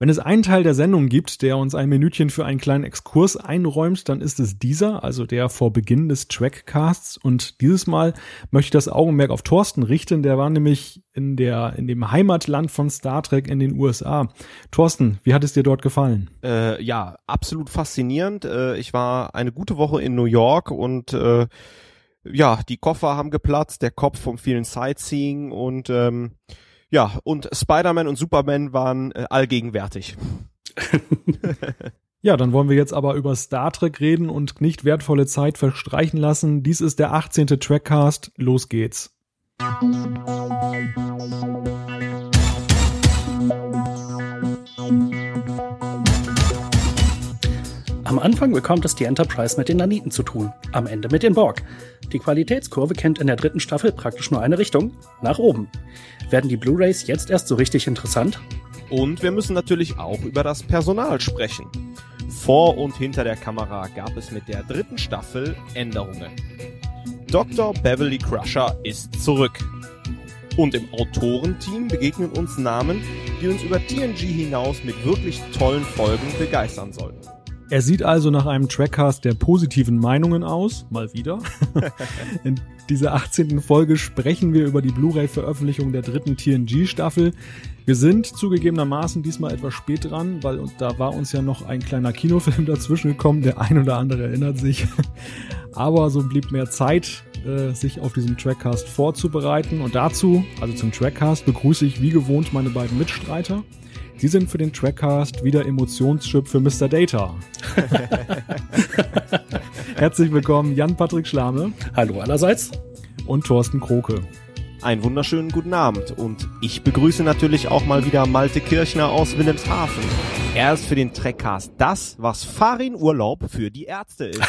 Wenn es einen Teil der Sendung gibt, der uns ein Minütchen für einen kleinen Exkurs einräumt, dann ist es dieser, also der vor Beginn des Trackcasts. Und dieses Mal möchte ich das Augenmerk auf Thorsten richten. Der war nämlich in der, in dem Heimatland von Star Trek in den USA. Thorsten, wie hat es dir dort gefallen? Äh, ja, absolut faszinierend. Äh, ich war eine gute Woche in New York und äh, ja, die Koffer haben geplatzt, der Kopf vom vielen Sightseeing und ähm, ja, und Spider-Man und Superman waren äh, allgegenwärtig. Ja, dann wollen wir jetzt aber über Star Trek reden und nicht wertvolle Zeit verstreichen lassen. Dies ist der 18. Trackcast. Los geht's. Am Anfang bekommt es die Enterprise mit den Naniten zu tun, am Ende mit den Borg. Die Qualitätskurve kennt in der dritten Staffel praktisch nur eine Richtung, nach oben. Werden die Blu-rays jetzt erst so richtig interessant? Und wir müssen natürlich auch über das Personal sprechen. Vor und hinter der Kamera gab es mit der dritten Staffel Änderungen. Dr. Beverly Crusher ist zurück. Und im Autorenteam begegnen uns Namen, die uns über TNG hinaus mit wirklich tollen Folgen begeistern sollten. Er sieht also nach einem Trackcast der positiven Meinungen aus, mal wieder. In dieser 18. Folge sprechen wir über die Blu-ray-Veröffentlichung der dritten TNG-Staffel. Wir sind zugegebenermaßen diesmal etwas spät dran, weil da war uns ja noch ein kleiner Kinofilm dazwischen gekommen, der ein oder andere erinnert sich. Aber so blieb mehr Zeit, äh, sich auf diesen Trackcast vorzubereiten. Und dazu, also zum Trackcast, begrüße ich wie gewohnt meine beiden Mitstreiter. Sie sind für den Trackcast wieder Emotionschip für Mr. Data. Herzlich willkommen, Jan-Patrick Schlame. Hallo allerseits. Und Thorsten Kroke. Einen wunderschönen guten Abend und ich begrüße natürlich auch mal wieder Malte Kirchner aus Wilhelmshaven. Er ist für den Trackcast das, was Farin Urlaub für die Ärzte ist.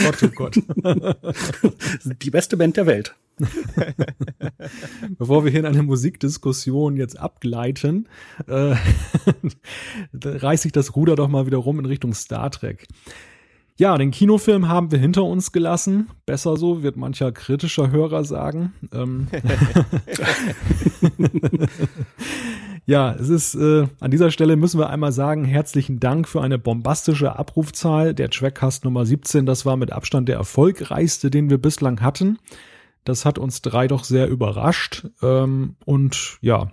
Gott, oh Gott. die beste Band der Welt. Bevor wir hier in eine Musikdiskussion jetzt abgleiten, äh, reiße ich das Ruder doch mal wieder rum in Richtung Star Trek. Ja, den Kinofilm haben wir hinter uns gelassen. Besser so, wird mancher kritischer Hörer sagen. Ähm ja, es ist äh, an dieser Stelle müssen wir einmal sagen, herzlichen Dank für eine bombastische Abrufzahl. Der Trackcast Nummer 17, das war mit Abstand der erfolgreichste, den wir bislang hatten. Das hat uns drei doch sehr überrascht. Ähm, und ja,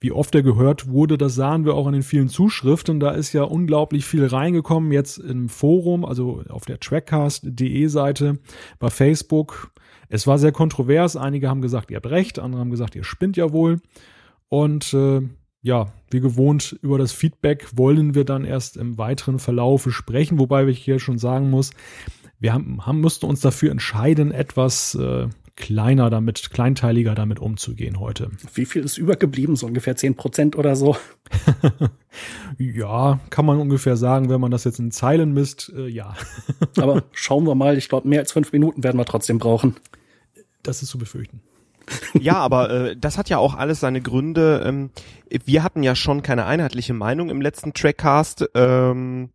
wie oft er gehört wurde, das sahen wir auch in den vielen Zuschriften. Da ist ja unglaublich viel reingekommen. Jetzt im Forum, also auf der trackcast.de Seite, bei Facebook. Es war sehr kontrovers. Einige haben gesagt, ihr habt recht, andere haben gesagt, ihr spinnt ja wohl. Und äh, ja, wie gewohnt, über das Feedback wollen wir dann erst im weiteren Verlauf sprechen, wobei ich hier schon sagen muss, wir haben, haben mussten uns dafür entscheiden, etwas äh, kleiner damit, kleinteiliger damit umzugehen heute. Wie viel ist übergeblieben? So ungefähr zehn Prozent oder so? ja, kann man ungefähr sagen, wenn man das jetzt in Zeilen misst, äh, ja. Aber schauen wir mal, ich glaube, mehr als fünf Minuten werden wir trotzdem brauchen. Das ist zu befürchten. ja, aber äh, das hat ja auch alles seine Gründe. Ähm, wir hatten ja schon keine einheitliche Meinung im letzten Trackcast. Ähm,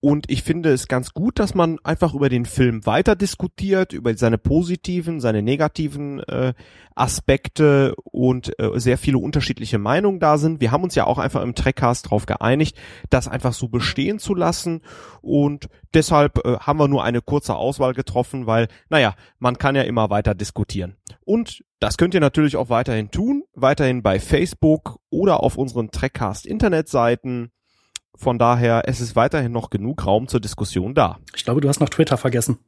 und ich finde es ganz gut, dass man einfach über den Film weiter diskutiert, über seine positiven, seine negativen äh, Aspekte und äh, sehr viele unterschiedliche Meinungen da sind. Wir haben uns ja auch einfach im Trackcast darauf geeinigt, das einfach so bestehen zu lassen. Und deshalb äh, haben wir nur eine kurze Auswahl getroffen, weil, naja, man kann ja immer weiter diskutieren. Und das könnt ihr natürlich auch weiterhin tun, weiterhin bei Facebook oder auf unseren Trackcast Internetseiten von daher, es ist weiterhin noch genug Raum zur Diskussion da. Ich glaube, du hast noch Twitter vergessen.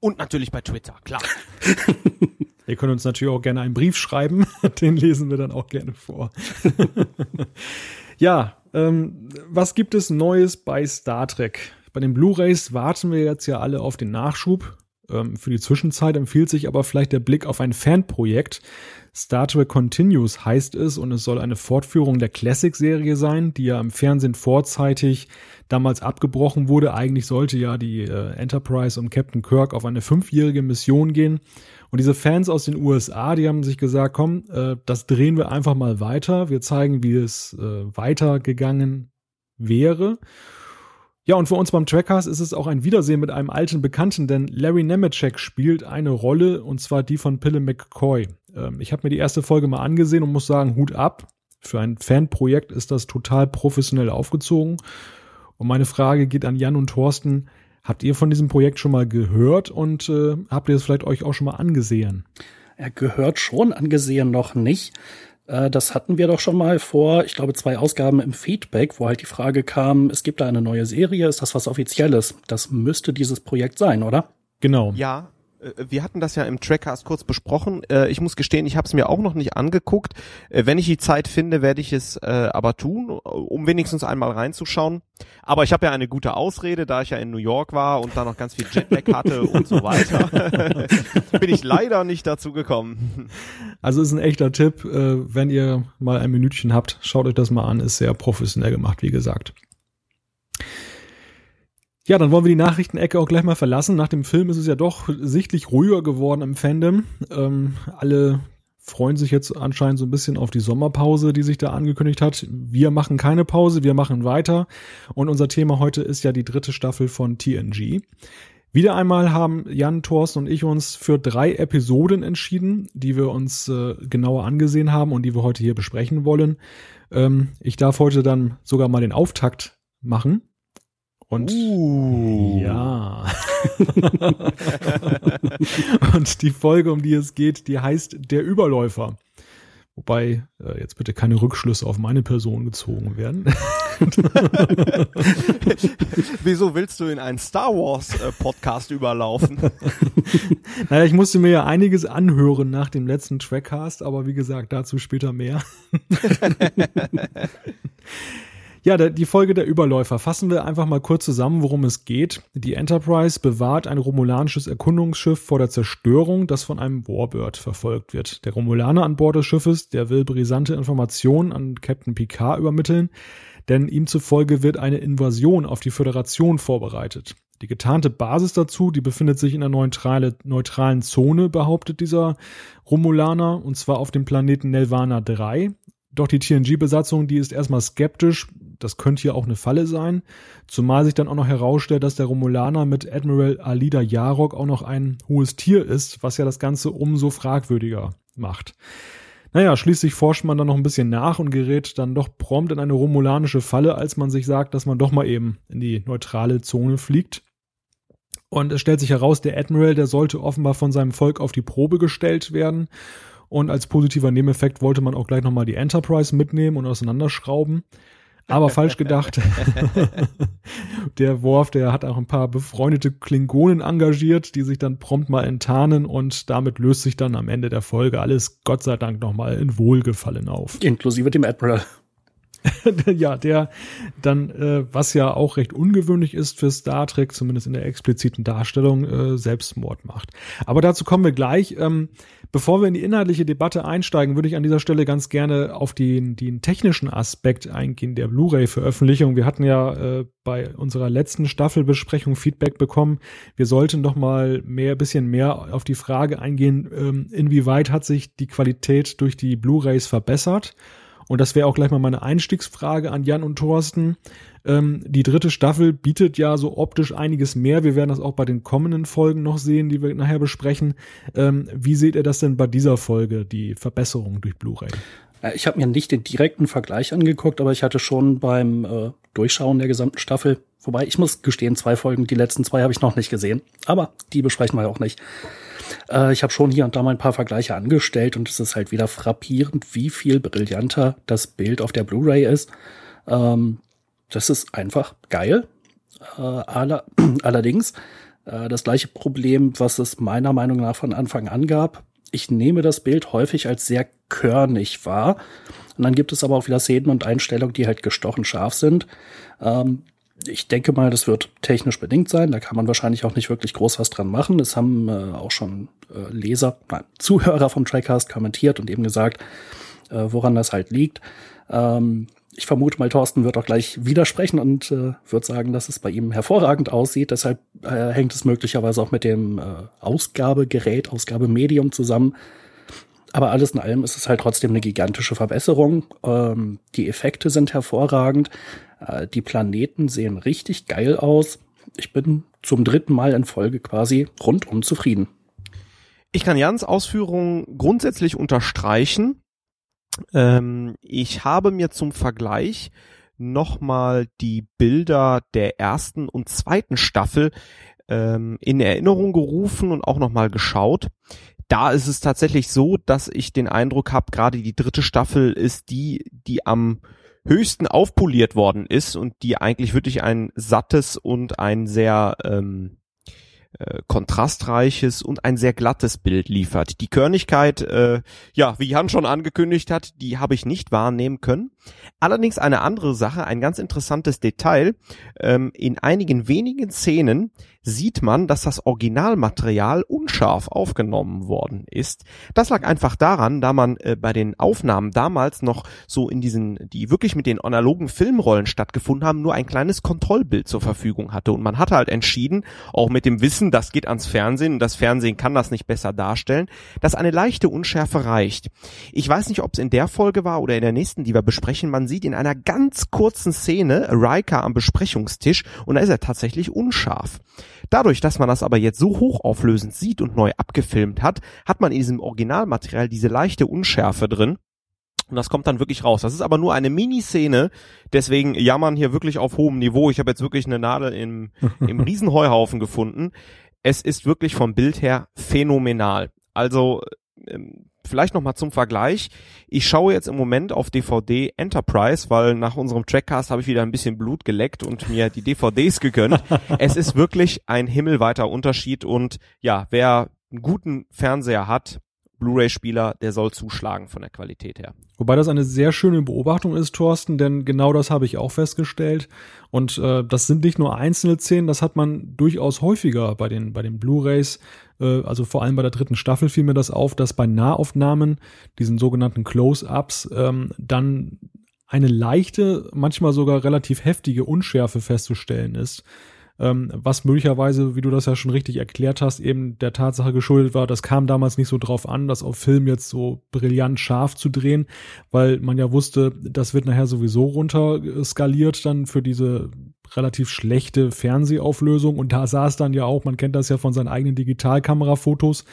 Und natürlich bei Twitter, klar. Ihr könnt uns natürlich auch gerne einen Brief schreiben, den lesen wir dann auch gerne vor. ja, ähm, was gibt es Neues bei Star Trek? Bei den Blu-rays warten wir jetzt ja alle auf den Nachschub. Ähm, für die Zwischenzeit empfiehlt sich aber vielleicht der Blick auf ein Fanprojekt. Star Trek Continues heißt es und es soll eine Fortführung der Classic-Serie sein, die ja im Fernsehen vorzeitig damals abgebrochen wurde. Eigentlich sollte ja die äh, Enterprise und Captain Kirk auf eine fünfjährige Mission gehen. Und diese Fans aus den USA, die haben sich gesagt, komm, äh, das drehen wir einfach mal weiter. Wir zeigen, wie es äh, weitergegangen wäre. Ja, und für uns beim Trackcast ist es auch ein Wiedersehen mit einem alten Bekannten, denn Larry Nemeczek spielt eine Rolle, und zwar die von Pille McCoy. Ähm, ich habe mir die erste Folge mal angesehen und muss sagen, Hut ab. Für ein Fanprojekt ist das total professionell aufgezogen. Und meine Frage geht an Jan und Thorsten. Habt ihr von diesem Projekt schon mal gehört und äh, habt ihr es vielleicht euch auch schon mal angesehen? Er gehört schon, angesehen noch nicht. Äh, das hatten wir doch schon mal vor, ich glaube, zwei Ausgaben im Feedback, wo halt die Frage kam, es gibt da eine neue Serie, ist das was Offizielles? Das müsste dieses Projekt sein, oder? Genau. Ja, wir hatten das ja im Trackcast kurz besprochen. Äh, ich muss gestehen, ich habe es mir auch noch nicht angeguckt. Äh, wenn ich die Zeit finde, werde ich es aber tun, um wenigstens einmal reinzuschauen. Aber ich habe ja eine gute Ausrede, da ich ja in New York war und da noch ganz viel Jetlag hatte und so weiter. Bin ich leider nicht dazu gekommen. Also ist ein echter Tipp, wenn ihr mal ein Minütchen habt, schaut euch das mal an, ist sehr professionell gemacht, wie gesagt. Ja, dann wollen wir die Nachrichtenecke auch gleich mal verlassen. Nach dem Film ist es ja doch sichtlich ruhiger geworden im Fandom. Ähm, alle freuen sich jetzt anscheinend so ein bisschen auf die Sommerpause, die sich da angekündigt hat. Wir machen keine Pause, wir machen weiter. Und unser Thema heute ist ja die dritte Staffel von TNG. Wieder einmal haben Jan, Thorsten und ich uns für drei Episoden entschieden, die wir uns äh, genauer angesehen haben und die wir heute hier besprechen wollen. Ähm, ich darf heute dann sogar mal den Auftakt machen. Und uh. ja. und die Folge, um die es geht, die heißt Der Überläufer. Wobei äh, jetzt bitte keine Rückschlüsse auf meine Person gezogen werden. Wieso willst du in einen Star Wars äh, Podcast überlaufen? naja, ich musste mir ja einiges anhören nach dem letzten Trackcast, aber wie gesagt, dazu später mehr. Ja, die Folge der Überläufer. Fassen wir einfach mal kurz zusammen, worum es geht. Die Enterprise bewahrt ein romulanisches Erkundungsschiff vor der Zerstörung, das von einem Warbird verfolgt wird. Der Romulaner an Bord des Schiffes, der will brisante Informationen an Captain Picard übermitteln, denn ihm zufolge wird eine Invasion auf die Föderation vorbereitet. Die getarnte Basis dazu, die befindet sich in einer neutrale, neutralen Zone, behauptet dieser Romulaner, und zwar auf dem Planeten Nelvana 3. Doch die TNG-Besatzung, die ist erstmal skeptisch, das könnte hier auch eine Falle sein. Zumal sich dann auch noch herausstellt, dass der Romulaner mit Admiral Alida Yarok auch noch ein hohes Tier ist, was ja das Ganze umso fragwürdiger macht. Naja, schließlich forscht man dann noch ein bisschen nach und gerät dann doch prompt in eine romulanische Falle, als man sich sagt, dass man doch mal eben in die neutrale Zone fliegt. Und es stellt sich heraus, der Admiral, der sollte offenbar von seinem Volk auf die Probe gestellt werden. Und als positiver Nebeneffekt wollte man auch gleich nochmal die Enterprise mitnehmen und auseinanderschrauben aber falsch gedacht. der Worf, der hat auch ein paar befreundete Klingonen engagiert, die sich dann prompt mal enttarnen und damit löst sich dann am Ende der Folge alles Gott sei Dank nochmal in Wohlgefallen auf. Inklusive dem Admiral. ja, der dann, äh, was ja auch recht ungewöhnlich ist für Star Trek, zumindest in der expliziten Darstellung, äh, Selbstmord macht. Aber dazu kommen wir gleich. Ähm, bevor wir in die inhaltliche Debatte einsteigen, würde ich an dieser Stelle ganz gerne auf den, den technischen Aspekt eingehen der Blu-ray-Veröffentlichung. Wir hatten ja äh, bei unserer letzten Staffelbesprechung Feedback bekommen. Wir sollten doch mal mehr, bisschen mehr auf die Frage eingehen, ähm, inwieweit hat sich die Qualität durch die Blu-rays verbessert? Und das wäre auch gleich mal meine Einstiegsfrage an Jan und Thorsten. Ähm, die dritte Staffel bietet ja so optisch einiges mehr. Wir werden das auch bei den kommenden Folgen noch sehen, die wir nachher besprechen. Ähm, wie seht ihr das denn bei dieser Folge, die Verbesserung durch Blu-ray? Äh, ich habe mir nicht den direkten Vergleich angeguckt, aber ich hatte schon beim äh, Durchschauen der gesamten Staffel, wobei ich muss gestehen, zwei Folgen, die letzten zwei habe ich noch nicht gesehen, aber die besprechen wir auch nicht. Äh, ich habe schon hier und da mal ein paar Vergleiche angestellt und es ist halt wieder frappierend, wie viel brillanter das Bild auf der Blu-ray ist. Ähm, das ist einfach geil. Äh, aller, allerdings äh, das gleiche Problem, was es meiner Meinung nach von Anfang an gab. Ich nehme das Bild häufig als sehr körnig wahr. Und dann gibt es aber auch wieder Szenen und Einstellungen, die halt gestochen scharf sind. Ähm, ich denke mal, das wird technisch bedingt sein. Da kann man wahrscheinlich auch nicht wirklich groß was dran machen. Es haben äh, auch schon Leser, nein, Zuhörer vom Trackcast kommentiert und eben gesagt, woran das halt liegt. Ähm, ich vermute mal, Thorsten wird auch gleich widersprechen und äh, wird sagen, dass es bei ihm hervorragend aussieht. Deshalb äh, hängt es möglicherweise auch mit dem äh, Ausgabegerät, Ausgabemedium zusammen. Aber alles in allem ist es halt trotzdem eine gigantische Verbesserung. Ähm, die Effekte sind hervorragend. Äh, die Planeten sehen richtig geil aus. Ich bin zum dritten Mal in Folge quasi rundum zufrieden. Ich kann Jans Ausführungen grundsätzlich unterstreichen. Ähm, ich habe mir zum Vergleich nochmal die Bilder der ersten und zweiten Staffel ähm, in Erinnerung gerufen und auch nochmal geschaut. Da ist es tatsächlich so, dass ich den Eindruck habe, gerade die dritte Staffel ist die, die am höchsten aufpoliert worden ist und die eigentlich wirklich ein sattes und ein sehr ähm, äh, kontrastreiches und ein sehr glattes Bild liefert. Die Körnigkeit, äh, ja, wie Jan schon angekündigt hat, die habe ich nicht wahrnehmen können. Allerdings eine andere Sache, ein ganz interessantes Detail. Ähm, in einigen wenigen Szenen sieht man, dass das Originalmaterial unscharf aufgenommen worden ist. Das lag einfach daran, da man äh, bei den Aufnahmen damals noch so in diesen, die wirklich mit den analogen Filmrollen stattgefunden haben, nur ein kleines Kontrollbild zur Verfügung hatte. Und man hatte halt entschieden, auch mit dem Wissen, das geht ans Fernsehen und das Fernsehen kann das nicht besser darstellen, dass eine leichte Unschärfe reicht. Ich weiß nicht, ob es in der Folge war oder in der nächsten, die wir besprechen. Man sieht in einer ganz kurzen Szene Riker am Besprechungstisch und da ist er tatsächlich unscharf. Dadurch, dass man das aber jetzt so hochauflösend sieht und neu abgefilmt hat, hat man in diesem Originalmaterial diese leichte Unschärfe drin. Und das kommt dann wirklich raus. Das ist aber nur eine Miniszene, deswegen jammern hier wirklich auf hohem Niveau. Ich habe jetzt wirklich eine Nadel im, im Riesenheuhaufen gefunden. Es ist wirklich vom Bild her phänomenal. Also ähm, vielleicht nochmal zum Vergleich. Ich schaue jetzt im Moment auf DVD Enterprise, weil nach unserem Trackcast habe ich wieder ein bisschen Blut geleckt und mir die DVDs gegönnt. es ist wirklich ein himmelweiter Unterschied und ja, wer einen guten Fernseher hat, Blu-ray-Spieler, der soll zuschlagen von der Qualität her. Wobei das eine sehr schöne Beobachtung ist, Thorsten, denn genau das habe ich auch festgestellt. Und äh, das sind nicht nur einzelne Szenen, das hat man durchaus häufiger bei den, bei den Blu-rays. Äh, also vor allem bei der dritten Staffel fiel mir das auf, dass bei Nahaufnahmen, diesen sogenannten Close-ups, ähm, dann eine leichte, manchmal sogar relativ heftige Unschärfe festzustellen ist ähm, was möglicherweise, wie du das ja schon richtig erklärt hast, eben der Tatsache geschuldet war, das kam damals nicht so drauf an, das auf Film jetzt so brillant scharf zu drehen, weil man ja wusste, das wird nachher sowieso runter skaliert dann für diese relativ schlechte Fernsehauflösung und da es dann ja auch, man kennt das ja von seinen eigenen Digitalkamerafotos,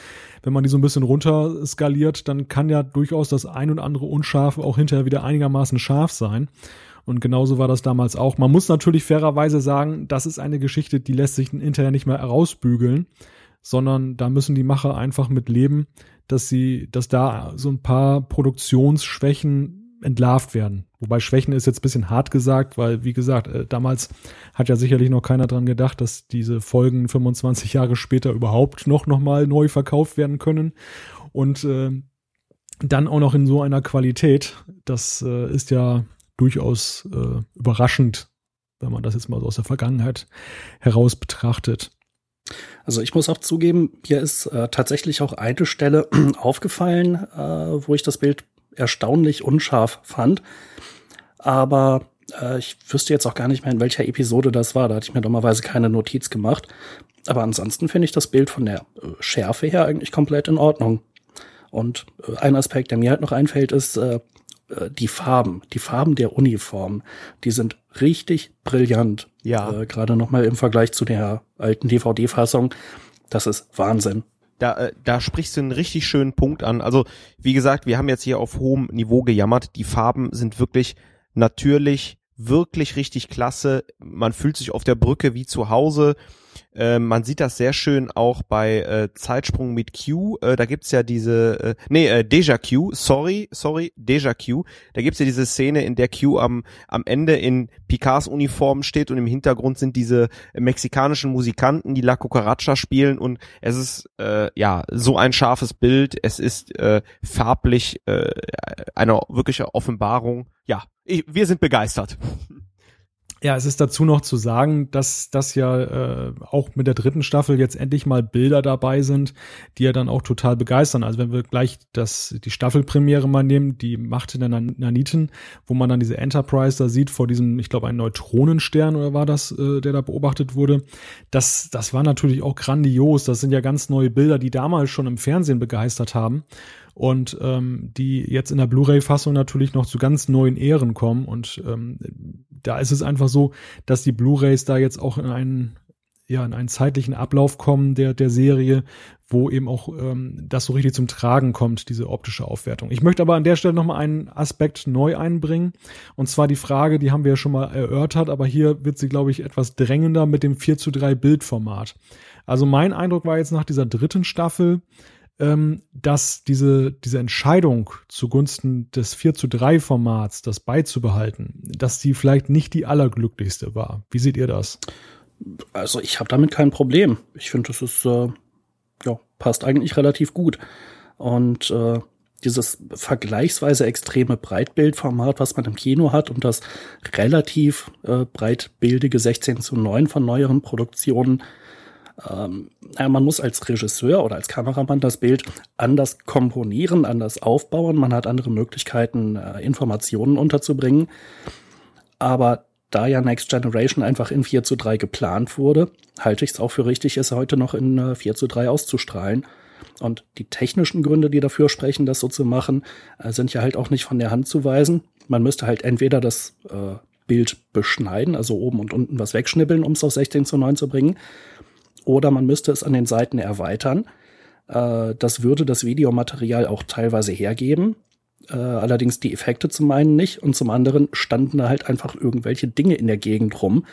wenn man die so ein bisschen runter skaliert, dann kann ja durchaus das ein und andere unscharf auch hinterher wieder einigermaßen scharf sein. Und genauso war das damals auch. Man muss natürlich fairerweise sagen, das ist eine Geschichte, die lässt sich hinterher nicht mehr herausbügeln, sondern da müssen die Macher einfach mit leben, dass sie, dass da so ein paar Produktionsschwächen entlarvt werden. Wobei Schwächen ist jetzt ein bisschen hart gesagt, weil, wie gesagt, äh, damals hat ja sicherlich noch keiner dran gedacht, dass diese Folgen 25 Jahre später überhaupt noch, noch mal neu verkauft werden können. Und äh, dann auch noch in so einer Qualität. Das äh, ist ja durchaus äh, überraschend, wenn man das jetzt mal so aus der Vergangenheit heraus betrachtet. Also ich muss auch zugeben, mir ist äh, tatsächlich auch eine Stelle aufgefallen, äh, wo ich das Bild erstaunlich unscharf fand. Aber äh, ich wüsste jetzt auch gar nicht mehr, in welcher Episode das war. Da hatte ich mir dummerweise keine Notiz gemacht. Aber ansonsten finde ich das Bild von der äh, Schärfe her eigentlich komplett in Ordnung. Und äh, ein Aspekt, der mir halt noch einfällt, ist, äh, die Farben, die Farben der Uniform, die sind richtig brillant. Ja. Äh, Gerade nochmal im Vergleich zu der alten DVD-Fassung. Das ist Wahnsinn. Da, äh, da sprichst du einen richtig schönen Punkt an. Also, wie gesagt, wir haben jetzt hier auf hohem Niveau gejammert. Die Farben sind wirklich natürlich, wirklich richtig klasse. Man fühlt sich auf der Brücke wie zu Hause. Äh, man sieht das sehr schön auch bei äh, Zeitsprung mit Q. Äh, da gibt's ja diese, äh, nee, äh, Deja Q, sorry, sorry, Deja Q. Da gibt's ja diese Szene, in der Q am, am Ende in Picards Uniform steht und im Hintergrund sind diese mexikanischen Musikanten, die La Cucaracha spielen und es ist äh, ja so ein scharfes Bild. Es ist äh, farblich äh, eine wirkliche Offenbarung. Ja, ich, wir sind begeistert. Ja, es ist dazu noch zu sagen, dass das ja äh, auch mit der dritten Staffel jetzt endlich mal Bilder dabei sind, die ja dann auch total begeistern. Also wenn wir gleich das die Staffelpremiere mal nehmen, die Macht der Naniten, wo man dann diese Enterprise da sieht vor diesem, ich glaube, ein Neutronenstern oder war das, äh, der da beobachtet wurde. Das das war natürlich auch grandios. Das sind ja ganz neue Bilder, die damals schon im Fernsehen begeistert haben und ähm, die jetzt in der Blu-ray-Fassung natürlich noch zu ganz neuen Ehren kommen. Und ähm, da ist es einfach so, dass die Blu-rays da jetzt auch in einen ja, in einen zeitlichen Ablauf kommen der, der Serie, wo eben auch ähm, das so richtig zum Tragen kommt, diese optische Aufwertung. Ich möchte aber an der Stelle nochmal einen Aspekt neu einbringen. Und zwar die Frage, die haben wir ja schon mal erörtert, aber hier wird sie, glaube ich, etwas drängender mit dem 4 zu 3 Bildformat. Also mein Eindruck war jetzt nach dieser dritten Staffel, ähm, dass diese, diese Entscheidung zugunsten des 4 zu 3 Formats, das beizubehalten, dass die vielleicht nicht die allerglücklichste war. Wie seht ihr das? Also ich habe damit kein Problem. Ich finde, das ist äh, ja passt eigentlich relativ gut. Und äh, dieses vergleichsweise extreme Breitbildformat, was man im Kino hat und das relativ äh, breitbildige 16 zu 9 von neueren Produktionen, ähm, man muss als Regisseur oder als Kameramann das Bild anders komponieren, anders aufbauen. Man hat andere Möglichkeiten, äh, Informationen unterzubringen. Aber da ja Next Generation einfach in 4 zu 3 geplant wurde, halte ich es auch für richtig, es heute noch in äh, 4 zu 3 auszustrahlen. Und die technischen Gründe, die dafür sprechen, das so zu machen, äh, sind ja halt auch nicht von der Hand zu weisen. Man müsste halt entweder das äh, Bild beschneiden, also oben und unten was wegschnibbeln, um es auf 16 zu 9 zu bringen, oder man müsste es an den Seiten erweitern. Äh, das würde das Videomaterial auch teilweise hergeben. Äh, allerdings die Effekte zum einen nicht und zum anderen standen da halt einfach irgendwelche Dinge in der Gegend rum,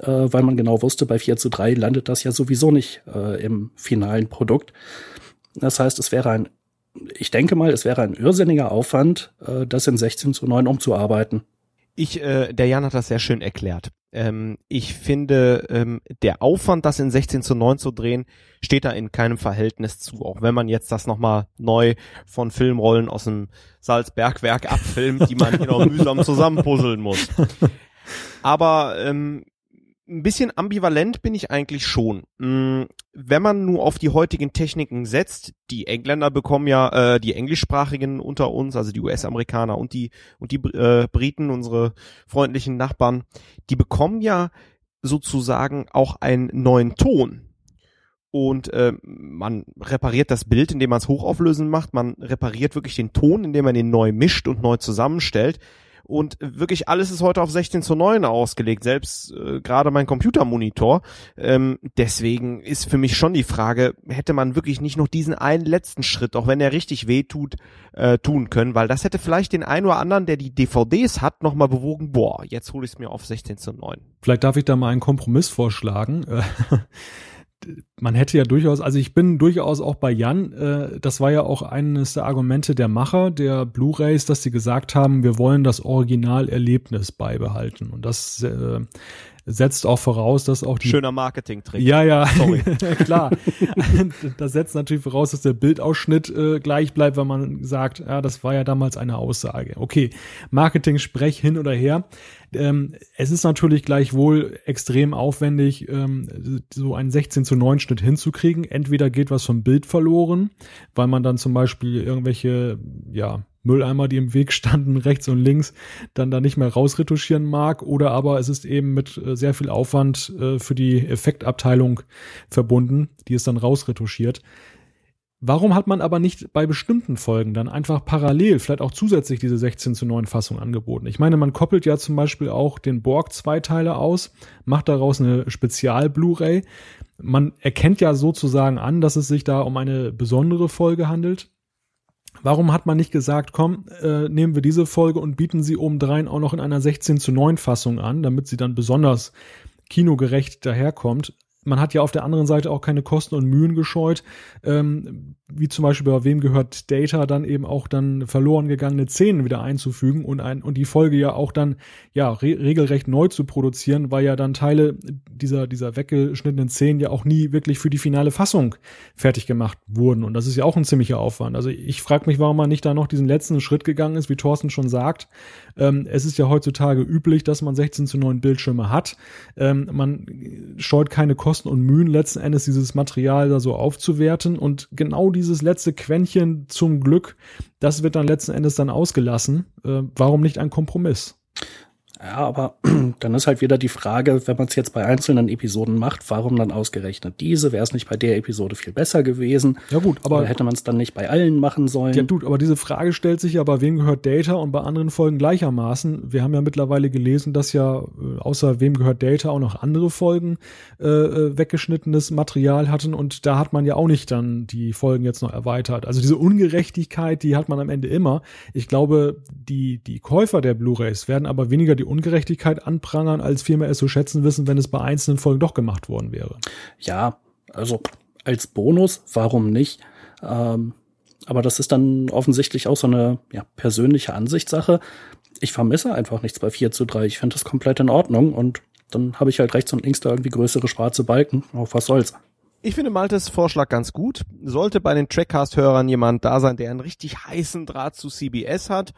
äh, weil man genau wusste, bei 4 zu 3 landet das ja sowieso nicht äh, im finalen Produkt. Das heißt, es wäre ein, ich denke mal, es wäre ein irrsinniger Aufwand, äh, das in 16 zu 9 umzuarbeiten. Ich, äh, der Jan hat das sehr schön erklärt. Ähm, ich finde, ähm, der Aufwand, das in 16 zu 9 zu drehen, steht da in keinem Verhältnis zu. Auch wenn man jetzt das nochmal neu von Filmrollen aus dem Salzbergwerk abfilmt, die man genau mühsam zusammenpuzzeln muss. Aber ähm, ein bisschen ambivalent bin ich eigentlich schon. Mm, wenn man nur auf die heutigen Techniken setzt, die Engländer bekommen ja, äh, die englischsprachigen unter uns, also die US-Amerikaner und die und die äh, Briten, unsere freundlichen Nachbarn, die bekommen ja sozusagen auch einen neuen Ton. Und äh, man repariert das Bild, indem man es hochauflösend macht. Man repariert wirklich den Ton, indem man ihn neu mischt und neu zusammenstellt. Und wirklich alles ist heute auf 16 zu 9 ausgelegt, selbst äh, gerade mein Computermonitor. Ähm, deswegen ist für mich schon die Frage, hätte man wirklich nicht noch diesen einen letzten Schritt, auch wenn er richtig weh tut, äh, tun können, weil das hätte vielleicht den einen oder anderen, der die DVDs hat, nochmal bewogen, boah, jetzt hole ich es mir auf 16 zu 9. Vielleicht darf ich da mal einen Kompromiss vorschlagen. man hätte ja durchaus, also ich bin durchaus auch bei Jan, äh, das war ja auch eines der Argumente der Macher der Blu-rays, dass sie gesagt haben, wir wollen das Originalerlebnis beibehalten. Und das äh, setzt auch voraus, dass auch die. Schöner Marketing-Trick. Ja, ja, Sorry. klar. das setzt natürlich voraus, dass der Bildausschnitt äh, gleich bleibt, wenn man sagt, ja, das war ja damals eine Aussage. Okay, Marketing-Sprech hin oder her. Ähm, es ist natürlich gleichwohl extrem aufwendig, ähm, so einen 16 zu 9 Schnitt hinzukriegen. Entweder geht was vom Bild verloren, weil man dann zum Beispiel irgendwelche, ja, Mülleimer, die im Weg standen, rechts und links, dann da nicht mehr rausretuschieren mag. Oder aber es ist eben mit äh, sehr viel Aufwand äh, für die Effektabteilung verbunden, die es dann rausretuschiert. Warum hat man aber nicht bei bestimmten Folgen dann einfach parallel, vielleicht auch zusätzlich diese 16 zu 9 Fassung angeboten? Ich meine, man koppelt ja zum Beispiel auch den Borg-Zweiteiler aus, macht daraus eine Spezial-Blu-ray. Man erkennt ja sozusagen an, dass es sich da um eine besondere Folge handelt. Warum hat man nicht gesagt, komm, äh, nehmen wir diese Folge und bieten sie obendrein auch noch in einer 16 zu 9 Fassung an, damit sie dann besonders kinogerecht daherkommt? man hat ja auf der anderen Seite auch keine Kosten und Mühen gescheut, ähm, wie zum Beispiel bei wem gehört Data dann eben auch dann verloren gegangene Szenen wieder einzufügen und ein und die Folge ja auch dann ja re regelrecht neu zu produzieren, weil ja dann Teile dieser dieser weggeschnittenen Szenen ja auch nie wirklich für die finale Fassung fertig gemacht wurden und das ist ja auch ein ziemlicher Aufwand. Also ich frage mich, warum man nicht da noch diesen letzten Schritt gegangen ist, wie Thorsten schon sagt. Ähm, es ist ja heutzutage üblich, dass man 16 zu 9 Bildschirme hat. Ähm, man scheut keine Kosten und Mühen letzten Endes dieses Material da so aufzuwerten und genau dieses letzte Quäntchen zum Glück, das wird dann letzten Endes dann ausgelassen. Äh, warum nicht ein Kompromiss? Ja, aber dann ist halt wieder die Frage, wenn man es jetzt bei einzelnen Episoden macht, warum dann ausgerechnet diese? Wäre es nicht bei der Episode viel besser gewesen? Ja gut, aber Oder hätte man es dann nicht bei allen machen sollen? Ja, gut, aber diese Frage stellt sich ja bei wem gehört Data und bei anderen Folgen gleichermaßen. Wir haben ja mittlerweile gelesen, dass ja äh, außer wem gehört Data auch noch andere Folgen äh, äh, weggeschnittenes Material hatten und da hat man ja auch nicht dann die Folgen jetzt noch erweitert. Also diese Ungerechtigkeit, die hat man am Ende immer. Ich glaube, die, die Käufer der Blu-rays werden aber weniger die Ungerechtigkeit anprangern, als vielmehr es zu schätzen wissen, wenn es bei einzelnen Folgen doch gemacht worden wäre. Ja, also als Bonus, warum nicht? Ähm, aber das ist dann offensichtlich auch so eine ja, persönliche Ansichtssache. Ich vermisse einfach nichts bei 4 zu 3. Ich finde das komplett in Ordnung und dann habe ich halt rechts und links da irgendwie größere schwarze Balken. Auf was soll's? Ich finde Maltes Vorschlag ganz gut. Sollte bei den Trackcast-Hörern jemand da sein, der einen richtig heißen Draht zu CBS hat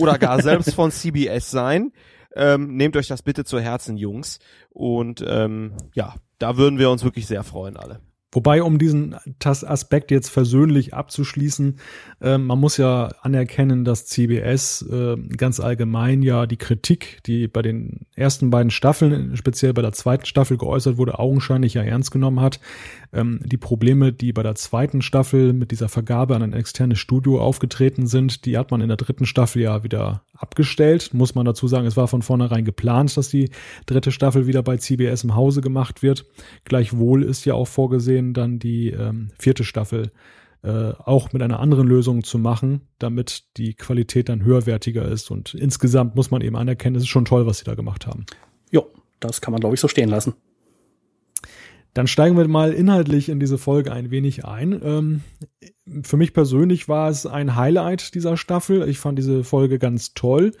oder gar selbst von CBS sein, ähm, nehmt euch das bitte zu Herzen, Jungs. Und ähm, ja, da würden wir uns wirklich sehr freuen, alle. Wobei, um diesen Aspekt jetzt versöhnlich abzuschließen, äh, man muss ja anerkennen, dass CBS äh, ganz allgemein ja die Kritik, die bei den ersten beiden Staffeln, speziell bei der zweiten Staffel geäußert wurde, augenscheinlich ja ernst genommen hat. Ähm, die Probleme, die bei der zweiten Staffel mit dieser Vergabe an ein externes Studio aufgetreten sind, die hat man in der dritten Staffel ja wieder abgestellt. Muss man dazu sagen, es war von vornherein geplant, dass die dritte Staffel wieder bei CBS im Hause gemacht wird. Gleichwohl ist ja auch vorgesehen, dann die ähm, vierte Staffel äh, auch mit einer anderen Lösung zu machen, damit die Qualität dann höherwertiger ist. Und insgesamt muss man eben anerkennen, es ist schon toll, was sie da gemacht haben. Jo, das kann man, glaube ich, so stehen lassen. Dann steigen wir mal inhaltlich in diese Folge ein wenig ein. Ähm, für mich persönlich war es ein Highlight dieser Staffel. Ich fand diese Folge ganz toll.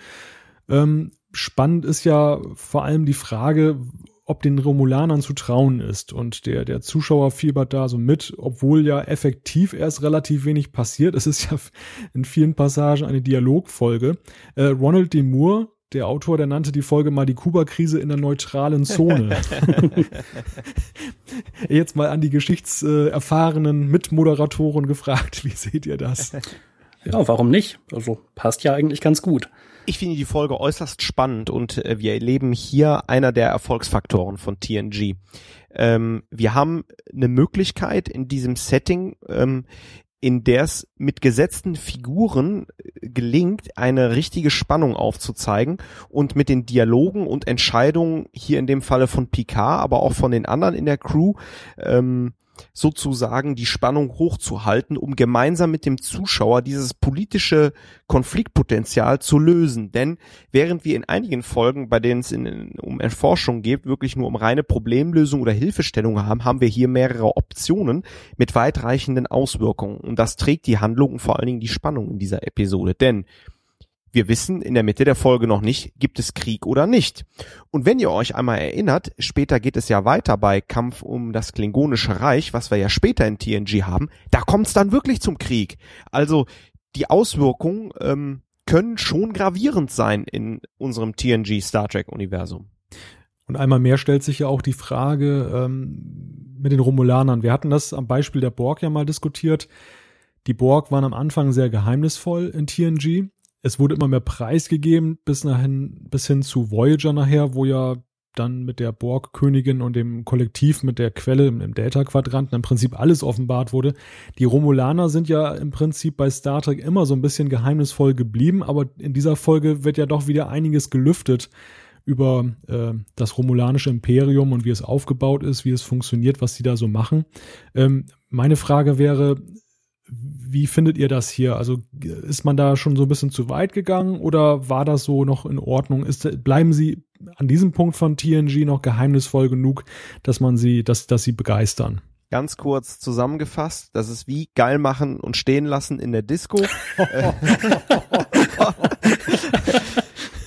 Ähm, spannend ist ja vor allem die Frage, ob den Romulanern zu trauen ist. Und der, der Zuschauer fiebert da so mit, obwohl ja effektiv erst relativ wenig passiert. Es ist ja in vielen Passagen eine Dialogfolge. Äh, Ronald D. Moore, der Autor, der nannte die Folge mal die Kuba-Krise in der neutralen Zone. Jetzt mal an die geschichtserfahrenen Mitmoderatoren gefragt, wie seht ihr das? Ja, warum nicht? Also passt ja eigentlich ganz gut. Ich finde die Folge äußerst spannend und äh, wir erleben hier einer der Erfolgsfaktoren von TNG. Ähm, wir haben eine Möglichkeit in diesem Setting, ähm, in der es mit gesetzten Figuren äh, gelingt, eine richtige Spannung aufzuzeigen und mit den Dialogen und Entscheidungen hier in dem Falle von Picard, aber auch von den anderen in der Crew, ähm, sozusagen die Spannung hochzuhalten, um gemeinsam mit dem Zuschauer dieses politische Konfliktpotenzial zu lösen. Denn während wir in einigen Folgen, bei denen es in, um Erforschung geht, wirklich nur um reine Problemlösung oder Hilfestellung haben, haben wir hier mehrere Optionen mit weitreichenden Auswirkungen. Und das trägt die Handlung und vor allen Dingen die Spannung in dieser Episode. Denn wir wissen in der Mitte der Folge noch nicht, gibt es Krieg oder nicht. Und wenn ihr euch einmal erinnert, später geht es ja weiter bei Kampf um das Klingonische Reich, was wir ja später in TNG haben, da kommt es dann wirklich zum Krieg. Also die Auswirkungen ähm, können schon gravierend sein in unserem TNG Star Trek Universum. Und einmal mehr stellt sich ja auch die Frage ähm, mit den Romulanern. Wir hatten das am Beispiel der Borg ja mal diskutiert. Die Borg waren am Anfang sehr geheimnisvoll in TNG es wurde immer mehr preisgegeben bis dahin, bis hin zu Voyager nachher, wo ja dann mit der Borg-Königin und dem Kollektiv mit der Quelle im, Delta-Quadranten im Prinzip alles offenbart wurde. Die Romulaner sind ja im Prinzip bei Star Trek immer so ein bisschen geheimnisvoll geblieben, aber in dieser Folge wird ja doch wieder einiges gelüftet über äh, das romulanische Imperium und wie es aufgebaut ist, wie es funktioniert, was sie da so machen. Ähm, meine Frage wäre, wie findet ihr das hier? Also ist man da schon so ein bisschen zu weit gegangen oder war das so noch in Ordnung? Ist, bleiben sie an diesem Punkt von TNG noch geheimnisvoll genug, dass man sie, dass, dass sie begeistern? Ganz kurz zusammengefasst, das ist wie geil machen und stehen lassen in der Disco.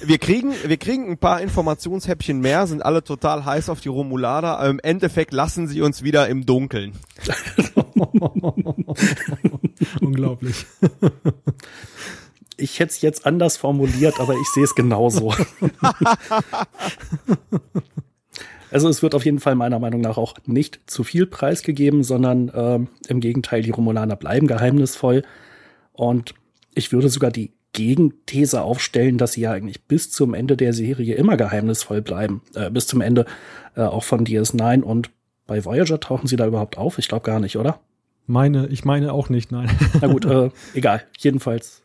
wir kriegen, wir kriegen ein paar Informationshäppchen mehr, sind alle total heiß auf die Romulaner, aber im Endeffekt lassen sie uns wieder im Dunkeln. Unglaublich. Ich hätte es jetzt anders formuliert, aber ich sehe es genauso. also es wird auf jeden Fall meiner Meinung nach auch nicht zu viel preisgegeben, sondern äh, im Gegenteil, die Romulaner bleiben geheimnisvoll. Und ich würde sogar die Gegenthese aufstellen, dass sie ja eigentlich bis zum Ende der Serie immer geheimnisvoll bleiben. Äh, bis zum Ende äh, auch von DS9 und bei Voyager tauchen sie da überhaupt auf? Ich glaube gar nicht, oder? Meine, ich meine auch nicht, nein. Na gut, äh, egal. Jedenfalls.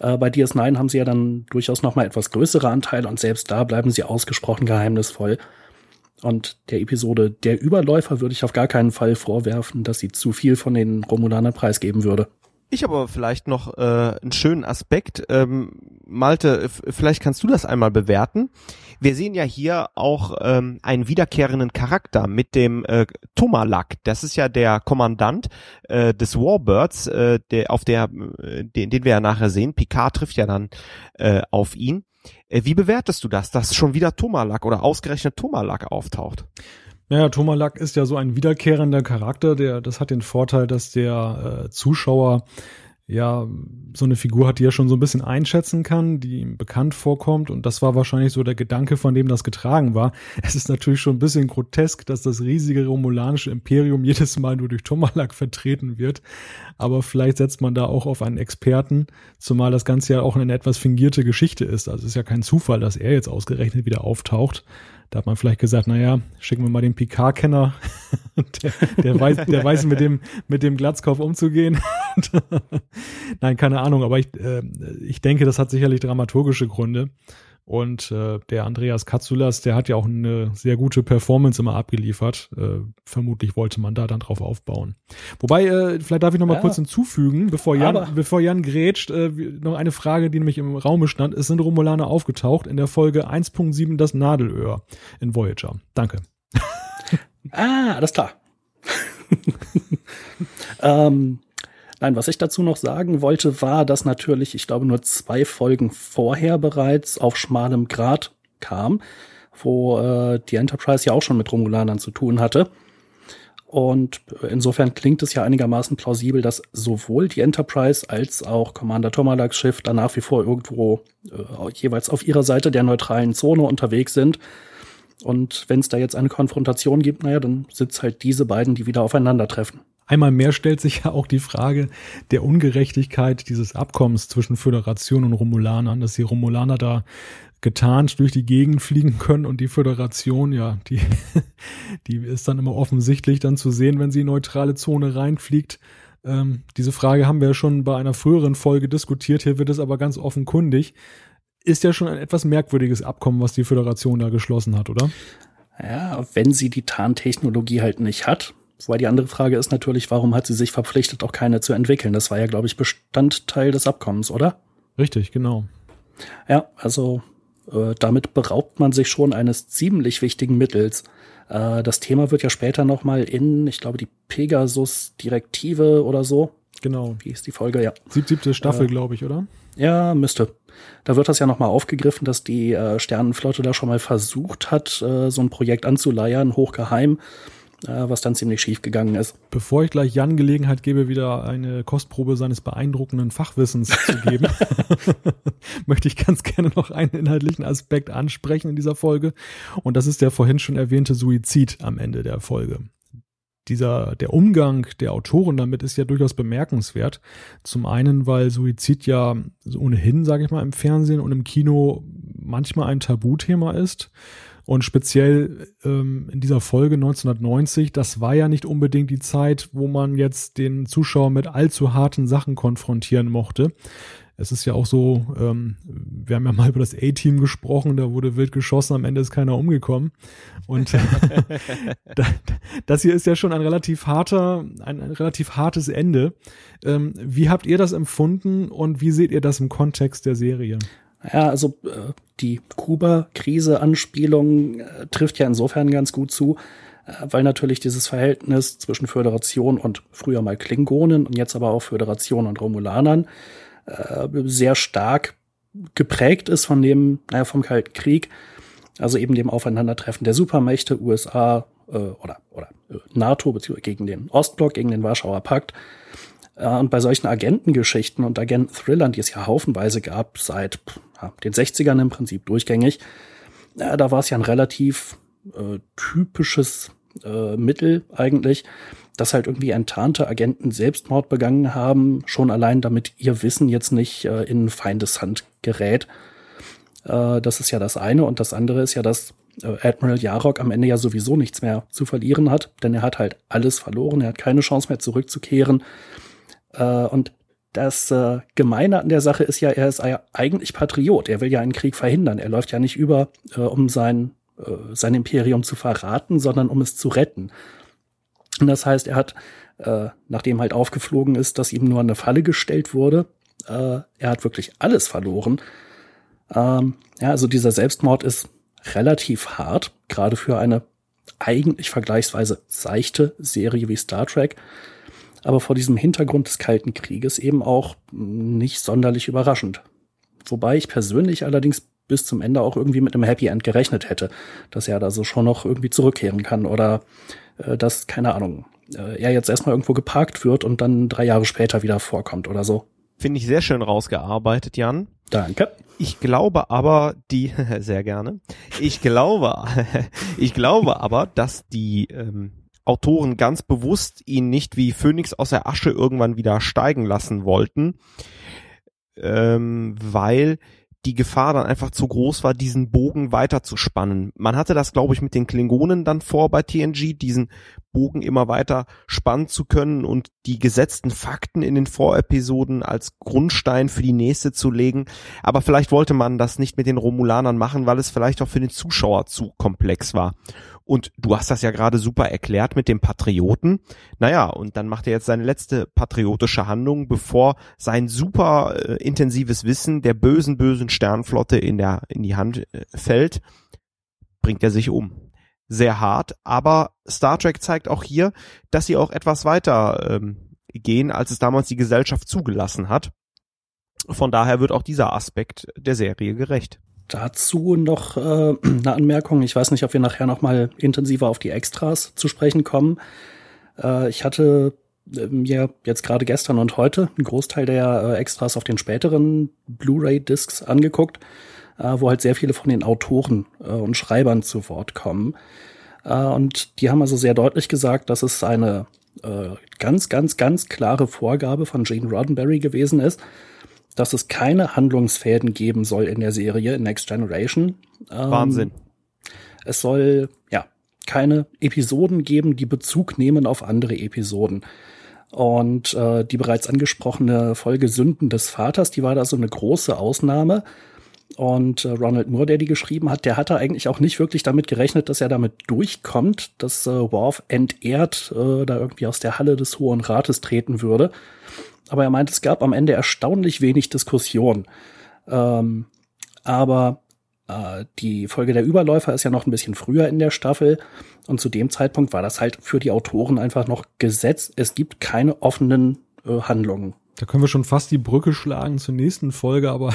Äh, bei DS9 haben sie ja dann durchaus noch mal etwas größere Anteile und selbst da bleiben sie ausgesprochen geheimnisvoll. Und der Episode Der Überläufer würde ich auf gar keinen Fall vorwerfen, dass sie zu viel von den Romulanern preisgeben würde. Ich habe aber vielleicht noch äh, einen schönen Aspekt. Ähm, Malte, vielleicht kannst du das einmal bewerten. Wir sehen ja hier auch ähm, einen wiederkehrenden Charakter mit dem äh, Tomalak. Das ist ja der Kommandant äh, des Warbirds, äh, der auf der, äh, den, den wir ja nachher sehen. Picard trifft ja dann äh, auf ihn. Äh, wie bewertest du das, dass schon wieder Tomalak oder ausgerechnet Tomalak auftaucht? Naja, Tomalak ist ja so ein wiederkehrender Charakter, der, das hat den Vorteil, dass der äh, Zuschauer ja so eine Figur hat, die er schon so ein bisschen einschätzen kann, die ihm bekannt vorkommt und das war wahrscheinlich so der Gedanke, von dem das getragen war. Es ist natürlich schon ein bisschen grotesk, dass das riesige romulanische Imperium jedes Mal nur durch Tomalak vertreten wird, aber vielleicht setzt man da auch auf einen Experten, zumal das Ganze ja auch eine etwas fingierte Geschichte ist. Also es ist ja kein Zufall, dass er jetzt ausgerechnet wieder auftaucht. Da hat man vielleicht gesagt, naja, schicken wir mal den Picard-Kenner. der, der, weiß, der weiß mit dem, mit dem Glatzkopf umzugehen. Nein, keine Ahnung, aber ich, äh, ich denke, das hat sicherlich dramaturgische Gründe. Und äh, der Andreas Katsulas, der hat ja auch eine sehr gute Performance immer abgeliefert. Äh, vermutlich wollte man da dann drauf aufbauen. Wobei, äh, vielleicht darf ich noch mal ja. kurz hinzufügen, bevor Jan, Aber bevor Jan grätscht, äh, noch eine Frage, die nämlich im Raume stand. Es sind Romulaner aufgetaucht in der Folge 1.7 das Nadelöhr in Voyager. Danke. ah, alles klar. ähm, Nein, was ich dazu noch sagen wollte, war, dass natürlich, ich glaube, nur zwei Folgen vorher bereits auf schmalem Grat kam, wo äh, die Enterprise ja auch schon mit Romulanern zu tun hatte. Und insofern klingt es ja einigermaßen plausibel, dass sowohl die Enterprise als auch Commander Tomalaks Schiff da nach wie vor irgendwo äh, jeweils auf ihrer Seite der neutralen Zone unterwegs sind. Und wenn es da jetzt eine Konfrontation gibt, naja, dann sitzt halt diese beiden, die wieder aufeinandertreffen. Einmal mehr stellt sich ja auch die Frage der Ungerechtigkeit dieses Abkommens zwischen Föderation und Romulanern, dass die Romulaner da getarnt durch die Gegend fliegen können und die Föderation, ja, die, die ist dann immer offensichtlich dann zu sehen, wenn sie in neutrale Zone reinfliegt. Ähm, diese Frage haben wir ja schon bei einer früheren Folge diskutiert, hier wird es aber ganz offenkundig. Ist ja schon ein etwas merkwürdiges Abkommen, was die Föderation da geschlossen hat, oder? Ja, wenn sie die Tarntechnologie halt nicht hat, Wobei die andere Frage ist natürlich, warum hat sie sich verpflichtet, auch keine zu entwickeln? Das war ja, glaube ich, Bestandteil des Abkommens, oder? Richtig, genau. Ja, also äh, damit beraubt man sich schon eines ziemlich wichtigen Mittels. Äh, das Thema wird ja später nochmal in, ich glaube, die Pegasus-Direktive oder so. Genau. Wie ist die Folge? Ja. Siebte Staffel, äh, glaube ich, oder? Ja, müsste. Da wird das ja nochmal aufgegriffen, dass die äh, Sternenflotte da schon mal versucht hat, äh, so ein Projekt anzuleiern, hochgeheim was dann ziemlich schief gegangen ist. Bevor ich gleich Jan Gelegenheit gebe, wieder eine Kostprobe seines beeindruckenden Fachwissens zu geben, möchte ich ganz gerne noch einen inhaltlichen Aspekt ansprechen in dieser Folge. Und das ist der vorhin schon erwähnte Suizid am Ende der Folge dieser, der Umgang der Autoren damit ist ja durchaus bemerkenswert. Zum einen, weil Suizid ja ohnehin, sage ich mal, im Fernsehen und im Kino manchmal ein Tabuthema ist. Und speziell ähm, in dieser Folge 1990, das war ja nicht unbedingt die Zeit, wo man jetzt den Zuschauer mit allzu harten Sachen konfrontieren mochte. Es ist ja auch so, ähm, wir haben ja mal über das A-Team gesprochen, da wurde wild geschossen, am Ende ist keiner umgekommen. Und das hier ist ja schon ein relativ harter, ein, ein relativ hartes Ende. Ähm, wie habt ihr das empfunden und wie seht ihr das im Kontext der Serie? Ja, also äh, die Kuba-Krise-Anspielung äh, trifft ja insofern ganz gut zu, äh, weil natürlich dieses Verhältnis zwischen Föderation und früher mal Klingonen und jetzt aber auch Föderation und Romulanern äh, sehr stark geprägt ist von dem, naja, vom Kalten Krieg, also eben dem Aufeinandertreffen der Supermächte USA äh, oder, oder äh, NATO beziehungsweise gegen den Ostblock, gegen den Warschauer Pakt und bei solchen Agentengeschichten und Agenten-Thrillern, die es ja haufenweise gab, seit ja, den 60ern im Prinzip durchgängig, äh, da war es ja ein relativ äh, typisches äh, Mittel eigentlich, dass halt irgendwie enttarnte Agenten Selbstmord begangen haben, schon allein damit ihr Wissen jetzt nicht äh, in Feindeshand gerät. Äh, das ist ja das eine. Und das andere ist ja, dass äh, Admiral Jarok am Ende ja sowieso nichts mehr zu verlieren hat, denn er hat halt alles verloren, er hat keine Chance mehr zurückzukehren. Äh, und das äh, Gemeine an der Sache ist ja, er ist eigentlich Patriot. Er will ja einen Krieg verhindern. Er läuft ja nicht über, äh, um sein, äh, sein Imperium zu verraten, sondern um es zu retten. Und das heißt, er hat, äh, nachdem halt aufgeflogen ist, dass ihm nur eine Falle gestellt wurde, äh, er hat wirklich alles verloren. Ähm, ja, also dieser Selbstmord ist relativ hart, gerade für eine eigentlich vergleichsweise seichte Serie wie Star Trek aber vor diesem Hintergrund des Kalten Krieges eben auch nicht sonderlich überraschend. Wobei ich persönlich allerdings bis zum Ende auch irgendwie mit einem Happy End gerechnet hätte, dass er da so schon noch irgendwie zurückkehren kann oder äh, dass, keine Ahnung, äh, er jetzt erstmal irgendwo geparkt wird und dann drei Jahre später wieder vorkommt oder so. Finde ich sehr schön rausgearbeitet, Jan. Danke. Ich glaube aber, die, sehr gerne, ich glaube, ich glaube aber, dass die ähm, Autoren ganz bewusst ihn nicht wie Phönix aus der Asche irgendwann wieder steigen lassen wollten, ähm, weil die Gefahr dann einfach zu groß war, diesen Bogen weiter zu spannen. Man hatte das, glaube ich, mit den Klingonen dann vor bei TNG, diesen Bogen immer weiter spannen zu können und die gesetzten Fakten in den Vorepisoden als Grundstein für die nächste zu legen. Aber vielleicht wollte man das nicht mit den Romulanern machen, weil es vielleicht auch für den Zuschauer zu komplex war. Und du hast das ja gerade super erklärt mit dem Patrioten. Naja, und dann macht er jetzt seine letzte patriotische Handlung, bevor sein super äh, intensives Wissen der bösen, bösen Sternflotte in, der, in die Hand äh, fällt, bringt er sich um. Sehr hart, aber Star Trek zeigt auch hier, dass sie auch etwas weiter ähm, gehen, als es damals die Gesellschaft zugelassen hat. Von daher wird auch dieser Aspekt der Serie gerecht dazu noch äh, eine Anmerkung. Ich weiß nicht, ob wir nachher noch mal intensiver auf die Extras zu sprechen kommen. Äh, ich hatte äh, mir jetzt gerade gestern und heute einen Großteil der äh, Extras auf den späteren Blu-ray-Discs angeguckt, äh, wo halt sehr viele von den Autoren und Schreibern zu Wort kommen. Und die haben also sehr deutlich gesagt, dass es eine ganz, ganz, ganz klare Vorgabe von Gene Roddenberry gewesen ist, dass es keine Handlungsfäden geben soll in der Serie Next Generation. Ähm, Wahnsinn. Es soll ja keine Episoden geben, die Bezug nehmen auf andere Episoden. Und äh, die bereits angesprochene Folge Sünden des Vaters, die war da so eine große Ausnahme. Und äh, Ronald Moore, der die geschrieben hat, der hatte eigentlich auch nicht wirklich damit gerechnet, dass er damit durchkommt, dass äh, Worf entehrt äh, da irgendwie aus der Halle des Hohen Rates treten würde aber er meint, es gab am Ende erstaunlich wenig Diskussion. Ähm, aber äh, die Folge der Überläufer ist ja noch ein bisschen früher in der Staffel und zu dem Zeitpunkt war das halt für die Autoren einfach noch Gesetz. Es gibt keine offenen äh, Handlungen. Da können wir schon fast die Brücke schlagen zur nächsten Folge, aber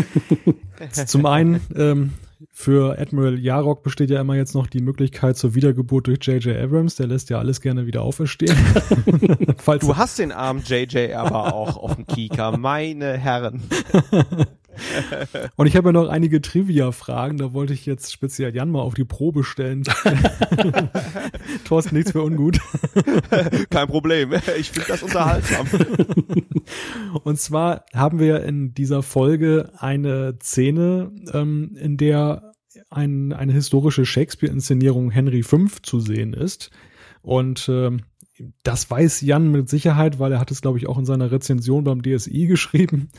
zum einen ähm, für Admiral Yarok besteht ja immer jetzt noch die Möglichkeit zur Wiedergeburt durch J.J. Abrams. Der lässt ja alles gerne wieder auferstehen. du hast den armen J.J. aber auch auf dem Kika, meine Herren. Und ich habe ja noch einige Trivia-Fragen, da wollte ich jetzt speziell Jan mal auf die Probe stellen. Thorsten, nichts für ungut. Kein Problem, ich finde das unterhaltsam. Und zwar haben wir in dieser Folge eine Szene, ähm, in der ein, eine historische Shakespeare-Inszenierung Henry V zu sehen ist. Und ähm, das weiß Jan mit Sicherheit, weil er hat es, glaube ich, auch in seiner Rezension beim DSI geschrieben.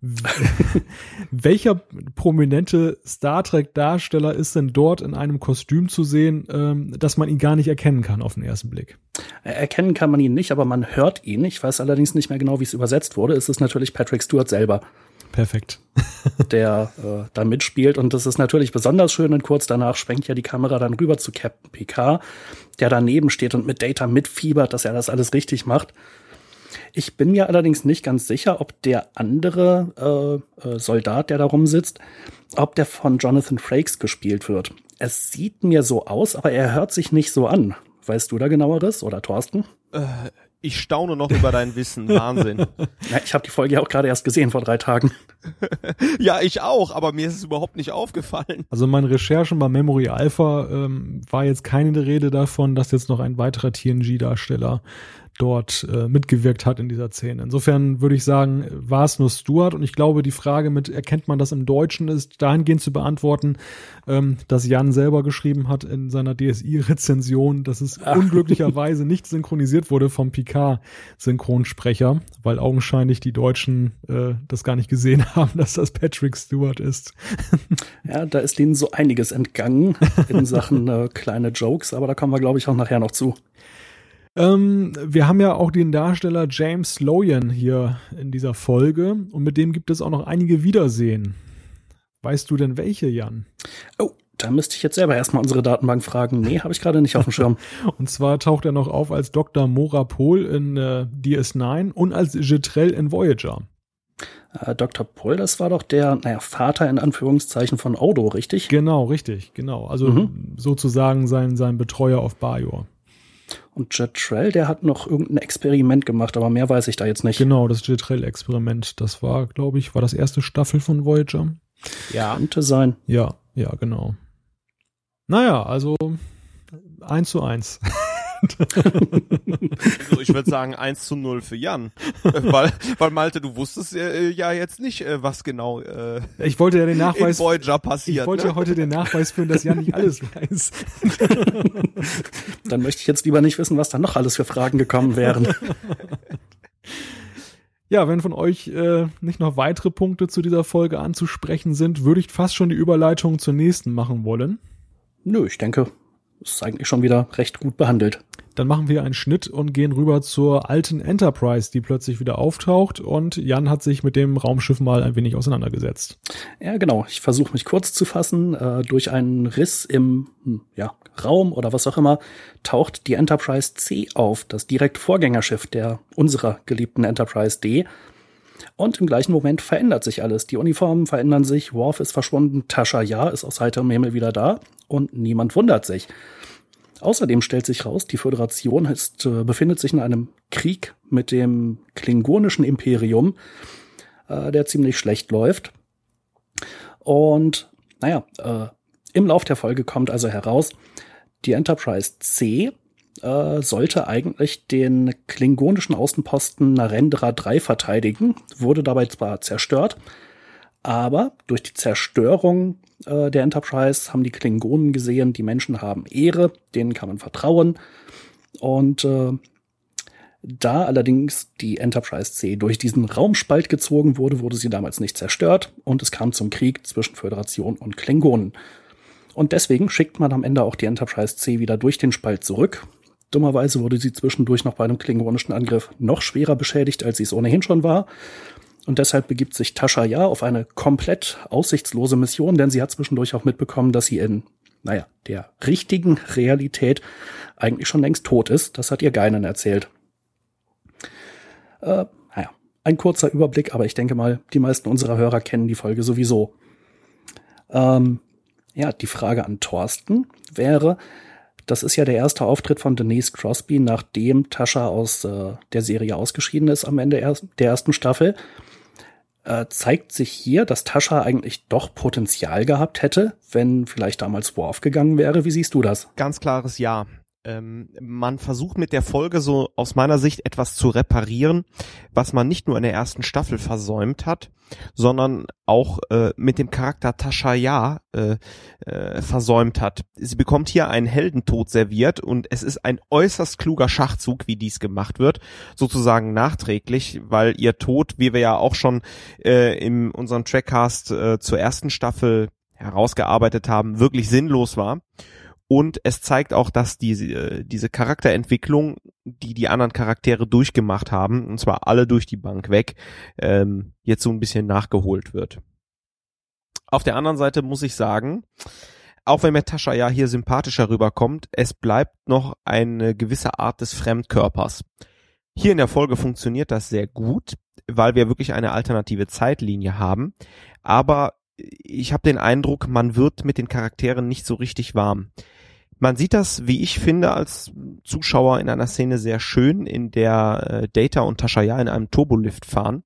Welcher prominente Star Trek-Darsteller ist denn dort in einem Kostüm zu sehen, ähm, dass man ihn gar nicht erkennen kann auf den ersten Blick? Erkennen kann man ihn nicht, aber man hört ihn. Ich weiß allerdings nicht mehr genau, wie es übersetzt wurde. Es ist natürlich Patrick Stewart selber. Perfekt. der äh, da mitspielt. Und das ist natürlich besonders schön. Und kurz danach schwenkt ja die Kamera dann rüber zu Captain Picard, der daneben steht und mit Data mitfiebert, dass er das alles richtig macht. Ich bin mir allerdings nicht ganz sicher, ob der andere äh, äh, Soldat, der da rumsitzt, ob der von Jonathan Frakes gespielt wird. Es sieht mir so aus, aber er hört sich nicht so an. Weißt du da genaueres oder Thorsten? Äh, Ich staune noch über dein Wissen. Wahnsinn. Ja, ich habe die Folge ja auch gerade erst gesehen vor drei Tagen. ja, ich auch, aber mir ist es überhaupt nicht aufgefallen. Also meine Recherchen bei Memory Alpha ähm, war jetzt keine Rede davon, dass jetzt noch ein weiterer TNG-Darsteller dort äh, mitgewirkt hat in dieser Szene. Insofern würde ich sagen, war es nur Stuart und ich glaube, die Frage mit, erkennt man das im Deutschen, ist dahingehend zu beantworten, ähm, dass Jan selber geschrieben hat in seiner DSI-Rezension, dass es Ach. unglücklicherweise nicht synchronisiert wurde vom Picard-Synchronsprecher, weil augenscheinlich die Deutschen äh, das gar nicht gesehen haben, dass das Patrick Stewart ist. ja, da ist ihnen so einiges entgangen in Sachen äh, kleine Jokes, aber da kommen wir, glaube ich, auch nachher noch zu. Ähm, wir haben ja auch den Darsteller James Loyan hier in dieser Folge und mit dem gibt es auch noch einige Wiedersehen. Weißt du denn welche, Jan? Oh, da müsste ich jetzt selber erstmal unsere Datenbank fragen. Nee, habe ich gerade nicht auf dem Schirm. und zwar taucht er noch auf als Dr. Mora Pol in äh, DS9 und als Jetrel in Voyager. Äh, Dr. Pol, das war doch der, naja, Vater in Anführungszeichen von Odo, richtig? Genau, richtig, genau. Also mhm. sozusagen sein, sein Betreuer auf Bajor. Und Jetrell, der hat noch irgendein Experiment gemacht, aber mehr weiß ich da jetzt nicht. Genau, das Jetrell-Experiment, das war, glaube ich, war das erste Staffel von Voyager. Ja. Könnte sein. Ja, ja, genau. Naja, also eins zu eins. also ich würde sagen 1 zu 0 für Jan. weil, weil Malte, du wusstest äh, ja jetzt nicht, äh, was genau äh, ich wollte ja den Nachweis, in Voyager passiert. Ich wollte ne? ja heute den Nachweis führen, dass Jan nicht alles weiß. Dann möchte ich jetzt lieber nicht wissen, was da noch alles für Fragen gekommen wären. Ja, wenn von euch äh, nicht noch weitere Punkte zu dieser Folge anzusprechen sind, würde ich fast schon die Überleitung zur nächsten machen wollen. Nö, ich denke, ist eigentlich schon wieder recht gut behandelt. Dann machen wir einen Schnitt und gehen rüber zur alten Enterprise, die plötzlich wieder auftaucht und Jan hat sich mit dem Raumschiff mal ein wenig auseinandergesetzt. Ja, genau. Ich versuche mich kurz zu fassen. Äh, durch einen Riss im hm, ja, Raum oder was auch immer taucht die Enterprise C auf, das direkt Vorgängerschiff der unserer geliebten Enterprise D. Und im gleichen Moment verändert sich alles. Die Uniformen verändern sich, Worf ist verschwunden, Tascha Ja ist aus heiterem Himmel wieder da und niemand wundert sich. Außerdem stellt sich raus, die Föderation ist, äh, befindet sich in einem Krieg mit dem klingonischen Imperium, äh, der ziemlich schlecht läuft. Und naja, äh, im Lauf der Folge kommt also heraus, die Enterprise C äh, sollte eigentlich den klingonischen Außenposten Narendra 3 verteidigen, wurde dabei zwar zerstört, aber durch die Zerstörung äh, der Enterprise haben die Klingonen gesehen, die Menschen haben Ehre, denen kann man vertrauen. Und äh, da allerdings die Enterprise C durch diesen Raumspalt gezogen wurde, wurde sie damals nicht zerstört und es kam zum Krieg zwischen Föderation und Klingonen. Und deswegen schickt man am Ende auch die Enterprise C wieder durch den Spalt zurück. Dummerweise wurde sie zwischendurch noch bei einem klingonischen Angriff noch schwerer beschädigt, als sie es ohnehin schon war. Und deshalb begibt sich Tascha ja auf eine komplett aussichtslose Mission, denn sie hat zwischendurch auch mitbekommen, dass sie in, naja, der richtigen Realität eigentlich schon längst tot ist. Das hat ihr Geinen erzählt. Äh, naja, ein kurzer Überblick, aber ich denke mal, die meisten unserer Hörer kennen die Folge sowieso. Ähm, ja, die Frage an Thorsten wäre, das ist ja der erste Auftritt von Denise Crosby, nachdem Tascha aus äh, der Serie ausgeschieden ist am Ende der ersten Staffel äh, zeigt sich hier, dass Tascha eigentlich doch Potenzial gehabt hätte, wenn vielleicht damals Worf gegangen wäre. Wie siehst du das? Ganz klares Ja ähm, man versucht mit der Folge so aus meiner Sicht etwas zu reparieren, was man nicht nur in der ersten Staffel versäumt hat, sondern auch äh, mit dem Charakter Tasha Ja äh, äh, versäumt hat. Sie bekommt hier einen Heldentod serviert und es ist ein äußerst kluger Schachzug, wie dies gemacht wird, sozusagen nachträglich, weil ihr Tod, wie wir ja auch schon äh, in unserem Trackcast äh, zur ersten Staffel herausgearbeitet haben, wirklich sinnlos war. Und es zeigt auch, dass diese, äh, diese Charakterentwicklung, die die anderen Charaktere durchgemacht haben, und zwar alle durch die Bank weg, ähm, jetzt so ein bisschen nachgeholt wird. Auf der anderen Seite muss ich sagen, auch wenn mir Tascha ja hier sympathischer rüberkommt, es bleibt noch eine gewisse Art des Fremdkörpers. Hier in der Folge funktioniert das sehr gut, weil wir wirklich eine alternative Zeitlinie haben. Aber ich habe den Eindruck, man wird mit den Charakteren nicht so richtig warm man sieht das, wie ich finde, als Zuschauer in einer Szene sehr schön, in der äh, Data und Tasha ja in einem Turbolift fahren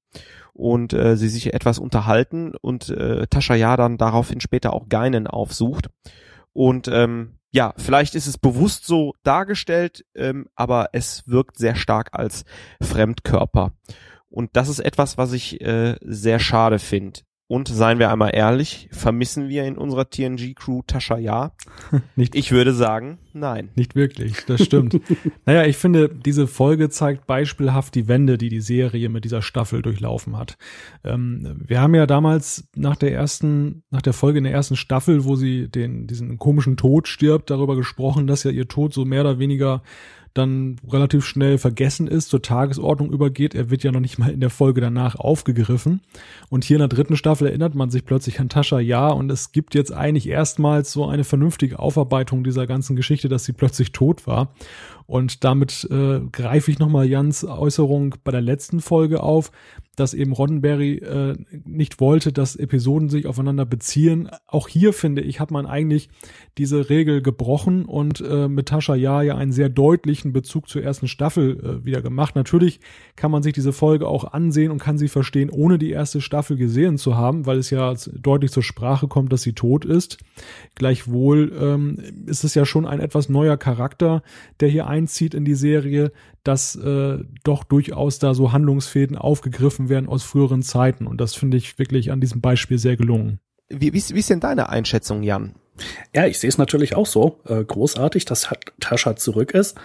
und äh, sie sich etwas unterhalten und äh, Tasha ja dann daraufhin später auch Geinen aufsucht. Und ähm, ja, vielleicht ist es bewusst so dargestellt, ähm, aber es wirkt sehr stark als Fremdkörper. Und das ist etwas, was ich äh, sehr schade finde. Und seien wir einmal ehrlich, vermissen wir in unserer TNG-Crew Tascha ja? Nicht, ich würde sagen, nein. Nicht wirklich, das stimmt. naja, ich finde, diese Folge zeigt beispielhaft die Wende, die die Serie mit dieser Staffel durchlaufen hat. Ähm, wir haben ja damals nach der ersten, nach der Folge in der ersten Staffel, wo sie den, diesen komischen Tod stirbt, darüber gesprochen, dass ja ihr Tod so mehr oder weniger dann relativ schnell vergessen ist, zur Tagesordnung übergeht. Er wird ja noch nicht mal in der Folge danach aufgegriffen. Und hier in der dritten Staffel erinnert man sich plötzlich an Tascha Ja und es gibt jetzt eigentlich erstmals so eine vernünftige Aufarbeitung dieser ganzen Geschichte, dass sie plötzlich tot war. Und damit äh, greife ich nochmal Jans Äußerung bei der letzten Folge auf, dass eben Roddenberry äh, nicht wollte, dass Episoden sich aufeinander beziehen. Auch hier finde ich, hat man eigentlich diese Regel gebrochen und äh, mit Tascha Ja ja einen sehr deutlichen Bezug zur ersten Staffel äh, wieder gemacht. Natürlich kann man sich diese Folge auch ansehen und kann sie verstehen, ohne die erste Staffel gesehen zu haben, weil es ja deutlich zur Sprache kommt, dass sie tot ist. Gleichwohl ähm, ist es ja schon ein etwas neuer Charakter, der hier einzieht in die Serie, dass äh, doch durchaus da so Handlungsfäden aufgegriffen werden aus früheren Zeiten. Und das finde ich wirklich an diesem Beispiel sehr gelungen. Wie, wie, wie ist denn deine Einschätzung, Jan? Ja, ich sehe es natürlich auch so. Äh, großartig, dass Tascha zurück ist.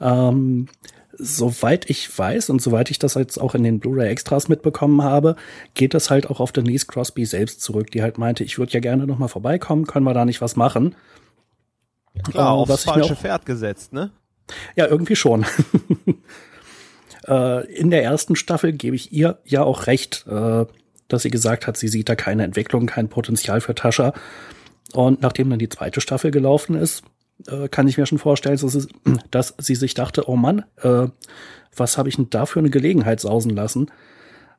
Ähm, soweit ich weiß und soweit ich das jetzt auch in den Blu-ray-Extras mitbekommen habe, geht das halt auch auf Denise Crosby selbst zurück, die halt meinte, ich würde ja gerne noch mal vorbeikommen, können wir da nicht was machen? Ja, klar, ähm, aufs falsche Pferd gesetzt, ne? Ja, irgendwie schon. äh, in der ersten Staffel gebe ich ihr ja auch recht, äh, dass sie gesagt hat, sie sieht da keine Entwicklung, kein Potenzial für Tascha. Und nachdem dann die zweite Staffel gelaufen ist, äh, kann ich mir schon vorstellen, dass, es, dass sie sich dachte, oh Mann, äh, was habe ich denn da für eine Gelegenheit sausen lassen?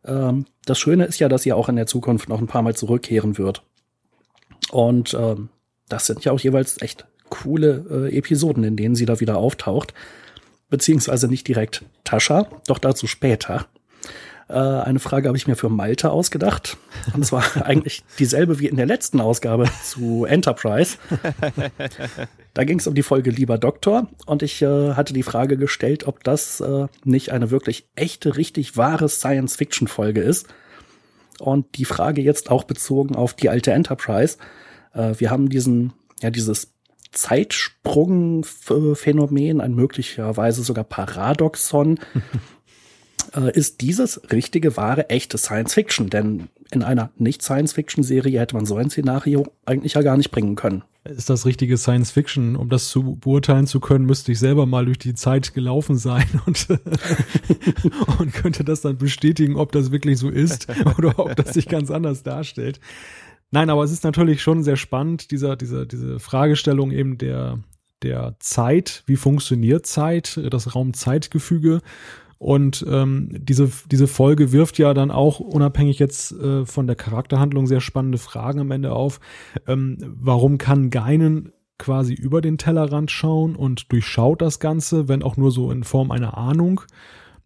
Ähm, das Schöne ist ja, dass sie auch in der Zukunft noch ein paar Mal zurückkehren wird. Und ähm, das sind ja auch jeweils echt coole äh, Episoden, in denen sie da wieder auftaucht. Beziehungsweise nicht direkt Tascha, doch dazu später. Äh, eine Frage habe ich mir für Malte ausgedacht. Und zwar eigentlich dieselbe wie in der letzten Ausgabe zu Enterprise. Da ging es um die Folge Lieber Doktor und ich äh, hatte die Frage gestellt, ob das äh, nicht eine wirklich echte, richtig wahre Science-Fiction-Folge ist. Und die Frage jetzt auch bezogen auf die alte Enterprise. Äh, wir haben diesen, ja, dieses Zeitsprung-Phänomen, ein möglicherweise sogar Paradoxon. äh, ist dieses richtige, wahre, echte Science Fiction? Denn in einer Nicht-Science-Fiction-Serie hätte man so ein Szenario eigentlich ja gar nicht bringen können. Ist das richtige Science Fiction? Um das zu beurteilen zu können, müsste ich selber mal durch die Zeit gelaufen sein und, und könnte das dann bestätigen, ob das wirklich so ist oder ob das sich ganz anders darstellt. Nein, aber es ist natürlich schon sehr spannend, dieser, dieser, diese Fragestellung eben der, der Zeit, wie funktioniert Zeit, das Raum-Zeitgefüge. Und ähm, diese, diese Folge wirft ja dann auch unabhängig jetzt äh, von der Charakterhandlung sehr spannende Fragen am Ende auf. Ähm, warum kann Geinen quasi über den Tellerrand schauen und durchschaut das Ganze, wenn auch nur so in Form einer Ahnung?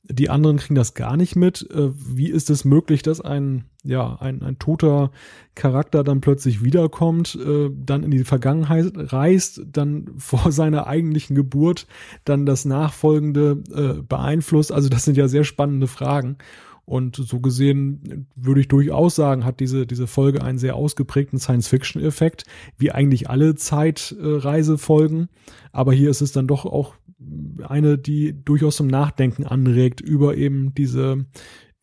Die anderen kriegen das gar nicht mit. Äh, wie ist es möglich, dass ein, ja, ein, ein toter Charakter dann plötzlich wiederkommt, äh, dann in die Vergangenheit reist, dann vor seiner eigentlichen Geburt dann das Nachfolgende äh, beeinflusst? Also das sind ja sehr spannende Fragen. Und so gesehen würde ich durchaus sagen, hat diese, diese Folge einen sehr ausgeprägten Science-Fiction-Effekt, wie eigentlich alle Zeitreisefolgen. Aber hier ist es dann doch auch eine, die durchaus zum Nachdenken anregt über eben diese,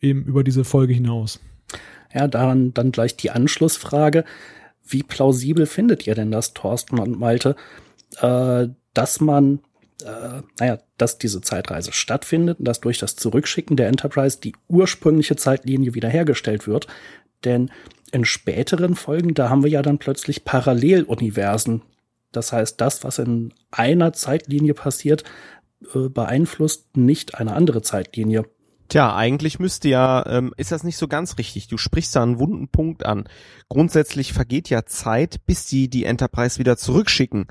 eben über diese Folge hinaus. Ja, daran dann gleich die Anschlussfrage. Wie plausibel findet ihr denn das, Thorsten und Malte, äh, dass man, äh, naja, dass diese Zeitreise stattfindet und dass durch das Zurückschicken der Enterprise die ursprüngliche Zeitlinie wiederhergestellt wird? Denn in späteren Folgen, da haben wir ja dann plötzlich Paralleluniversen, das heißt, das, was in einer Zeitlinie passiert, äh, beeinflusst nicht eine andere Zeitlinie. Tja, eigentlich müsste ja, ähm, ist das nicht so ganz richtig. Du sprichst da einen wunden Punkt an. Grundsätzlich vergeht ja Zeit, bis sie die Enterprise wieder zurückschicken.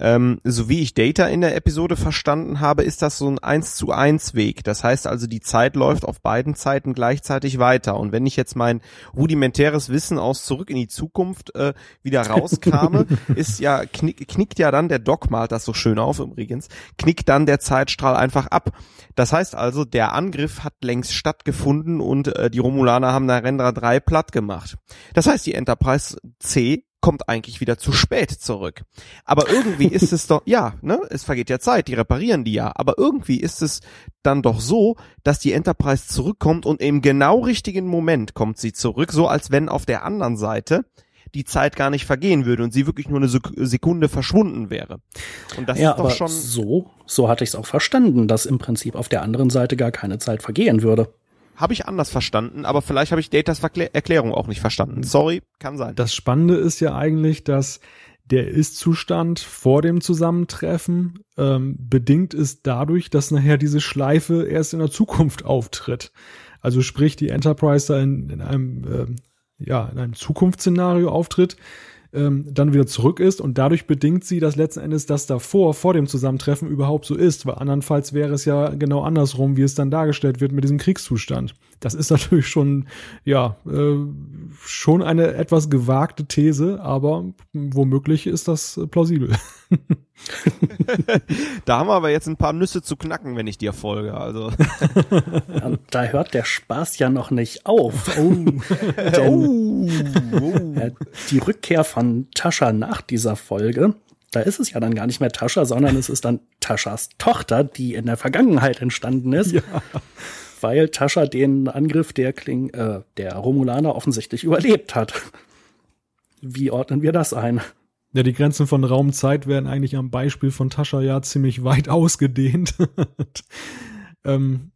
Ähm, so wie ich Data in der Episode verstanden habe, ist das so ein 1 zu 1 Weg. Das heißt also, die Zeit läuft auf beiden Zeiten gleichzeitig weiter. Und wenn ich jetzt mein rudimentäres Wissen aus Zurück in die Zukunft äh, wieder rauskame, ist ja, knick, knickt ja dann, der Doc malt das so schön auf übrigens, knickt dann der Zeitstrahl einfach ab. Das heißt also, der Angriff hat längst stattgefunden und äh, die Romulaner haben Narendra 3 platt gemacht. Das heißt, die Enterprise C kommt eigentlich wieder zu spät zurück. Aber irgendwie ist es doch, ja, ne, es vergeht ja Zeit, die reparieren die ja, aber irgendwie ist es dann doch so, dass die Enterprise zurückkommt und im genau richtigen Moment kommt sie zurück, so als wenn auf der anderen Seite die Zeit gar nicht vergehen würde und sie wirklich nur eine Sekunde verschwunden wäre. Und das ja, ist doch schon so, so hatte ich es auch verstanden, dass im Prinzip auf der anderen Seite gar keine Zeit vergehen würde habe ich anders verstanden, aber vielleicht habe ich Datas Erklärung auch nicht verstanden. Sorry, kann sein. Das Spannende ist ja eigentlich, dass der Ist-Zustand vor dem Zusammentreffen ähm, bedingt ist dadurch, dass nachher diese Schleife erst in der Zukunft auftritt. Also sprich, die Enterprise da in, in einem äh, ja in einem Zukunftsszenario auftritt, ähm, dann wieder zurück ist und dadurch bedingt sie, dass letzten Endes das davor, vor dem Zusammentreffen überhaupt so ist, weil andernfalls wäre es ja genau andersrum, wie es dann dargestellt wird mit diesem Kriegszustand. Das ist natürlich schon, ja, äh, schon eine etwas gewagte These, aber womöglich ist das plausibel. da haben wir aber jetzt ein paar Nüsse zu knacken, wenn ich dir folge. Also. Ja, da hört der Spaß ja noch nicht auf. Oh. Denn, oh. Oh. die Rückkehr von Tascha nach dieser Folge, da ist es ja dann gar nicht mehr Tascha, sondern es ist dann Taschas Tochter, die in der Vergangenheit entstanden ist. Ja. Weil Tascha den Angriff der Kling, äh, der Romulaner offensichtlich überlebt hat. Wie ordnen wir das ein? Ja, die Grenzen von Raum-Zeit werden eigentlich am Beispiel von Tascha ja ziemlich weit ausgedehnt. ähm,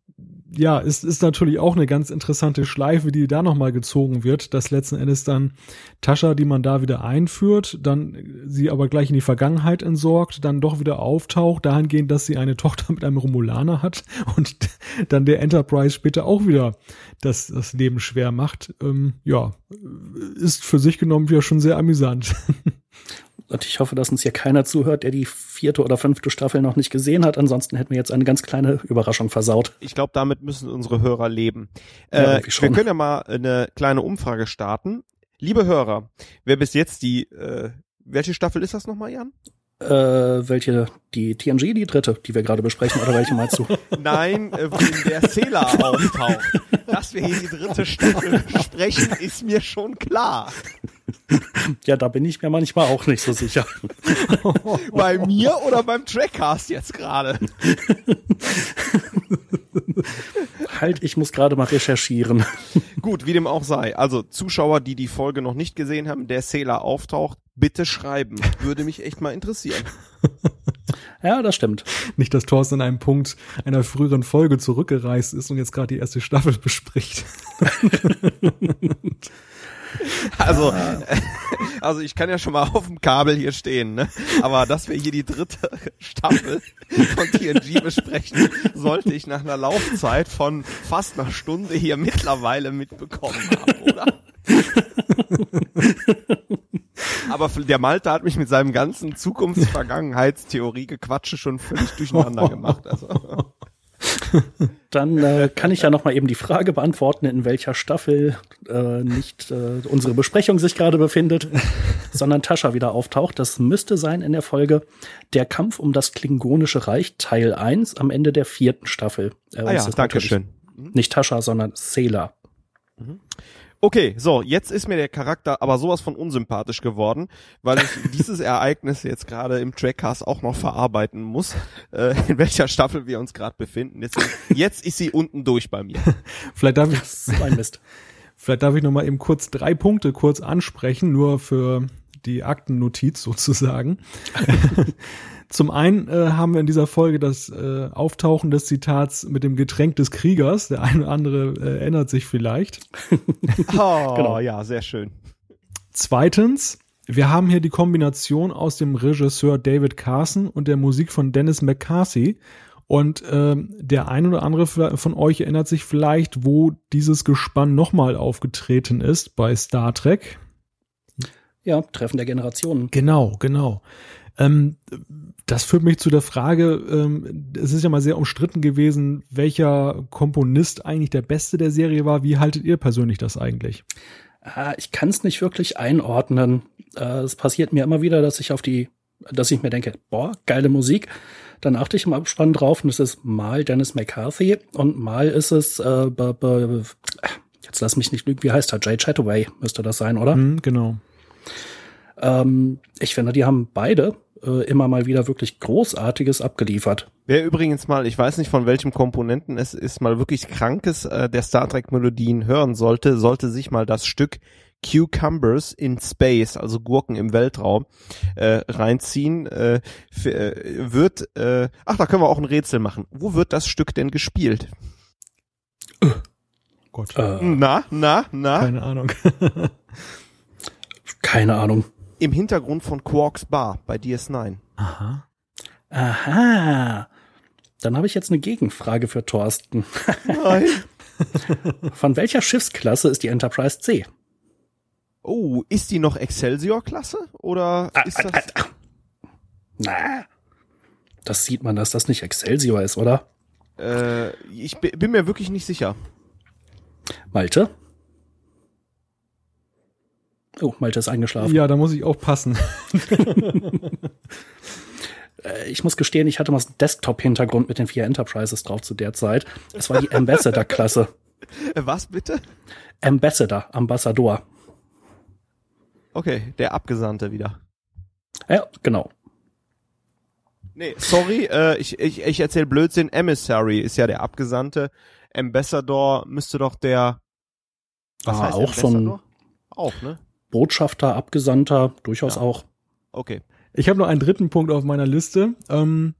ja, es ist natürlich auch eine ganz interessante Schleife, die da nochmal gezogen wird, dass letzten Endes dann Tascha, die man da wieder einführt, dann sie aber gleich in die Vergangenheit entsorgt, dann doch wieder auftaucht, dahingehend, dass sie eine Tochter mit einem Romulaner hat und dann der Enterprise später auch wieder das, das Leben schwer macht. Ähm, ja, ist für sich genommen ja schon sehr amüsant. Und ich hoffe, dass uns hier keiner zuhört, der die vierte oder fünfte Staffel noch nicht gesehen hat. Ansonsten hätten wir jetzt eine ganz kleine Überraschung versaut. Ich glaube, damit müssen unsere Hörer leben. Ja, äh, wir können ja mal eine kleine Umfrage starten. Liebe Hörer, wer bis jetzt die, äh, welche Staffel ist das nochmal, Jan? Äh, welche, die TNG, die dritte, die wir gerade besprechen, oder welche meinst du? Nein, äh, in der Cela auftaucht. Dass wir hier die dritte Staffel besprechen, ist mir schon klar. Ja, da bin ich mir manchmal auch nicht so sicher. Bei mir oder beim Trackcast jetzt gerade? halt, ich muss gerade mal recherchieren. Gut, wie dem auch sei. Also Zuschauer, die die Folge noch nicht gesehen haben, der Sailor auftaucht, bitte schreiben. Würde mich echt mal interessieren. Ja, das stimmt. Nicht, dass Thorsten in einem Punkt einer früheren Folge zurückgereist ist und jetzt gerade die erste Staffel bespricht. Also, also ich kann ja schon mal auf dem Kabel hier stehen, ne? Aber dass wir hier die dritte Staffel von TNG besprechen, sollte ich nach einer Laufzeit von fast einer Stunde hier mittlerweile mitbekommen haben, oder? Aber der Malte hat mich mit seinem ganzen Zukunfts-Vergangenheitstheorie-Gequatsche schon völlig durcheinander gemacht. Also. Dann äh, kann ich ja noch mal eben die Frage beantworten, in welcher Staffel äh, nicht äh, unsere Besprechung sich gerade befindet, sondern Tascha wieder auftaucht. Das müsste sein in der Folge Der Kampf um das Klingonische Reich Teil 1 am Ende der vierten Staffel. Äh, ah ja, danke schön. Nicht Tascha, sondern Sailor. Mhm. Okay, so, jetzt ist mir der Charakter aber sowas von unsympathisch geworden, weil ich dieses Ereignis jetzt gerade im Trackcast auch noch verarbeiten muss, äh, in welcher Staffel wir uns gerade befinden. Jetzt, jetzt ist sie unten durch bei mir. Vielleicht darf ich, ein Mist. Vielleicht darf ich noch mal eben kurz drei Punkte kurz ansprechen, nur für die Aktennotiz sozusagen. Zum einen äh, haben wir in dieser Folge das äh, Auftauchen des Zitats mit dem Getränk des Kriegers. Der eine oder andere äh, erinnert sich vielleicht. oh, genau. ja, sehr schön. Zweitens, wir haben hier die Kombination aus dem Regisseur David Carson und der Musik von Dennis McCarthy. Und ähm, der ein oder andere von euch erinnert sich vielleicht, wo dieses Gespann nochmal aufgetreten ist bei Star Trek. Ja, Treffen der Generationen. Genau, genau. Ähm, das führt mich zu der Frage, ähm, es ist ja mal sehr umstritten gewesen, welcher Komponist eigentlich der beste der Serie war. Wie haltet ihr persönlich das eigentlich? Ah, ich kann es nicht wirklich einordnen. Äh, es passiert mir immer wieder, dass ich auf die, dass ich mir denke, boah, geile Musik. Dann achte ich im Abspann drauf und es ist mal Dennis McCarthy und mal ist es, äh, jetzt lass mich nicht lügen, wie heißt er? Jay Chataway müsste das sein, oder? Mhm, genau. Ähm, ich finde, die haben beide äh, immer mal wieder wirklich Großartiges abgeliefert. Wer übrigens mal, ich weiß nicht von welchem Komponenten es ist, mal wirklich krankes äh, der Star Trek Melodien hören sollte, sollte sich mal das Stück Cucumbers in Space, also Gurken im Weltraum, äh, reinziehen, äh, äh, wird, äh, ach, da können wir auch ein Rätsel machen. Wo wird das Stück denn gespielt? Gott. Äh, na, na, na? Keine Ahnung. Keine Ahnung. Im Hintergrund von Quarks Bar bei DS9. Aha. Aha. Dann habe ich jetzt eine Gegenfrage für Thorsten. Nein. Von welcher Schiffsklasse ist die Enterprise C? Oh, ist die noch Excelsior-Klasse? Oder Ah, ist ah, das. ah, ah. Na, das sieht man, dass das nicht Excelsior ist, oder? Äh, ich bi- bin mir wirklich nicht sicher. Malte? Oh, Malte ist eingeschlafen. Ja, da muss ich auch passen. Äh, Ich muss gestehen, ich hatte mal so einen Desktop-Hintergrund mit den vier Enterprises drauf zu der Zeit. Es war die Ambassador-Klasse. Äh, was bitte? Ambassador, Ambassador. Okay, der Abgesandte wieder. Ja, genau. Nee, sorry, äh, ich, ich, ich erzähle Blödsinn. Emissary ist ja der Abgesandte. Ambassador müsste doch der. Ah, auch so ein- Ambassador? Auch, ne? Botschafter, Abgesandter, durchaus Ja. auch. Okay. Ich habe noch einen dritten Punkt auf meiner Liste. Ähm,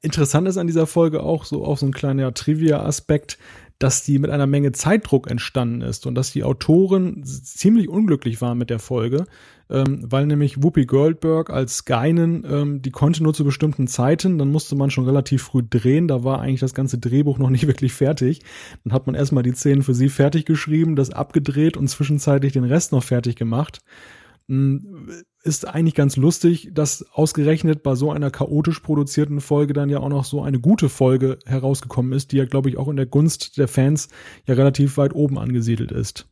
interessant ist an dieser Folge auch so auch so ein kleiner Trivia-Aspekt, dass die mit einer Menge Zeitdruck entstanden ist und dass die Autoren ziemlich unglücklich waren mit der Folge, ähm, weil nämlich Whoopi Goldberg als Geinen, ähm, die konnte nur zu bestimmten Zeiten, dann musste man schon relativ früh drehen, da war eigentlich das ganze Drehbuch noch nicht wirklich fertig. Dann hat man erstmal die Szenen für sie fertig geschrieben, das abgedreht und zwischenzeitlich den Rest noch fertig gemacht. Mm, Ist eigentlich ganz lustig, dass ausgerechnet bei so einer chaotisch produzierten Folge dann ja auch noch so eine gute Folge herausgekommen ist, die ja, glaube ich, auch in der Gunst der Fans ja relativ weit oben angesiedelt ist.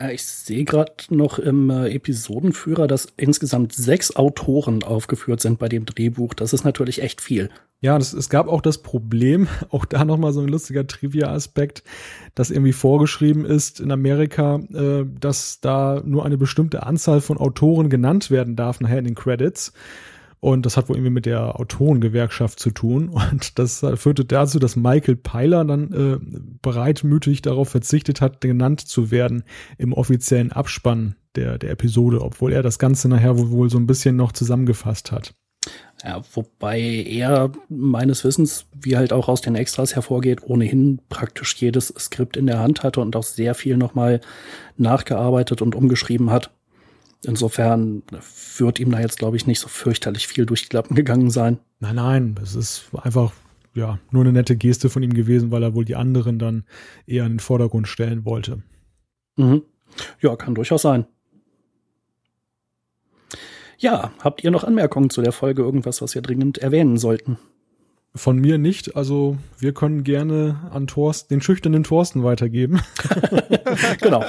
Ja, ich sehe gerade noch im äh, Episodenführer, dass insgesamt sechs Autoren aufgeführt sind bei dem Drehbuch. Das ist natürlich echt viel. Ja, das, es gab auch das Problem, auch da nochmal so ein lustiger Trivia-Aspekt, dass irgendwie vorgeschrieben ist in Amerika, äh, dass da nur eine bestimmte Anzahl von Autoren genannt werden darf nachher in den Credits. Und das hat wohl irgendwie mit der Autorengewerkschaft zu tun. Und das führte dazu, dass Michael Peiler dann äh, bereitmütig darauf verzichtet hat, genannt zu werden im offiziellen Abspann der, der Episode, obwohl er das Ganze nachher wohl, wohl so ein bisschen noch zusammengefasst hat. Ja, wobei er meines Wissens, wie halt auch aus den Extras hervorgeht, ohnehin praktisch jedes Skript in der Hand hatte und auch sehr viel nochmal nachgearbeitet und umgeschrieben hat. Insofern wird ihm da jetzt, glaube ich, nicht so fürchterlich viel durch die Lappen gegangen sein. Nein, nein, es ist einfach ja nur eine nette Geste von ihm gewesen, weil er wohl die anderen dann eher in den Vordergrund stellen wollte. Mhm. Ja, kann durchaus sein. Ja, habt ihr noch Anmerkungen zu der Folge? Irgendwas, was wir dringend erwähnen sollten? Von mir nicht, also wir können gerne an Thorsten, den schüchternen Thorsten weitergeben. genau.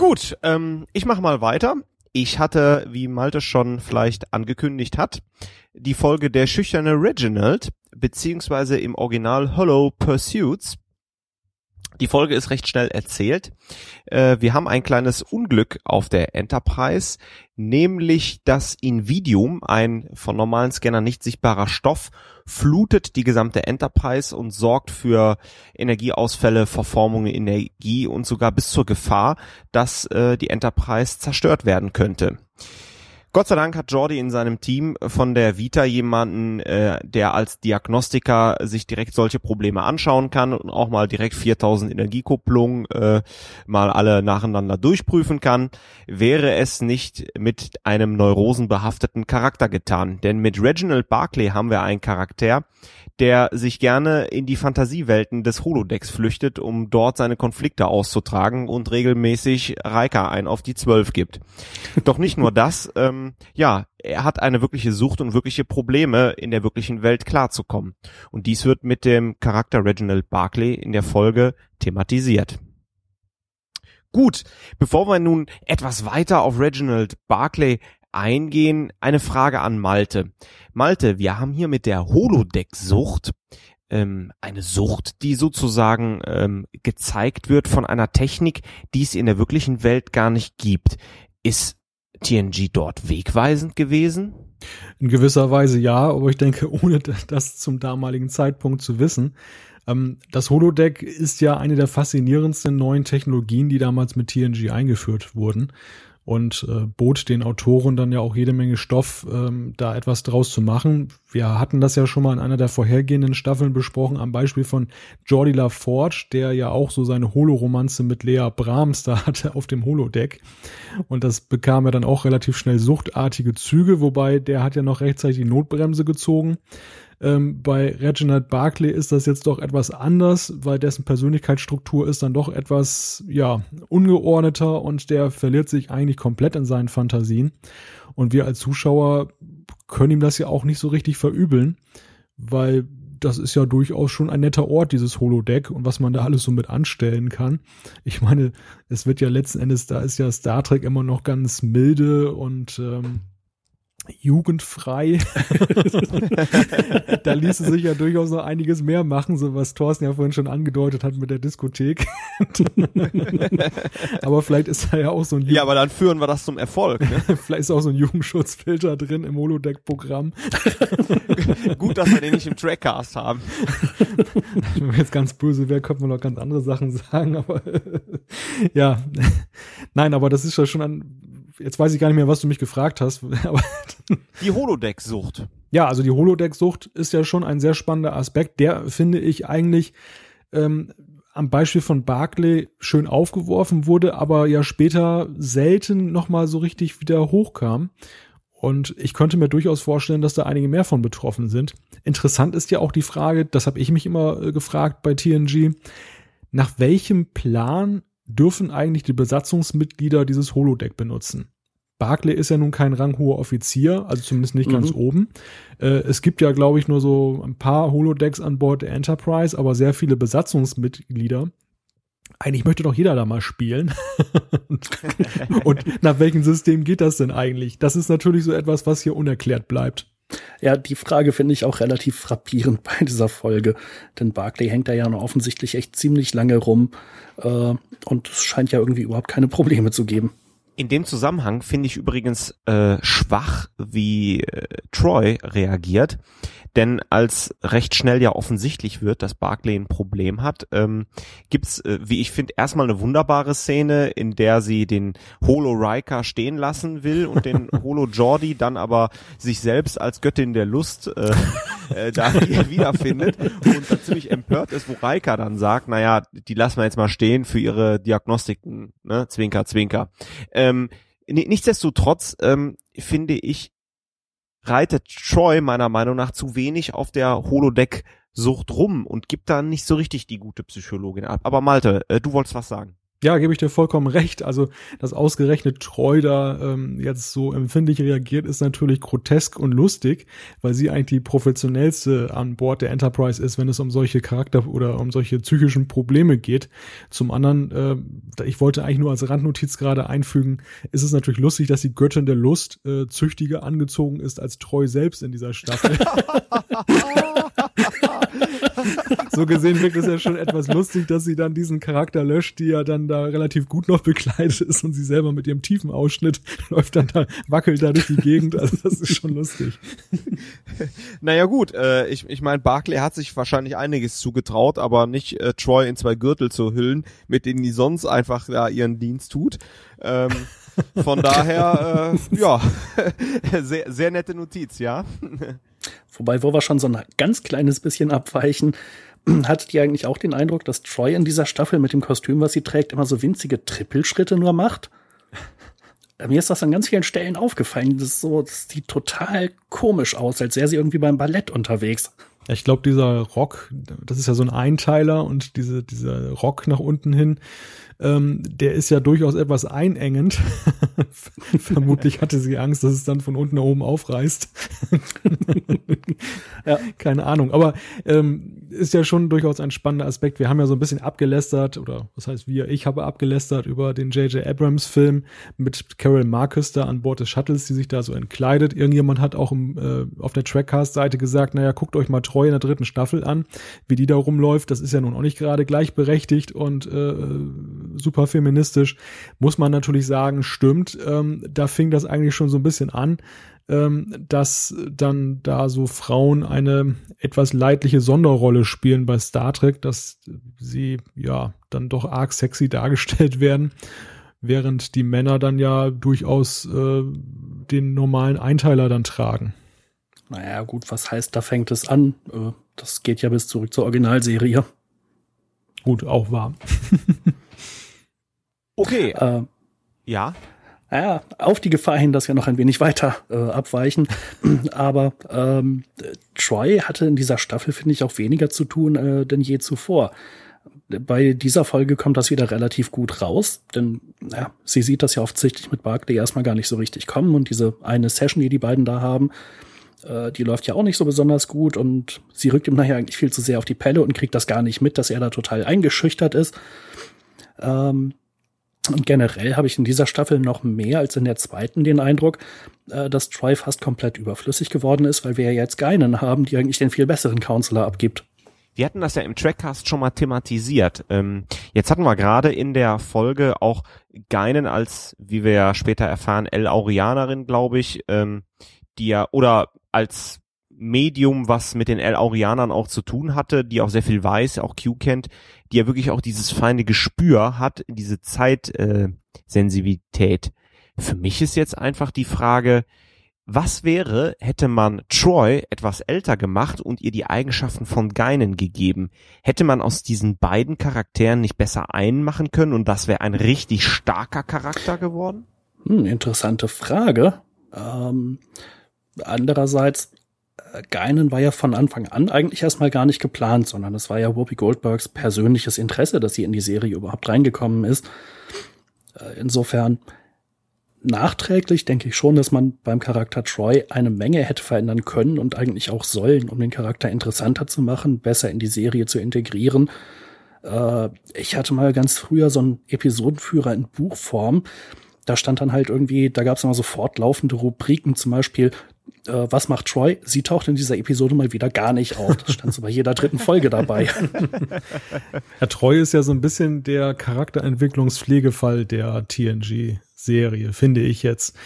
Gut, ähm, ich mache mal weiter. Ich hatte, wie Malte schon vielleicht angekündigt hat, die Folge Der schüchterne Reginald, beziehungsweise im Original Hollow Pursuits. Die Folge ist recht schnell erzählt. Äh, wir haben ein kleines Unglück auf der Enterprise, nämlich das Invidium, ein von normalen Scannern nicht sichtbarer Stoff, flutet die gesamte Enterprise und sorgt für Energieausfälle, Verformungen, Energie und sogar bis zur Gefahr, dass äh, die Enterprise zerstört werden könnte. Gott sei Dank hat Jordi in seinem Team von der Vita jemanden, äh, der als Diagnostiker sich direkt solche Probleme anschauen kann und auch mal direkt 4000 Energiekupplungen äh, mal alle nacheinander durchprüfen kann, wäre es nicht mit einem neurosenbehafteten Charakter getan. Denn mit Reginald Barclay haben wir einen Charakter, der sich gerne in die Fantasiewelten des Holodecks flüchtet, um dort seine Konflikte auszutragen und regelmäßig Reika ein auf die Zwölf gibt. Doch nicht nur das, ähm, ja, er hat eine wirkliche Sucht und wirkliche Probleme in der wirklichen Welt klarzukommen. Und dies wird mit dem Charakter Reginald Barclay in der Folge thematisiert. Gut, bevor wir nun etwas weiter auf Reginald Barclay eingehen, eine Frage an Malte. Malte, wir haben hier mit der Holodeck-Sucht ähm, eine Sucht, die sozusagen ähm, gezeigt wird von einer Technik, die es in der wirklichen Welt gar nicht gibt. Ist TNG dort wegweisend gewesen? In gewisser Weise ja, aber ich denke, ohne das zum damaligen Zeitpunkt zu wissen. Ähm, das Holodeck ist ja eine der faszinierendsten neuen Technologien, die damals mit TNG eingeführt wurden und äh, bot den Autoren dann ja auch jede Menge Stoff, ähm, da etwas draus zu machen. Wir hatten das ja schon mal in einer der vorhergehenden Staffeln besprochen, am Beispiel von Jordi LaForge, der ja auch so seine Holoromanze mit Lea Brahms da hatte auf dem Holodeck. Und das bekam ja dann auch relativ schnell suchtartige Züge, wobei der hat ja noch rechtzeitig die Notbremse gezogen. Ähm, bei Reginald Barclay ist das jetzt doch etwas anders, weil dessen Persönlichkeitsstruktur ist dann doch etwas, ja, ungeordneter und der verliert sich eigentlich komplett in seinen Fantasien. Und wir als Zuschauer können ihm das ja auch nicht so richtig verübeln, weil das ist ja durchaus schon ein netter Ort, dieses Holodeck und was man da alles so mit anstellen kann. Ich meine, es wird ja letzten Endes, da ist ja Star Trek immer noch ganz milde und ähm, jugendfrei. da ließe sich ja durchaus noch einiges mehr machen, so was Thorsten ja vorhin schon angedeutet hat mit der Diskothek. aber vielleicht ist da ja auch so ein Jugend Ja, aber dann führen wir das zum Erfolg. Ne? vielleicht ist auch so ein Jugendschutzfilter drin im Holodeck-Programm. Gut, dass wir den nicht im Trackcast haben. Wenn man jetzt ganz böse wäre, könnte man noch ganz andere Sachen sagen, aber ja. Nein, aber das ist ja schon ein jetzt weiß ich gar nicht mehr, was du mich gefragt hast. Die Holodeck-Sucht. Ja, also die Holodeck-Sucht ist ja schon ein sehr spannender Aspekt. Der finde ich eigentlich ähm, am Beispiel von Barclay schön aufgeworfen wurde, aber ja später selten nochmal so richtig wieder hochkam. Und ich könnte mir durchaus vorstellen, dass da einige mehr von betroffen sind. Interessant ist ja auch die Frage, das habe ich mich immer äh, gefragt bei TNG, nach welchem Plan dürfen eigentlich die Besatzungsmitglieder dieses Holodeck benutzen. Barclay ist ja nun kein ranghoher Offizier, also zumindest nicht mhm. ganz oben. Äh, es gibt ja, glaube ich, nur so ein paar Holodecks an Bord der Enterprise, aber sehr viele Besatzungsmitglieder. Eigentlich möchte doch jeder da mal spielen. und nach welchem System geht das denn eigentlich? Das ist natürlich so etwas, was hier unerklärt bleibt. Ja, die Frage finde ich auch relativ frappierend bei dieser Folge, denn Barclay hängt da ja noch offensichtlich echt ziemlich lange rum äh, und es scheint ja irgendwie überhaupt keine Probleme zu geben. In dem Zusammenhang finde ich übrigens äh, schwach, wie äh, Troy reagiert. Denn als recht schnell ja offensichtlich wird, dass Barclay ein Problem hat, ähm, gibt's, äh, wie ich finde, erstmal eine wunderbare Szene, in der sie den Holo Riker stehen lassen will und den Holo Jordi dann aber sich selbst als Göttin der Lust äh, äh, da wiederfindet und dann ziemlich empört ist, wo Riker dann sagt, naja, die lassen wir jetzt mal stehen für ihre Diagnostiken, ne? Zwinker, Zwinker. Ähm, nichtsdestotrotz ähm, finde ich, reitet Troy meiner Meinung nach zu wenig auf der Holodeck-Sucht rum und gibt da nicht so richtig die gute Psychologin ab. Aber Malte, äh, du wolltest was sagen. Ja, gebe ich dir vollkommen recht. Also, dass ausgerechnet Treu da ähm, jetzt so empfindlich reagiert, ist natürlich grotesk und lustig, weil sie eigentlich die professionellste an Bord der Enterprise ist, wenn es um solche Charakter- oder um solche psychischen Probleme geht. Zum anderen, äh, ich wollte eigentlich nur als Randnotiz gerade einfügen, ist es natürlich lustig, dass die Göttin der Lust äh, züchtiger angezogen ist als Treu selbst in dieser Staffel. so gesehen wirkt es ja schon etwas lustig, dass sie dann diesen Charakter löscht, die ja dann da relativ gut noch bekleidet ist und sie selber mit ihrem tiefen Ausschnitt läuft dann da, wackelt da durch die Gegend. Also das ist schon lustig. Naja gut, äh, ich, ich meine, Barclay hat sich wahrscheinlich einiges zugetraut, aber nicht äh, Troy in zwei Gürtel zu hüllen, mit denen die sonst einfach da ihren Dienst tut. Ähm, von daher, äh, ja, sehr, sehr nette Notiz, ja. Wobei, wo wir schon so ein ganz kleines bisschen abweichen, hattet ihr eigentlich auch den Eindruck, dass Troy in dieser Staffel mit dem Kostüm, was sie trägt, immer so winzige Trippelschritte nur macht? Mir ist das an ganz vielen Stellen aufgefallen. Das, ist so, das sieht total komisch aus, als wäre sie irgendwie beim Ballett unterwegs. ich glaube, dieser Rock, das ist ja so ein Einteiler und diese, dieser Rock nach unten hin, ähm, der ist ja durchaus etwas einengend. Vermutlich hatte sie Angst, dass es dann von unten nach oben aufreißt. ja. Keine Ahnung. Aber ähm, ist ja schon durchaus ein spannender Aspekt. Wir haben ja so ein bisschen abgelästert, oder was heißt wir, ich habe abgelästert über den J.J. Abrams-Film mit Carol Marcus da an Bord des Shuttles, die sich da so entkleidet. Irgendjemand hat auch im, äh, auf der Trackcast-Seite gesagt, naja, guckt euch mal treu in der dritten Staffel an, wie die da rumläuft. Das ist ja nun auch nicht gerade gleichberechtigt und äh, super feministisch. Muss man natürlich sagen, stimmt. Ähm, da fing das eigentlich schon so ein bisschen an ähm, dass dann da so Frauen eine etwas leidliche Sonderrolle spielen bei Star Trek, dass sie ja dann doch arg sexy dargestellt werden, während die Männer dann ja durchaus äh, den normalen Einteiler dann tragen. Naja, gut, was heißt, da fängt es an? Äh, das geht ja bis zurück zur Originalserie. Gut, auch wahr. okay. Äh, ja naja, auf die Gefahr hin, dass wir noch ein wenig weiter äh, abweichen. Aber ähm, Troy hatte in dieser Staffel, finde ich, auch weniger zu tun äh, denn je zuvor. Bei dieser Folge kommt das wieder relativ gut raus, denn ja, sie sieht das ja offensichtlich mit Barclay erstmal gar nicht so richtig kommen und diese eine Session, die die beiden da haben, äh, die läuft ja auch nicht so besonders gut und sie rückt ihm nachher eigentlich viel zu sehr auf die Pelle und kriegt das gar nicht mit, dass er da total eingeschüchtert ist. Ähm, und generell habe ich in dieser Staffel noch mehr als in der zweiten den Eindruck, äh, dass Troy fast komplett überflüssig geworden ist, weil wir ja jetzt Geinen haben, die eigentlich den viel besseren Counselor abgibt. Wir hatten das ja im Trackcast schon mal thematisiert. Ähm, jetzt hatten wir gerade in der Folge auch Geinen als, wie wir ja später erfahren, El Aurianerin, glaube ich, ähm, die ja, oder als Medium, was mit den El Aurianern auch zu tun hatte, die auch sehr viel weiß, auch Q kennt, die ja wirklich auch dieses feine Gespür hat, diese Zeitsensibilität. Äh, Für mich ist jetzt einfach die Frage, was wäre, hätte man Troy etwas älter gemacht und ihr die Eigenschaften von Geinen gegeben? Hätte man aus diesen beiden Charakteren nicht besser einen machen können und das wäre ein richtig starker Charakter geworden? Hm, interessante Frage. Ähm, andererseits Geinen war ja von Anfang an eigentlich erstmal gar nicht geplant, sondern es war ja Whoopi Goldbergs persönliches Interesse, dass sie in die Serie überhaupt reingekommen ist. Äh, insofern nachträglich denke ich schon, dass man beim Charakter Troy eine Menge hätte verändern können und eigentlich auch sollen, um den Charakter interessanter zu machen, besser in die Serie zu integrieren. Äh, ich hatte mal ganz früher so einen Episodenführer in Buchform. Da stand dann halt irgendwie, da gab es immer so fortlaufende Rubriken, zum Beispiel äh, was macht Troy? Sie taucht in dieser Episode mal wieder gar nicht auf. Das stand so bei jeder dritten Folge dabei. Herr Troy ist ja so ein bisschen der Charakterentwicklungspflegefall der TNG-Serie, finde ich jetzt.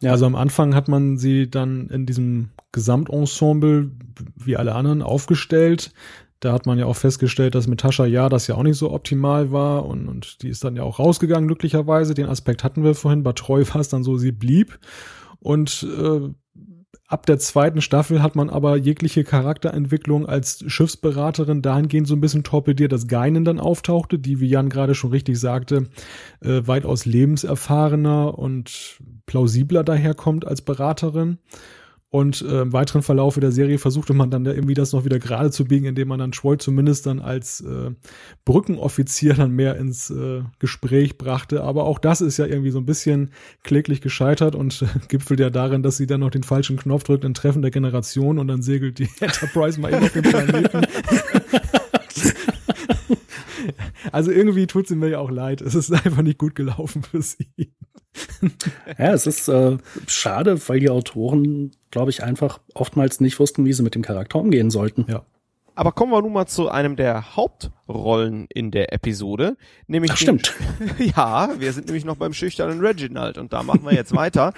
Ja. Also am Anfang hat man sie dann in diesem Gesamtensemble wie alle anderen aufgestellt. Da hat man ja auch festgestellt, dass mit Tascha ja das ja auch nicht so optimal war und, und die ist dann ja auch rausgegangen, glücklicherweise. Den Aspekt hatten wir vorhin. Bei Treu war es dann so, sie blieb. Und äh, Ab der zweiten Staffel hat man aber jegliche Charakterentwicklung als Schiffsberaterin dahingehend so ein bisschen torpediert, dass Geinen dann auftauchte, die, wie Jan gerade schon richtig sagte, äh, weitaus lebenserfahrener und plausibler daherkommt als Beraterin. Und äh, im weiteren Verlauf der Serie versuchte man dann da irgendwie das noch wieder gerade zu biegen, indem man dann Troy zumindest dann als äh, Brückenoffizier dann mehr ins äh, Gespräch brachte. Aber auch das ist ja irgendwie so ein bisschen kläglich gescheitert und äh, gipfelt ja darin, dass sie dann noch den falschen Knopf drückt in Treffen der Generation und dann segelt die Enterprise mal eben auf den Planeten. also irgendwie tut sie mir ja auch leid. Es ist einfach nicht gut gelaufen für sie. ja, es ist äh, schade, weil die Autoren, glaube ich, einfach oftmals nicht wussten, wie sie mit dem Charakter umgehen sollten. Ja. Aber kommen wir nun mal zu einem der Hauptrollen in der Episode, nämlich Ach, stimmt. ja, wir sind nämlich noch beim schüchternen Reginald und da machen wir jetzt weiter.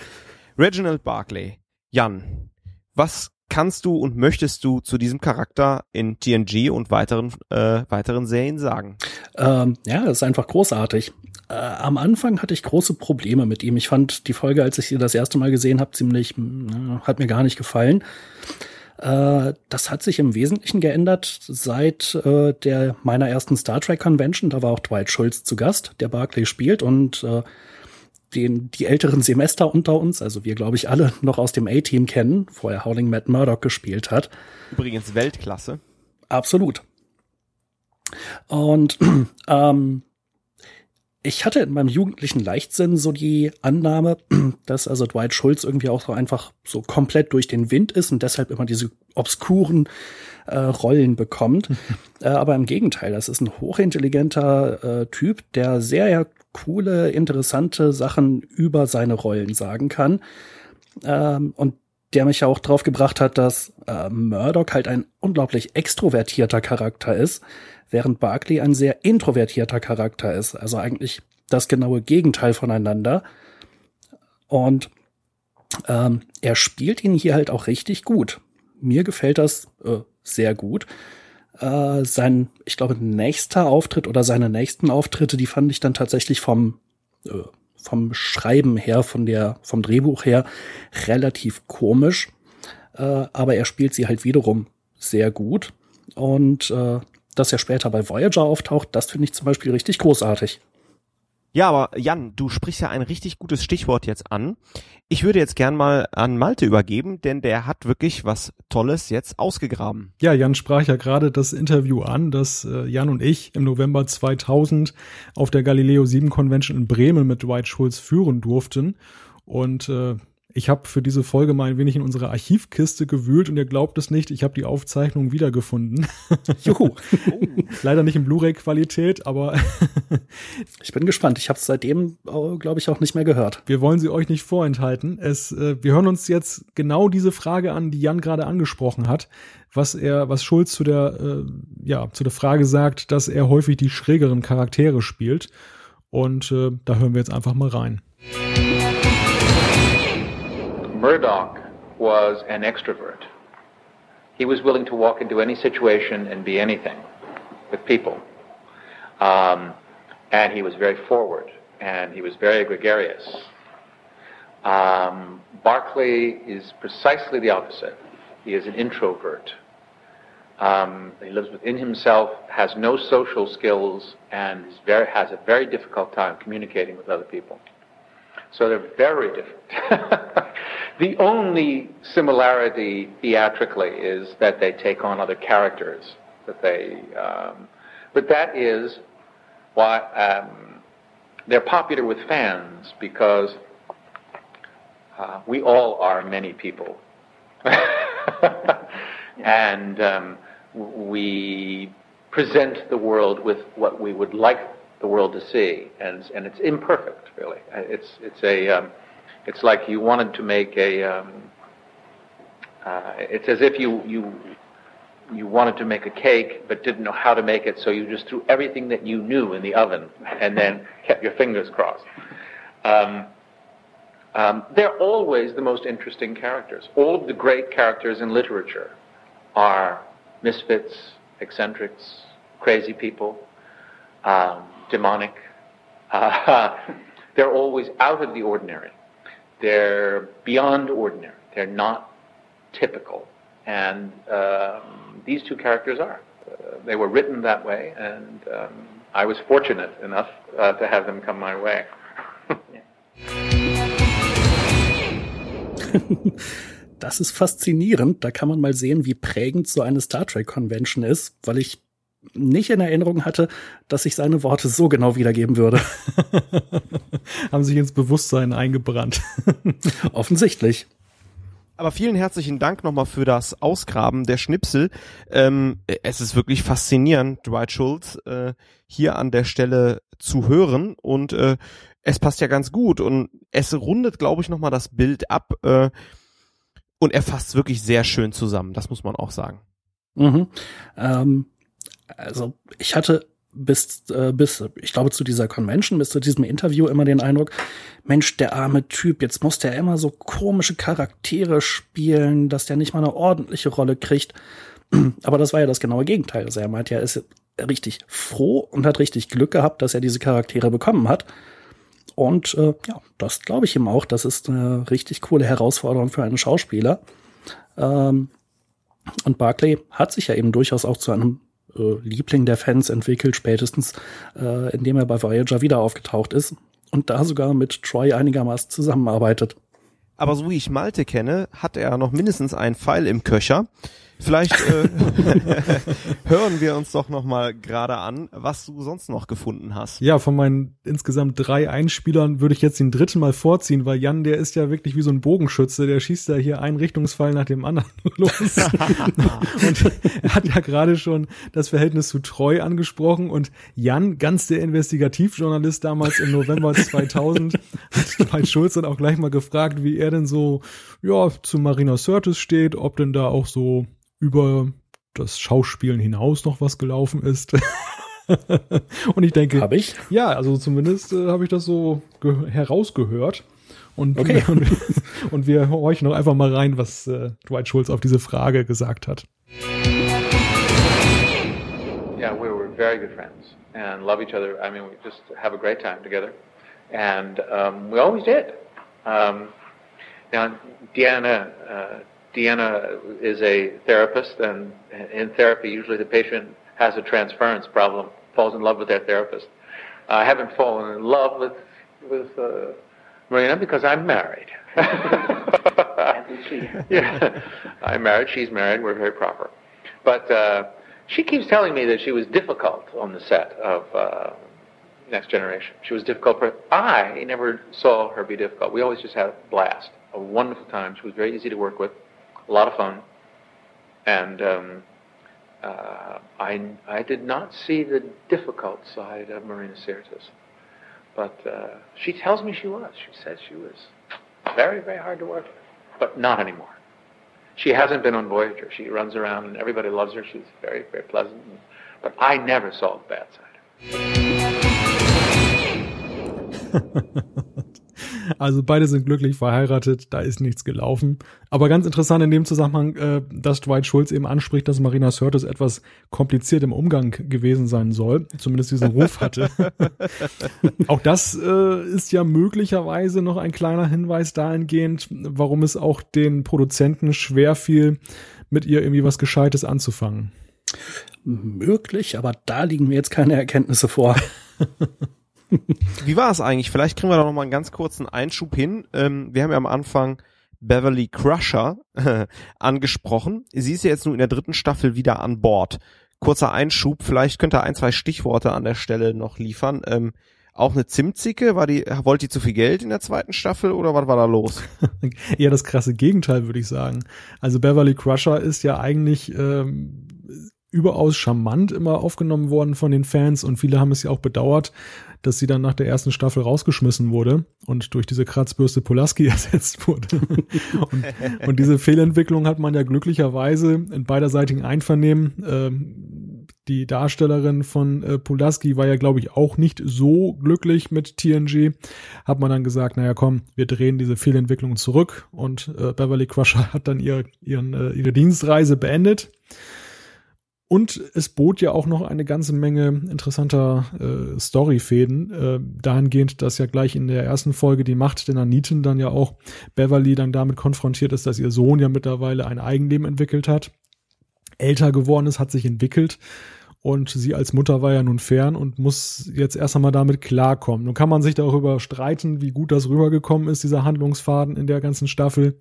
Reginald Barclay. Jan, was kannst du und möchtest du zu diesem Charakter in TNG und weiteren äh, weiteren Serien sagen? Ähm, ja, das ist einfach großartig. Äh, am Anfang hatte ich große Probleme mit ihm. Ich fand die Folge, als ich sie das erste Mal gesehen habe, ziemlich, äh, hat mir gar nicht gefallen. Äh, das hat sich im Wesentlichen geändert seit äh, der meiner ersten Star Trek Convention. Da war auch Dwight Schultz zu Gast, der Barclay spielt und äh, den die älteren Semester unter uns, also wir glaube ich alle noch aus dem A-Team kennen, vorher Howling Matt Murdoch gespielt hat. Übrigens Weltklasse. Absolut. Und ähm, ich hatte in meinem jugendlichen Leichtsinn so die Annahme, dass also Dwight Schultz irgendwie auch so einfach so komplett durch den Wind ist und deshalb immer diese obskuren äh, Rollen bekommt. äh, aber im Gegenteil, das ist ein hochintelligenter äh, Typ, der sehr ja, coole, interessante Sachen über seine Rollen sagen kann. Ähm, und der mich ja auch drauf gebracht hat, dass äh, Murdoch halt ein unglaublich extrovertierter Charakter ist, während Barclay ein sehr introvertierter Charakter ist. Also eigentlich das genaue Gegenteil voneinander. Und ähm, er spielt ihn hier halt auch richtig gut. Mir gefällt das äh, sehr gut. Äh, sein, ich glaube, nächster Auftritt oder seine nächsten Auftritte, die fand ich dann tatsächlich vom, äh, vom Schreiben her, von der, vom Drehbuch her relativ komisch. Äh, aber er spielt sie halt wiederum sehr gut. Und äh, dass er später bei Voyager auftaucht, das finde ich zum Beispiel richtig großartig. Ja, aber Jan, du sprichst ja ein richtig gutes Stichwort jetzt an. Ich würde jetzt gern mal an Malte übergeben, denn der hat wirklich was Tolles jetzt ausgegraben. Ja, Jan sprach ja gerade das Interview an, das äh, Jan und ich im November 2000 auf der Galileo 7 Convention in Bremen mit Dwight Schulz führen durften. Und äh, ich habe für diese Folge mal ein wenig in unsere Archivkiste gewühlt und ihr glaubt es nicht, ich habe die Aufzeichnung wiedergefunden. Juhu. Leider nicht in Blu-ray-Qualität, aber ich bin gespannt. Ich habe es seitdem, glaube ich, auch nicht mehr gehört. Wir wollen sie euch nicht vorenthalten. Es, äh, wir hören uns jetzt genau diese Frage an, die Jan gerade angesprochen hat, was er, was Schulz zu der, äh, ja, zu der Frage sagt, dass er häufig die schrägeren Charaktere spielt. Und äh, da hören wir jetzt einfach mal rein. Murdoch was an extrovert. He was willing to walk into any situation and be anything with people. Um, and he was very forward, and he was very gregarious. Um, Barclay is precisely the opposite. He is an introvert. Um, he lives within himself, has no social skills, and very, has a very difficult time communicating with other people. So they're very different. the only similarity theatrically is that they take on other characters. That they, um, but that is why um, they're popular with fans because uh, we all are many people, and um, we present the world with what we would like the world to see, and and it's imperfect, really. It's it's a um, it's like you wanted to make a. Um, uh, it's as if you you you wanted to make a cake but didn't know how to make it, so you just threw everything that you knew in the oven and then kept your fingers crossed. Um, um, they're always the most interesting characters. All of the great characters in literature are misfits, eccentrics, crazy people. Um, demonic. Uh, they're always out of the ordinary. They're beyond ordinary. They're not typical. And um, these two characters are. Uh, they were written that way, and um, I was fortunate enough uh, to have them come my way. das ist faszinierend. Da kann man mal sehen, wie prägend so eine Star Trek Convention ist, weil ich nicht in Erinnerung hatte, dass ich seine Worte so genau wiedergeben würde. Haben sich ins Bewusstsein eingebrannt. Offensichtlich. Aber vielen herzlichen Dank nochmal für das Ausgraben der Schnipsel. Ähm, es ist wirklich faszinierend, Dwight Schultz äh, hier an der Stelle zu hören und äh, es passt ja ganz gut und es rundet, glaube ich, nochmal das Bild ab äh, und er fasst wirklich sehr schön zusammen. Das muss man auch sagen. Mhm. Ähm, also ich hatte bis, äh, bis, ich glaube, zu dieser Convention, bis zu diesem Interview immer den Eindruck, Mensch, der arme Typ, jetzt muss der immer so komische Charaktere spielen, dass der nicht mal eine ordentliche Rolle kriegt. Aber das war ja das genaue Gegenteil. Also er meint ja, er ist richtig froh und hat richtig Glück gehabt, dass er diese Charaktere bekommen hat. Und äh, ja, das glaube ich ihm auch. Das ist eine richtig coole Herausforderung für einen Schauspieler. Ähm, und Barclay hat sich ja eben durchaus auch zu einem äh, Liebling der Fans entwickelt, spätestens äh, indem er bei Voyager wieder aufgetaucht ist und da sogar mit Troy einigermaßen zusammenarbeitet. Aber so wie ich Malte kenne, hat er noch mindestens einen Pfeil im Köcher Vielleicht äh, hören wir uns doch noch mal gerade an, was du sonst noch gefunden hast. Ja, von meinen insgesamt drei Einspielern würde ich jetzt den dritten mal vorziehen, weil Jan, der ist ja wirklich wie so ein Bogenschütze, der schießt ja hier einen Richtungsfall nach dem anderen los. und er hat ja gerade schon das Verhältnis zu Treu angesprochen und Jan, ganz der Investigativjournalist damals im November 2000, hat bei Schulz dann auch gleich mal gefragt, wie er denn so, ja, zu Marina Sirtis steht, ob denn da auch so über das Schauspielen hinaus noch was gelaufen ist. und ich denke, habe ich? Ja, also zumindest äh, habe ich das so herausgehört. Und, okay. und, und, wir horchen noch einfach mal rein, was äh, Dwight Schultz auf diese Frage gesagt hat. Yeah, we were very good friends and love each other. I mean, we just have a great time together. And um, we always did. Um, now, Deanna, uh, Deanna is a therapist, and in therapy, usually the patient has a transference problem, falls in love with their therapist. I haven't fallen in love with with uh, Marina because I'm married. yeah, I'm married. She's married. We're very proper. But uh, she keeps telling me that she was difficult on the set of uh, Next Generation. She was difficult. For, I never saw her be difficult. We always just had a blast, a wonderful time. She was very easy to work with a lot of fun. And um, uh, I, I did not see the difficult side of Marina Sirtis. But uh, she tells me she was. She says she was very, very hard to work with. But not anymore. She hasn't been on Voyager. She runs around and everybody loves her. She's very, very pleasant. But I never saw the bad side. Also beide sind glücklich verheiratet, da ist nichts gelaufen. Aber ganz interessant in dem Zusammenhang, äh, dass Dwight Schulz eben anspricht, dass Marina Sirtis etwas kompliziert im Umgang gewesen sein soll, zumindest diesen Ruf hatte. auch das äh, ist ja möglicherweise noch ein kleiner Hinweis dahingehend, warum es auch den Produzenten schwer fiel, mit ihr irgendwie was Gescheites anzufangen. Möglich, aber da liegen mir jetzt keine Erkenntnisse vor. Wie war es eigentlich? Vielleicht kriegen wir da noch mal einen ganz kurzen Einschub hin. Ähm, wir haben ja am Anfang Beverly Crusher angesprochen. Sie ist ja jetzt nur in der dritten Staffel wieder an Bord. Kurzer Einschub, vielleicht könnt ihr ein, zwei Stichworte an der Stelle noch liefern. Ähm, auch eine Zimtzicke? War die, wollte die zu viel Geld in der zweiten Staffel oder was war da los? Eher das krasse Gegenteil, würde ich sagen. Also Beverly Crusher ist ja eigentlich ähm, überaus charmant immer aufgenommen worden von den Fans und viele haben es ja auch bedauert, dass sie dann nach der ersten Staffel rausgeschmissen wurde und durch diese Kratzbürste Pulaski ersetzt wurde. und, und, diese Fehlentwicklung hat man ja glücklicherweise in beiderseitigen Einvernehmen. Ähm, die Darstellerin von äh, Pulaski war ja, glaube ich, auch nicht so glücklich mit TNG. Hat man dann gesagt, naja, komm, wir drehen diese Fehlentwicklung zurück und äh, Beverly Crusher hat dann ihr, ihren, äh, ihre Dienstreise beendet. Und es bot ja auch noch eine ganze Menge interessanter äh, Storyfäden, äh, dahingehend, dass ja gleich in der ersten Folge die Macht der Naniten dann ja auch Beverly dann damit konfrontiert ist, dass ihr Sohn ja mittlerweile ein Eigenleben entwickelt hat, älter geworden ist, hat sich entwickelt und sie als Mutter war ja nun fern und muss jetzt erst einmal damit klarkommen. Nun kann man sich darüber streiten, wie gut das rübergekommen ist, dieser Handlungsfaden in der ganzen Staffel,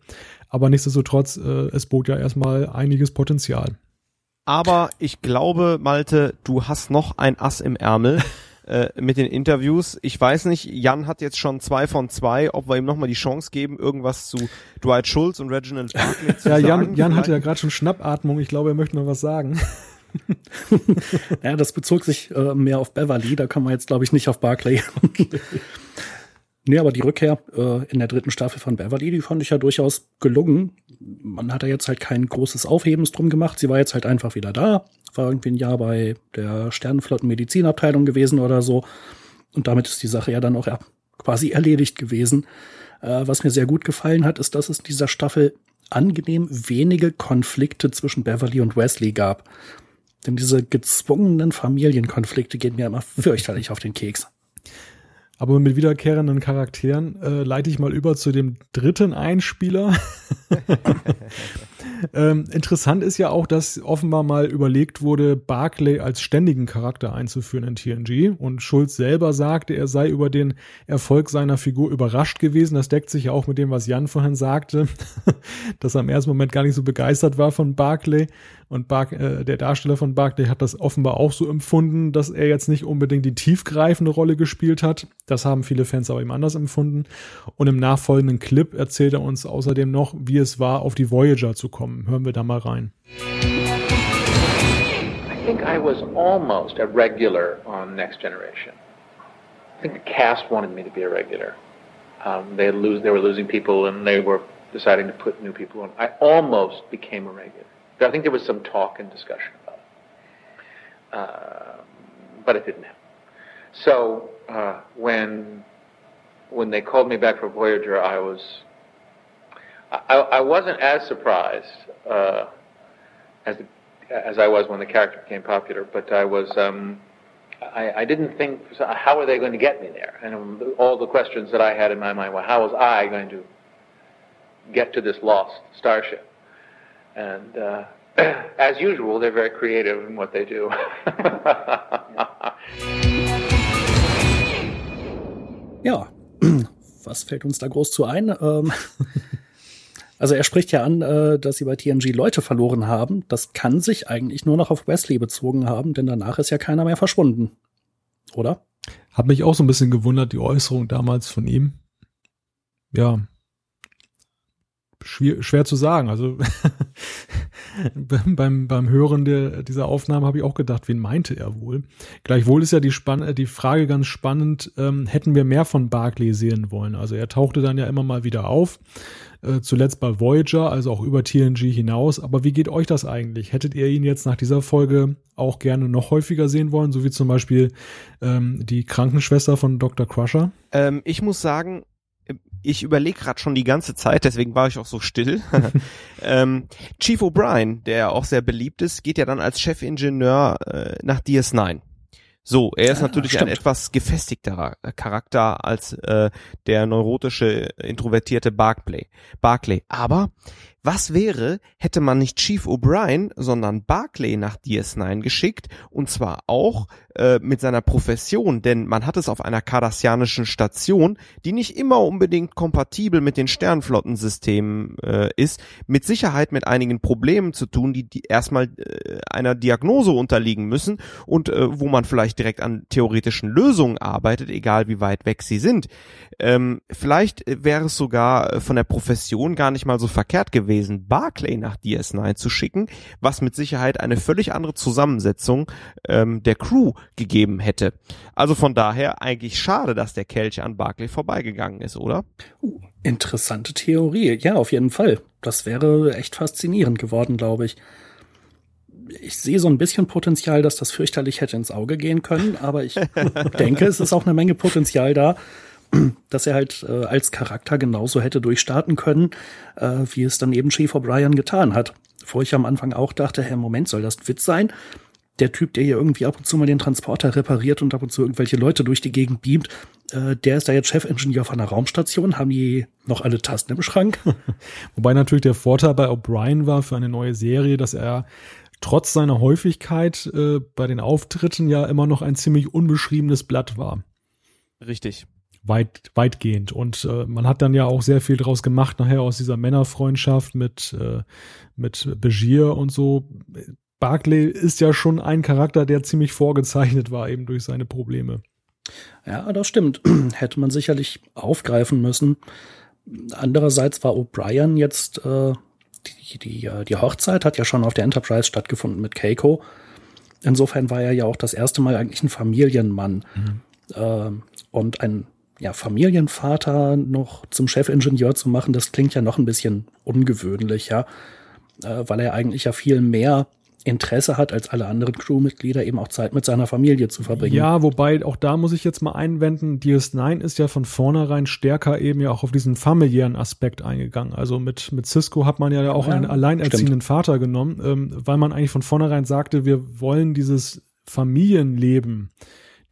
aber nichtsdestotrotz, äh, es bot ja erstmal einiges Potenzial. Aber ich glaube, Malte, du hast noch ein Ass im Ärmel. äh, mit den Interviews. Ich weiß nicht, Jan hat jetzt schon zwei von zwei, ob wir ihm nochmal die Chance geben, irgendwas zu Dwight Schultz und Reginald Barkley zu ja, sagen. Jan, Jan hatte ja gerade schon Schnappatmung. Ich glaube, er möchte noch was sagen. ja, das bezog sich äh, mehr auf Beverly. Da kann man jetzt, glaube ich, nicht auf Barclay. Nee, aber die Rückkehr äh, in der dritten Staffel von Beverly, die fand ich ja durchaus gelungen. Man hat da jetzt halt kein großes Aufhebens drum gemacht. Sie war jetzt halt einfach wieder da. War irgendwie ein Jahr bei der Sternenflotten-Medizinabteilung gewesen oder so. Und damit ist die Sache ja dann auch ja, quasi erledigt gewesen. Äh, was mir sehr gut gefallen hat, ist, dass es in dieser Staffel angenehm wenige Konflikte zwischen Beverly und Wesley gab. Denn diese gezwungenen Familienkonflikte gehen mir immer fürchterlich auf den Keks. Aber mit wiederkehrenden Charakteren äh, leite ich mal über zu dem dritten Einspieler. Ähm, interessant ist ja auch, dass offenbar mal überlegt wurde, Barclay als ständigen Charakter einzuführen in TNG. Und Schulz selber sagte, er sei über den Erfolg seiner Figur überrascht gewesen. Das deckt sich ja auch mit dem, was Jan vorhin sagte, dass er im ersten Moment gar nicht so begeistert war von Barclay. Und Bar äh, der Darsteller von Barclay hat das offenbar auch so empfunden, dass er jetzt nicht unbedingt die tiefgreifende Rolle gespielt hat. Das haben viele Fans aber eben anders empfunden. Und im nachfolgenden Clip erzählt er uns außerdem noch, wie es war, auf die Voyager zu kommen. Hören wir da mal rein. I think I was almost a regular on Next Generation. I think the cast wanted me to be a regular. Um, they lose, they were losing people, and they were deciding to put new people on. I almost became a regular. I think there was some talk and discussion about it, uh, but it didn't happen. So uh, when when they called me back for Voyager, I was I, I wasn't as surprised uh, as the, as I was when the character became popular, but I was um, I, I didn't think how are they going to get me there, and all the questions that I had in my mind were how was I going to get to this lost starship, and uh, as usual, they're very creative in what they do. ja, was fällt uns da groß zu ein? Ähm, also er spricht ja an, äh, dass sie bei TNG Leute verloren haben. Das kann sich eigentlich nur noch auf Wesley bezogen haben, denn danach ist ja keiner mehr verschwunden. Oder? Hat mich auch so ein bisschen gewundert, die Äußerung damals von ihm. Ja, schwer, schwer zu sagen. Also beim, beim Hören der, dieser Aufnahme habe ich auch gedacht, wen meinte er wohl? Gleichwohl ist ja die, Spann die Frage ganz spannend, ähm, hätten wir mehr von Barclay sehen wollen? Also er tauchte dann ja immer mal wieder auf, äh, zuletzt bei Voyager, also auch über TNG hinaus. Aber wie geht euch das eigentlich? Hättet ihr ihn jetzt nach dieser Folge auch gerne noch häufiger sehen wollen, so wie zum Beispiel ähm, die Krankenschwester von Dr. Crusher? Ähm, ich muss sagen, ich überlege gerade schon die ganze Zeit, deswegen war ich auch so still. ähm, Chief O'Brien, der auch sehr beliebt ist, geht ja dann als Chefingenieur äh, nach DS9. So, er ist ja, natürlich stimmt. ein etwas gefestigterer Charakter als äh, der neurotische, introvertierte Barclay. Barclay. Aber was wäre, hätte man nicht Chief O'Brien, sondern Barclay nach DS9 geschickt und zwar auch äh, mit seiner Profession, denn man hat es auf einer kardassianischen Station, die nicht immer unbedingt kompatibel mit den Sternflottensystemen äh, ist, mit Sicherheit mit einigen Problemen zu tun, die, die erstmal äh, einer Diagnose unterliegen müssen und äh, wo man vielleicht direkt an theoretischen Lösungen arbeitet, egal wie weit weg sie sind. Ähm, vielleicht wäre es sogar von der Profession gar nicht mal so verkehrt gewesen, gewesen, Barclay nach DS9 zu schicken, was mit Sicherheit eine völlig andere Zusammensetzung ähm, der Crew gegeben hätte. Also von daher eigentlich schade, dass der Kelch an Barclay vorbeigegangen ist, oder? Uh, interessante Theorie. Ja, auf jeden Fall. Das wäre echt faszinierend geworden, glaube ich ich sehe so ein bisschen Potenzial, dass das fürchterlich hätte ins Auge gehen können, aber ich denke, es ist auch eine Menge Potenzial da, dass er halt äh, als Charakter genauso hätte durchstarten können, äh, wie es dann eben Chief O'Brien getan hat. Wo ich am Anfang auch dachte, hey, Moment, soll das ein Witz sein? Der Typ, der hier irgendwie ab und zu mal den Transporter repariert und ab und zu irgendwelche Leute durch die Gegend beamt, äh, der ist da jetzt Chefingenieur von einer Raumstation. Haben die noch alle Tasten im Schrank? Wobei natürlich der Vorteil bei O'Brien war für eine neue Serie, dass er trotz seiner Häufigkeit äh, bei den Auftritten ja immer noch ein ziemlich unbeschriebenes Blatt war. Richtig weit, weitgehend. Und äh, man hat dann ja auch sehr viel draus gemacht, nachher aus dieser Männerfreundschaft mit, äh, mit Begier und so. Barclay ist ja schon ein Charakter, der ziemlich vorgezeichnet war, eben durch seine Probleme. Ja, das stimmt. Hätte man sicherlich aufgreifen müssen. Andererseits war O'Brien jetzt, äh, die, die, die Hochzeit hat ja schon auf der Enterprise stattgefunden mit Keiko. Insofern war er ja auch das erste Mal eigentlich ein Familienmann. Mhm. Äh, und ein ja, Familienvater noch zum Chefingenieur zu machen, das klingt ja noch ein bisschen ungewöhnlich, ja, äh, weil er eigentlich ja viel mehr Interesse hat, als alle anderen Crewmitglieder eben auch Zeit mit seiner Familie zu verbringen. Ja, wobei auch da muss ich jetzt mal einwenden, DS9 ist ja von vornherein stärker eben ja auch auf diesen familiären Aspekt eingegangen. Also mit, mit Cisco hat man ja auch ja, einen alleinerziehenden stimmt. Vater genommen, ähm, weil man eigentlich von vornherein sagte, wir wollen dieses Familienleben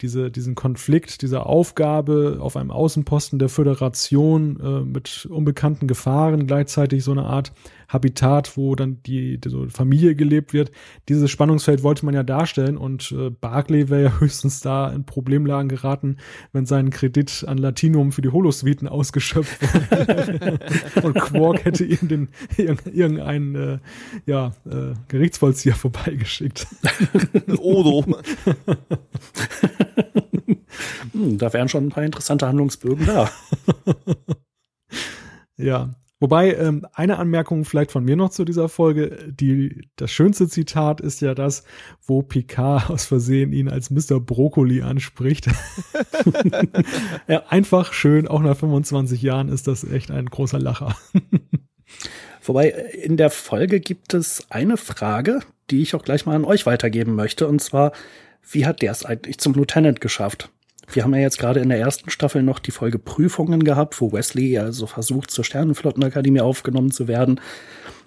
diese, diesen Konflikt, diese Aufgabe auf einem Außenposten der Föderation äh, mit unbekannten Gefahren, gleichzeitig so eine Art Habitat, wo dann die, die so Familie gelebt wird. Dieses Spannungsfeld wollte man ja darstellen und äh, Barclay wäre ja höchstens da in Problemlagen geraten, wenn sein Kredit an Latinum für die Holosuiten ausgeschöpft wurde. und Quark hätte ihm den irgendeinen äh, ja, äh, Gerichtsvollzieher vorbeigeschickt. Odo. hm, da wären schon ein paar interessante Handlungsbögen da. ja, Wobei, ähm, eine Anmerkung vielleicht von mir noch zu dieser Folge. Die, das schönste Zitat ist ja das, wo Picard aus Versehen ihn als Mr. Brokkoli anspricht. ja, einfach schön, auch nach 25 Jahren ist das echt ein großer Lacher. Wobei, in der Folge gibt es eine Frage, die ich auch gleich mal an euch weitergeben möchte. Und zwar, wie hat der es eigentlich zum Lieutenant geschafft? Wir haben ja jetzt gerade in der ersten Staffel noch die Folge Prüfungen gehabt, wo Wesley also versucht, zur Sternenflottenakademie aufgenommen zu werden.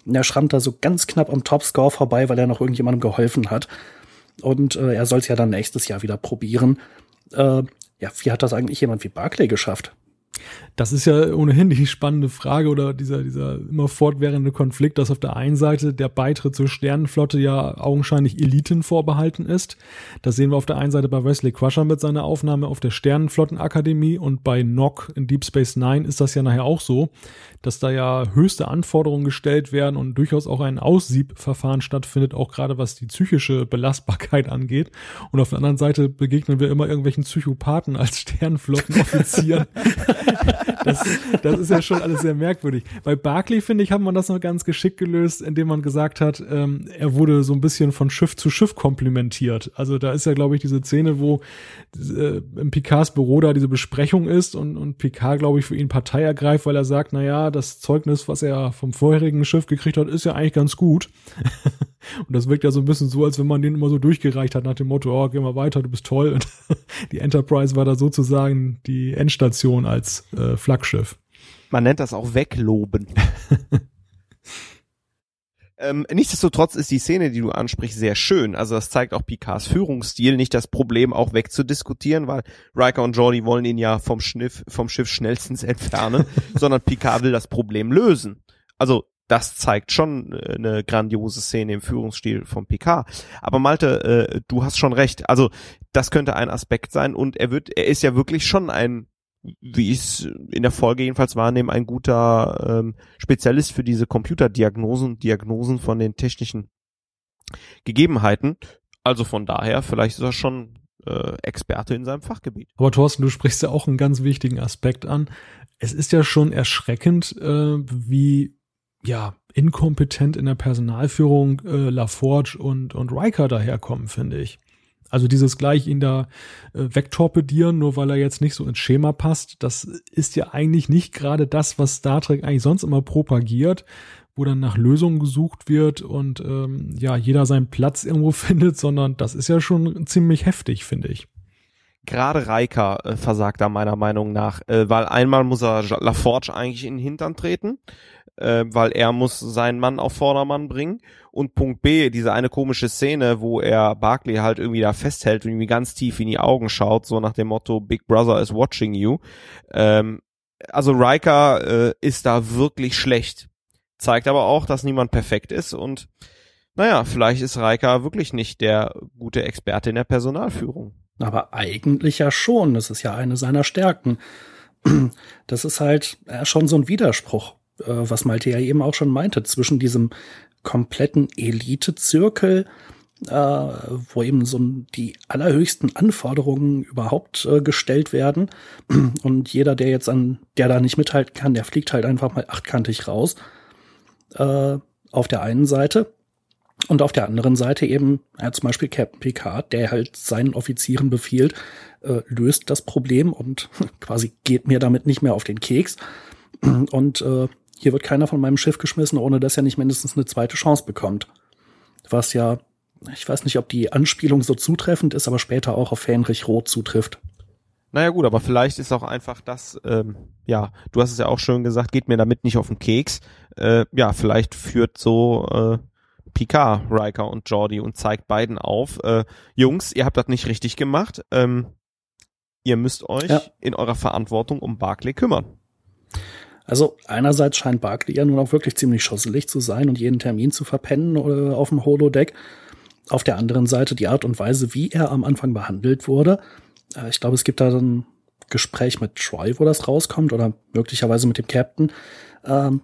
Und er schrammt da so ganz knapp am Topscore vorbei, weil er noch irgendjemandem geholfen hat. Und äh, er soll es ja dann nächstes Jahr wieder probieren. Äh, ja, wie hat das eigentlich jemand wie Barclay geschafft? Das ist ja ohnehin die spannende Frage oder dieser, dieser immer fortwährende Konflikt, dass auf der einen Seite der Beitritt zur Sternenflotte ja augenscheinlich Eliten vorbehalten ist. Das sehen wir auf der einen Seite bei Wesley Crusher mit seiner Aufnahme auf der Sternenflottenakademie und bei Nock in Deep Space Nine ist das ja nachher auch so, dass da ja höchste Anforderungen gestellt werden und durchaus auch ein Aussiebverfahren stattfindet, auch gerade was die psychische Belastbarkeit angeht. Und auf der anderen Seite begegnen wir immer irgendwelchen Psychopathen als Sternenflottenoffizieren. das, das ist ja schon alles sehr merkwürdig. Bei Barclay, finde ich, hat man das noch ganz geschickt gelöst, indem man gesagt hat, ähm, er wurde so ein bisschen von Schiff zu Schiff komplimentiert. Also da ist ja, glaube ich, diese Szene, wo äh, im Picards Büro da diese Besprechung ist und, und Picard, glaube ich, für ihn Partei ergreift, weil er sagt, na ja, das Zeugnis, was er vom vorherigen Schiff gekriegt hat, ist ja eigentlich ganz gut. Und das wirkt ja so ein bisschen so, als wenn man den immer so durchgereicht hat nach dem Motto, oh, geh mal weiter, du bist toll. Und die Enterprise war da sozusagen die Endstation als äh, Flaggschiff. Man nennt das auch wegloben. Ähm, nichtsdestotrotz ist die Szene, die du ansprichst, sehr schön. Also das zeigt auch Picards Führungsstil, nicht das Problem auch wegzudiskutieren, weil Riker und Jordi wollen ihn ja vom, Schniff, vom Schiff schnellstens entfernen, sondern Picard will das Problem lösen. Also das zeigt schon äh, eine grandiose Szene im Führungsstil von Picard. Aber Malte, äh, du hast schon recht. Also das könnte ein Aspekt sein und er wird, er ist ja wirklich schon ein wie ich es in der Folge jedenfalls wahrnehme, ein guter ähm, Spezialist für diese Computerdiagnosen, Diagnosen von den technischen Gegebenheiten. Also von daher, vielleicht ist er schon äh, Experte in seinem Fachgebiet. Aber Thorsten, du sprichst ja auch einen ganz wichtigen Aspekt an. Es ist ja schon erschreckend, äh, wie ja inkompetent in der Personalführung äh, LaForge und und Riker daherkommen, finde ich. Also dieses gleich ihn da äh, wegtorpedieren, nur weil er jetzt nicht so ins Schema passt, das ist ja eigentlich nicht gerade das, was Star Trek eigentlich sonst immer propagiert, wo dann nach Lösungen gesucht wird und ähm, ja, jeder seinen Platz irgendwo findet, sondern das ist ja schon ziemlich heftig, finde ich. Gerade Riker äh, versagt da meiner Meinung nach, äh, weil einmal muss er LaForge eigentlich in den Hintern treten äh, weil er muss seinen Mann auf Vordermann bringen. Und Punkt B, diese eine komische Szene, wo er Barkley halt irgendwie da festhält und irgendwie ganz tief in die Augen schaut, so nach dem Motto Big Brother is watching you. Ähm, also Riker äh, ist da wirklich schlecht. Zeigt aber auch, dass niemand perfekt ist und naja, vielleicht ist Riker wirklich nicht der gute Experte in der Personalführung. Aber eigentlich ja schon. Das ist ja eine seiner Stärken. Das ist halt schon so ein Widerspruch. Äh, was Malte ja eben auch schon meinte, zwischen diesem kompletten Elite-Zirkel, äh, wo eben so die allerhöchsten Anforderungen überhaupt äh, gestellt werden. Und jeder, der jetzt an, der da nicht mithalten kann, der fliegt halt einfach mal achtkantig raus. Äh, auf der einen Seite. Und auf der anderen Seite eben, ja, zum Beispiel Captain Picard, der halt seinen Offizieren befiehlt, äh, löst das Problem und quasi geht mir damit nicht mehr auf den Keks. Und äh, hier wird keiner von meinem Schiff geschmissen, ohne dass er nicht mindestens eine zweite Chance bekommt. Was ja, ich weiß nicht, ob die Anspielung so zutreffend ist, aber später auch auf Fähnrich Roth zutrifft. Naja gut, aber vielleicht ist auch einfach das, ähm, ja, du hast es ja auch schön gesagt, geht mir damit nicht auf den Keks. Äh, ja, vielleicht führt so äh, Picard, Riker und Jordi und zeigt beiden auf, äh, Jungs, ihr habt das nicht richtig gemacht. Ähm, Ihr müsst euch ja. in eurer Verantwortung um Barclay kümmern. Also einerseits scheint Barclay ja nun auch wirklich ziemlich schosselig zu sein und jeden Termin zu verpennen oder auf dem Holodeck. Auf der anderen Seite die Art und Weise, wie er am Anfang behandelt wurde. Äh, ich glaube, es gibt da ein Gespräch mit Troy, wo das rauskommt, oder möglicherweise mit dem Captain. Ähm,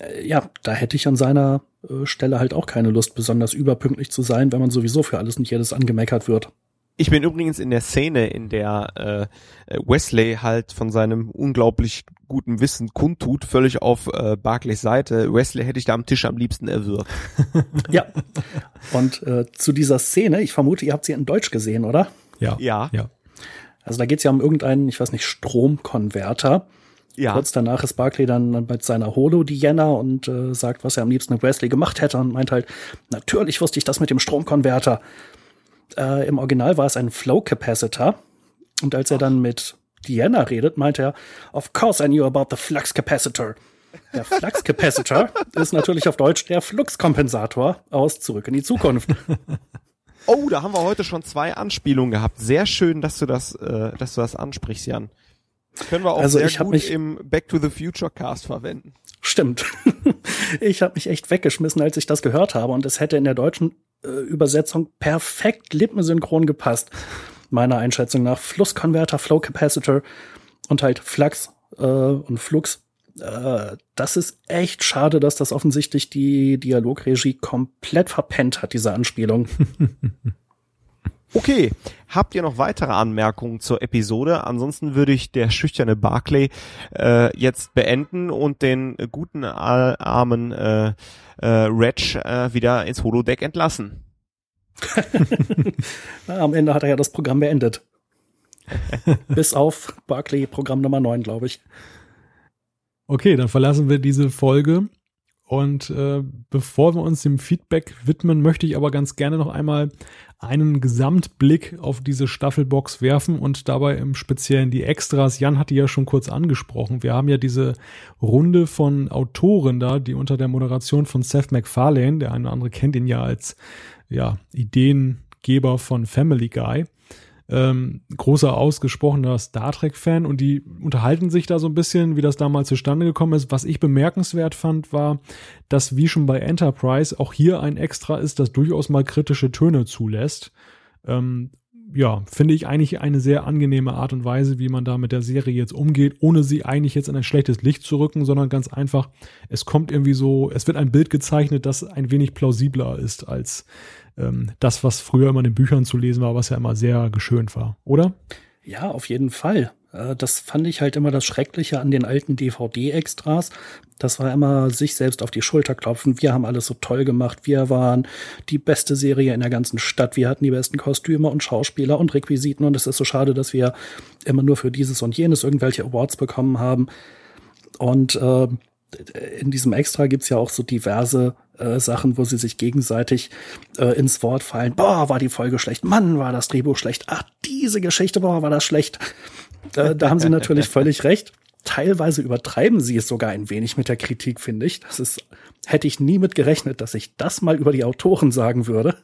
äh, ja, da hätte ich an seiner äh, Stelle halt auch keine Lust, besonders überpünktlich zu sein, wenn man sowieso für alles und jedes angemeckert wird. Ich bin übrigens in der Szene, in der äh, Wesley halt von seinem unglaublich guten Wissen kundtut, völlig auf äh, Barclays Seite. Wesley hätte ich da am Tisch am liebsten erwürgt. ja. Und äh, zu dieser Szene, ich vermute, ihr habt sie in Deutsch gesehen, oder? Ja. Ja. ja. Also da geht es ja um irgendeinen, ich weiß nicht, Stromkonverter. Ja. Kurz danach ist Barclay dann mit seiner Holo Diana und äh, sagt, was er am liebsten mit Wesley gemacht hätte und meint halt, natürlich wusste ich das mit dem Stromkonverter. Äh, Im Original war es ein Flow Capacitor. Und als er dann mit Diana redet, meint er, of course I knew about the flux capacitor. Der Flux Capacitor ist natürlich auf Deutsch der Fluxkompensator aus Zurück in die Zukunft. Oh, da haben wir heute schon zwei Anspielungen gehabt. Sehr schön, dass du das, äh, dass du das ansprichst, Jan. können wir auch also sehr gut im Back to the Future Cast verwenden. Stimmt. ich habe mich echt weggeschmissen, als ich das gehört habe und es hätte in der deutschen Übersetzung perfekt lippensynchron gepasst. Meiner Einschätzung nach Flusskonverter, Flow Capacitor und halt Flux äh, und Flux. Äh, das ist echt schade, dass das offensichtlich die Dialogregie komplett verpennt hat, diese Anspielung. Okay, habt ihr noch weitere Anmerkungen zur Episode? Ansonsten würde ich der schüchterne Barclay äh, jetzt beenden und den guten armen äh, äh, Reg äh, wieder ins Holodeck entlassen. Na, am Ende hat er ja das Programm beendet. Bis auf Barclay Programm Nummer 9, glaube ich. Okay, dann verlassen wir diese Folge und äh, bevor wir uns dem Feedback widmen, möchte ich aber ganz gerne noch einmal einen Gesamtblick auf diese Staffelbox werfen und dabei im Speziellen die Extras. Jan hatte ja schon kurz angesprochen. Wir haben ja diese Runde von Autoren da, die unter der Moderation von Seth MacFarlane, der eine oder andere kennt ihn ja als ja, Ideengeber von Family Guy, ähm, großer ausgesprochener Star Trek-Fan und die unterhalten sich da so ein bisschen, wie das damals zustande gekommen ist. Was ich bemerkenswert fand, war, dass wie schon bei Enterprise auch hier ein Extra ist, das durchaus mal kritische Töne zulässt. Ähm, ja, finde ich eigentlich eine sehr angenehme Art und Weise, wie man da mit der Serie jetzt umgeht, ohne sie eigentlich jetzt in ein schlechtes Licht zu rücken, sondern ganz einfach, es kommt irgendwie so, es wird ein Bild gezeichnet, das ein wenig plausibler ist als ähm, das, was früher immer in den Büchern zu lesen war, was ja immer sehr geschönt war, oder? Ja, auf jeden Fall. Äh, das fand ich halt immer das Schreckliche an den alten DVD-Extras. Das war immer sich selbst auf die Schulter klopfen. Wir haben alles so toll gemacht. Wir waren die beste Serie in der ganzen Stadt. Wir hatten die besten Kostüme und Schauspieler und Requisiten. Und es ist so schade, dass wir immer nur für dieses und jenes irgendwelche Awards bekommen haben. Und äh, in diesem Extra gibt's ja auch so diverse äh, Sachen, wo sie sich gegenseitig äh, ins Wort fallen. Boah, war die Folge schlecht. Mann, war das Drehbuch schlecht. Ach, diese Geschichte, boah, war das schlecht. Äh, da haben sie natürlich völlig recht. Teilweise übertreiben sie es sogar ein wenig mit der Kritik, finde ich. Das ist, hätte ich nie mit gerechnet, dass ich das mal über die Autoren sagen würde.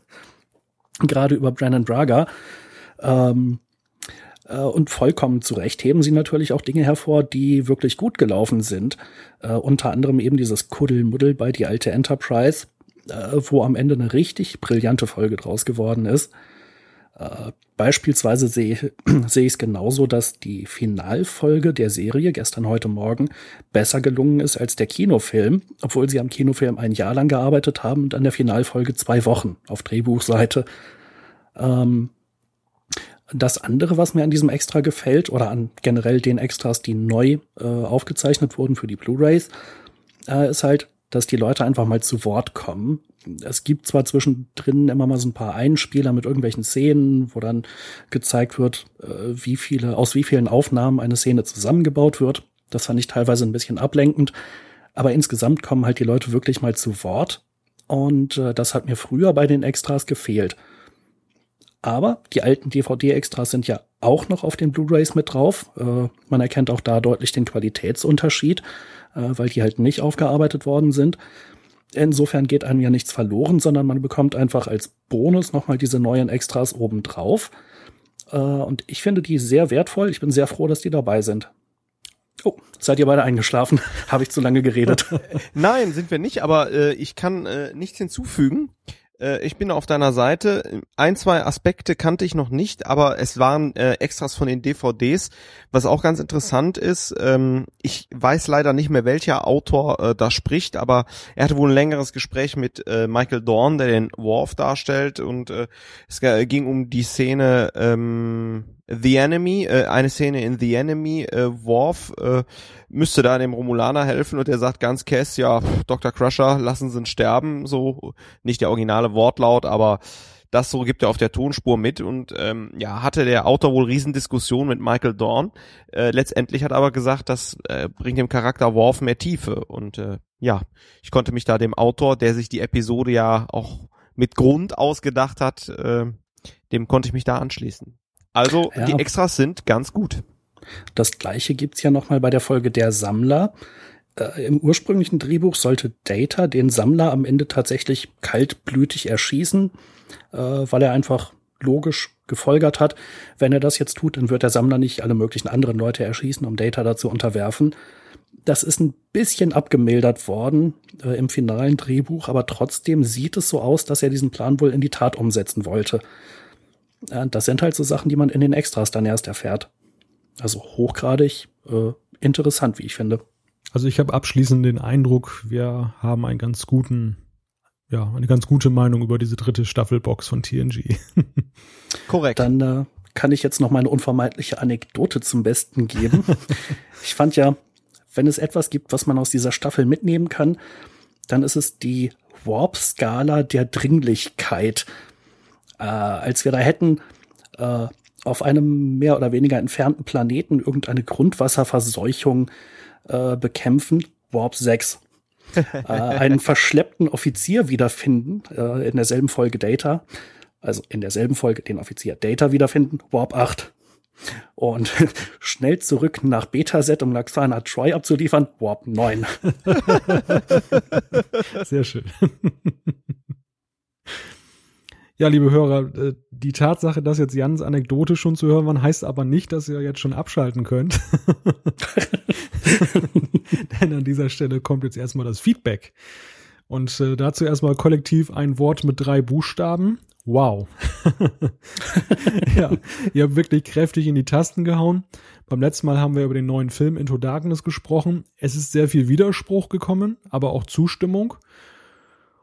Gerade über Brandon Braga. Ähm, äh, und vollkommen zu Recht heben sie natürlich auch Dinge hervor, die wirklich gut gelaufen sind. Äh, unter anderem eben dieses Kuddelmuddel bei die alte Enterprise, äh, wo am Ende eine richtig brillante Folge draus geworden ist. Äh, beispielsweise sehe seh ich es genauso, dass die Finalfolge der Serie gestern, heute Morgen besser gelungen ist als der Kinofilm, obwohl sie am Kinofilm ein Jahr lang gearbeitet haben und an der Finalfolge zwei Wochen auf Drehbuchseite. Ähm, das andere, was mir an diesem Extra gefällt, oder an generell den Extras, die neu äh, aufgezeichnet wurden für die Blu-rays, äh, ist halt, dass die Leute einfach mal zu Wort kommen. Es gibt zwar zwischendrin immer mal so ein paar Einspieler mit irgendwelchen Szenen, wo dann gezeigt wird, äh, wie viele, aus wie vielen Aufnahmen eine Szene zusammengebaut wird. Das fand ich teilweise ein bisschen ablenkend. Aber insgesamt kommen halt die Leute wirklich mal zu Wort. Und äh, das hat mir früher bei den Extras gefehlt. Aber die alten DVD-Extras sind ja auch noch auf den Blu-rays mit drauf. Äh, man erkennt auch da deutlich den Qualitätsunterschied, äh, weil die halt nicht aufgearbeitet worden sind. Insofern geht einem ja nichts verloren, sondern man bekommt einfach als Bonus nochmal diese neuen Extras obendrauf. Äh, und ich finde die sehr wertvoll. Ich bin sehr froh, dass die dabei sind. Oh, seid ihr beide eingeschlafen? Habe ich zu lange geredet? Nein, sind wir nicht, aber äh, ich kann äh, nichts hinzufügen. Äh, ich bin auf deiner Seite. Ein, zwei Aspekte kannte ich noch nicht, aber es waren äh, Extras von den DVDs. Was auch ganz interessant ist, ähm, ich weiß leider nicht mehr, welcher Autor äh, da spricht, aber er hatte wohl ein längeres Gespräch mit äh, Michael Dorn, der den Worf darstellt und äh, es ging um die Szene ähm, The Enemy, äh, eine Szene in The Enemy, äh, Worf äh, müsste da dem Romulaner helfen und er sagt ganz Cass, ja, Dr. Crusher, lassen Sie ihn sterben, so, nicht der originale Wortlaut, aber das so gibt er auf der Tonspur mit und ähm, ja, hatte der Autor wohl Riesendiskussion mit Michael Dorn. Äh, letztendlich hat aber gesagt, das äh, bringt dem Charakter Worf mehr Tiefe und äh, ja, ich konnte mich da dem Autor, der sich die Episode ja auch mit Grund ausgedacht hat, äh, dem konnte ich mich da anschließen. Also ja. die Extras sind ganz gut. Das gleiche gibt's ja nochmal bei der Folge Der Sammler. Äh, Im ursprünglichen Drehbuch sollte Data den Sammler am Ende tatsächlich kaltblütig erschießen, äh, weil er einfach logisch gefolgert hat. Wenn er das jetzt tut, dann wird der Sammler nicht alle möglichen anderen Leute erschießen, um Data dazu unterwerfen. Das ist ein bisschen abgemildert worden äh, im finalen Drehbuch, aber trotzdem sieht es so aus, dass er diesen Plan wohl in die Tat umsetzen wollte. Das sind halt so Sachen, die man in den Extras dann erst erfährt. Also hochgradig äh, interessant, wie ich finde. Also ich habe abschließend den Eindruck, wir haben einen ganz guten, ja, eine ganz gute Meinung über diese dritte Staffelbox von TNG. Korrekt. Dann äh, kann ich jetzt noch meine unvermeidliche Anekdote zum Besten geben. ich fand ja, wenn es etwas gibt, was man aus dieser Staffel mitnehmen kann, dann ist es die Warp-Skala der Dringlichkeit äh, als wir da hätten äh, auf einem mehr oder weniger entfernten Planeten irgendeine Grundwasserverseuchung äh, bekämpfen, Warp 6. äh, einen verschleppten Offizier wiederfinden, äh, in derselben Folge Data, also in derselben Folge den Offizier Data wiederfinden, Warp 8. Und schnell zurück nach Betaset, um Laxana Troy abzuliefern, Warp 9. Sehr schön. Ja, liebe Hörer, äh, die Tatsache, dass jetzt Jans Anekdote schon zu hören war, heißt aber nicht, dass ihr jetzt schon abschalten könnt. Denn an dieser Stelle kommt jetzt erstmal das Feedback. Und äh, dazu erstmal kollektiv ein Wort mit drei Buchstaben. Wow. ja, ihr habt wirklich kräftig in die Tasten gehauen. Beim letzten Mal haben wir über den neuen Film Into Darkness gesprochen. Es ist sehr viel Widerspruch gekommen, aber auch Zustimmung.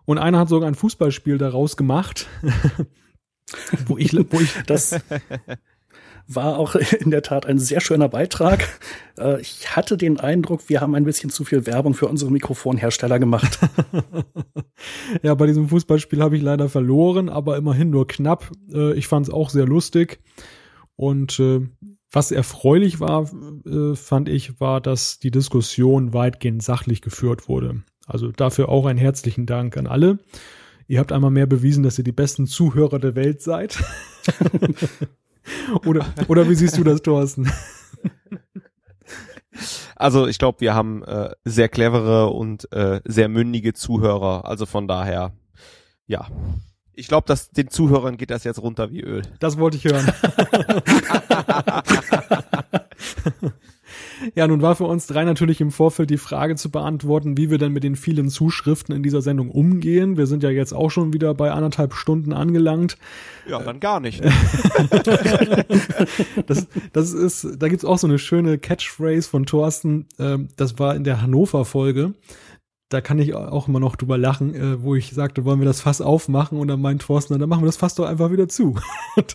Und einer hat sogar ein Fußballspiel daraus gemacht, wo ich, wo ich das war auch in der Tat ein sehr schöner Beitrag. Äh, ich hatte den Eindruck, wir haben ein bisschen zu viel Werbung für unsere Mikrofonhersteller gemacht. ja, bei diesem Fußballspiel habe ich leider verloren, aber immerhin nur knapp. Äh, ich fand es auch sehr lustig. Und äh, was erfreulich war, fand ich, war, dass die Diskussion weitgehend sachlich geführt wurde. Also dafür auch einen herzlichen Dank an alle. Ihr habt einmal mehr bewiesen, dass ihr die besten Zuhörer der Welt seid. oder, oder wie siehst du das, Thorsten? Also ich glaube, wir haben äh, sehr clevere und äh, sehr mündige Zuhörer. Also von daher, ja. Ich glaube, dass den Zuhörern geht das jetzt runter wie Öl. Das wollte ich hören. Ja, nun war für uns drei natürlich im Vorfeld die Frage zu beantworten, wie wir denn mit den vielen Zuschriften in dieser Sendung umgehen. Wir sind ja jetzt auch schon wieder bei anderthalb Stunden angelangt. Ja, dann gar nicht. Ne? das, das ist, da gibt's auch so eine schöne Catchphrase von Thorsten. Ähm, das war in der Hannover-Folge da kann ich auch immer noch drüber lachen, äh, wo ich sagte, wollen wir das Fass aufmachen und dann meint Thorsten, dann machen wir das Fass doch einfach wieder zu. ich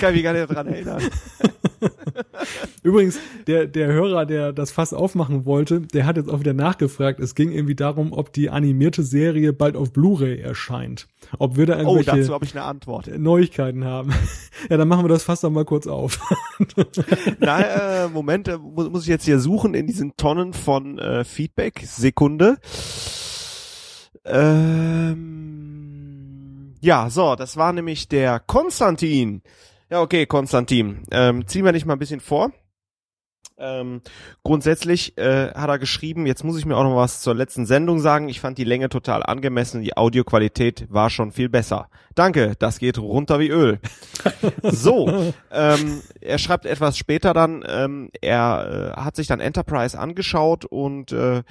kann mich gar nicht daran erinnern. Übrigens, der, der Hörer, der das Fass aufmachen wollte, der hat jetzt auch wieder nachgefragt. Es ging irgendwie darum, ob die animierte Serie bald auf Blu-ray erscheint. Ob wir da oh, irgendwelche oh, dazu habe ich eine Antwort. Neuigkeiten haben. ja, dann machen wir das Fass doch mal kurz auf. Nein, äh, Moment, äh, muss, muss ich jetzt hier suchen in diesen Tonnen von äh, Feedback. Sekunde. Ähm, ja, so, das war nämlich der Konstantin. Ja, okay, Konstantin. Ähm, ziehen wir dich mal ein bisschen vor. Ähm, grundsätzlich äh, hat er geschrieben, jetzt muss ich mir auch noch was zur letzten Sendung sagen. Ich fand die Länge total angemessen, die Audioqualität war schon viel besser. Danke, das geht runter wie Öl. so, ähm, er schreibt etwas später dann, ähm, er äh, hat sich dann Enterprise angeschaut und äh,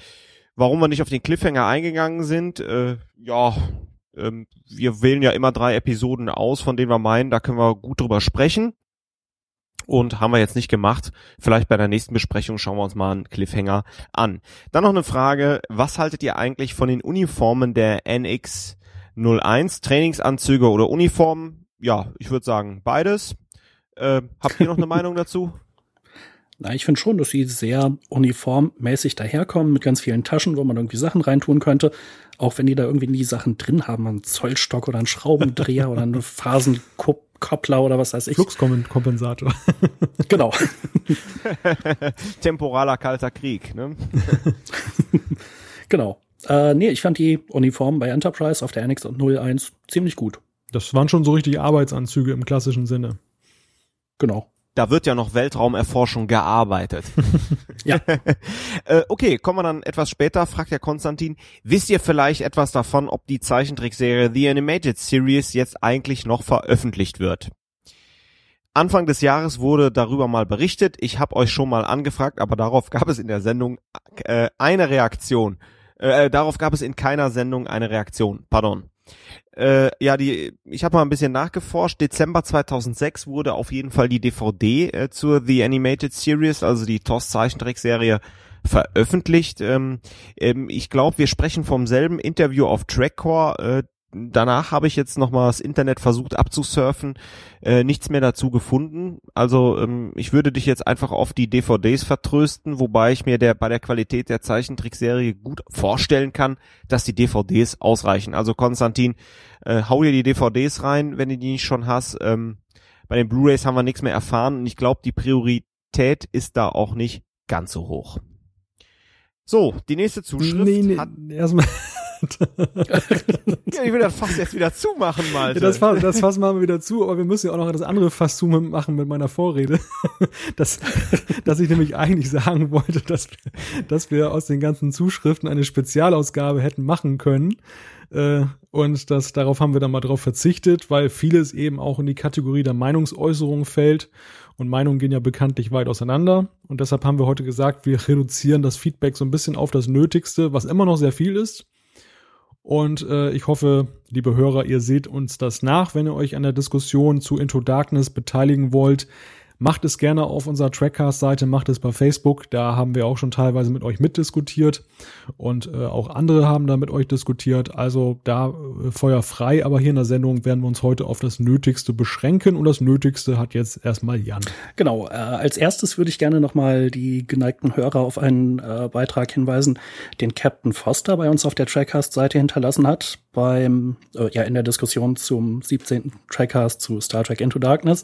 warum wir nicht auf den Cliffhanger eingegangen sind, äh, ja, ähm, wir wählen ja immer drei Episoden aus, von denen wir meinen, da können wir gut drüber sprechen und haben wir jetzt nicht gemacht. Vielleicht bei der nächsten Besprechung schauen wir uns mal einen Cliffhanger an. Dann noch eine Frage, was haltet ihr eigentlich von den Uniformen der NX01, Trainingsanzüge oder Uniformen? Ja, ich würde sagen beides. Äh, habt ihr noch eine Meinung dazu? Na, ich finde schon, dass sie sehr uniformmäßig daherkommen mit ganz vielen Taschen, wo man irgendwie Sachen reintun könnte. Auch wenn die da irgendwie nie Sachen drin haben, einen Zollstock oder einen Schraubendreher oder einen Phasenkoppler oder was weiß ich. Fluxkompensator. genau. Temporaler kalter Krieg, ne? genau. Äh, nee, ich fand die Uniform bei Enterprise auf der NX 01 ziemlich gut. Das waren schon so richtig Arbeitsanzüge im klassischen Sinne. Genau da wird ja noch Weltraumerforschung gearbeitet. ja. äh, okay, kommen wir dann etwas später, fragt der Konstantin, wisst ihr vielleicht etwas davon, ob die Zeichentrickserie The Animated Series jetzt eigentlich noch veröffentlicht wird? Anfang des Jahres wurde darüber mal berichtet. Ich habe euch schon mal angefragt, aber darauf gab es in der Sendung äh, eine Reaktion. Äh, darauf gab es in keiner Sendung eine Reaktion. Pardon. Äh, ja, die, ich habe mal ein bisschen nachgeforscht. Dezember 2006 wurde auf jeden Fall die DVD äh, zur The Animated Series, also die TOS Zeichentrickserie, veröffentlicht. Ähm, ähm, ich glaube, wir sprechen vom selben Interview auf Trackcore. Äh, danach habe ich jetzt nochmal das Internet versucht abzusurfen, äh, nichts mehr dazu gefunden. Also ähm, ich würde dich jetzt einfach auf die DVDs vertrösten, wobei ich mir der bei der Qualität der Zeichentrickserie gut vorstellen kann, dass die DVDs ausreichen. Also Konstantin, äh, hau dir die DVDs rein, wenn du die nicht schon hast. Ähm, bei den Blu-rays haben wir nichts mehr erfahren und ich glaube, die Priorität ist da auch nicht ganz so hoch. So, die nächste Zuschrift nee, nee, hat erstmal ja, ich will das Fass jetzt wieder zumachen, mal. Ja, das, Fass, das Fass machen wir wieder zu, aber wir müssen ja auch noch das andere Fass zumachen mit meiner Vorrede. dass, dass ich nämlich eigentlich sagen wollte, dass, dass wir aus den ganzen Zuschriften eine Spezialausgabe hätten machen können. Äh, und das, darauf haben wir dann mal drauf verzichtet, weil vieles eben auch in die Kategorie der Meinungsäußerung fällt. Und Meinungen gehen ja bekanntlich weit auseinander. Und deshalb haben wir heute gesagt, wir reduzieren das Feedback so ein bisschen auf das Nötigste, was immer noch sehr viel ist. Und äh, ich hoffe, liebe Hörer, ihr seht uns das nach, wenn ihr euch an der Diskussion zu Into Darkness beteiligen wollt. Macht es gerne auf unserer Trackcast-Seite, macht es bei Facebook. Da haben wir auch schon teilweise mit euch mitdiskutiert und äh, auch andere haben da mit euch diskutiert. Also da äh, Feuer frei, aber hier in der Sendung werden wir uns heute auf das Nötigste beschränken und das Nötigste hat jetzt erstmal Jan. Genau, äh, als erstes würde ich gerne nochmal die geneigten Hörer auf einen äh, Beitrag hinweisen, den Captain Foster bei uns auf der Trackcast-Seite hinterlassen hat, beim, äh, ja, in der Diskussion zum 17. Trackcast zu Star Trek Into Darkness.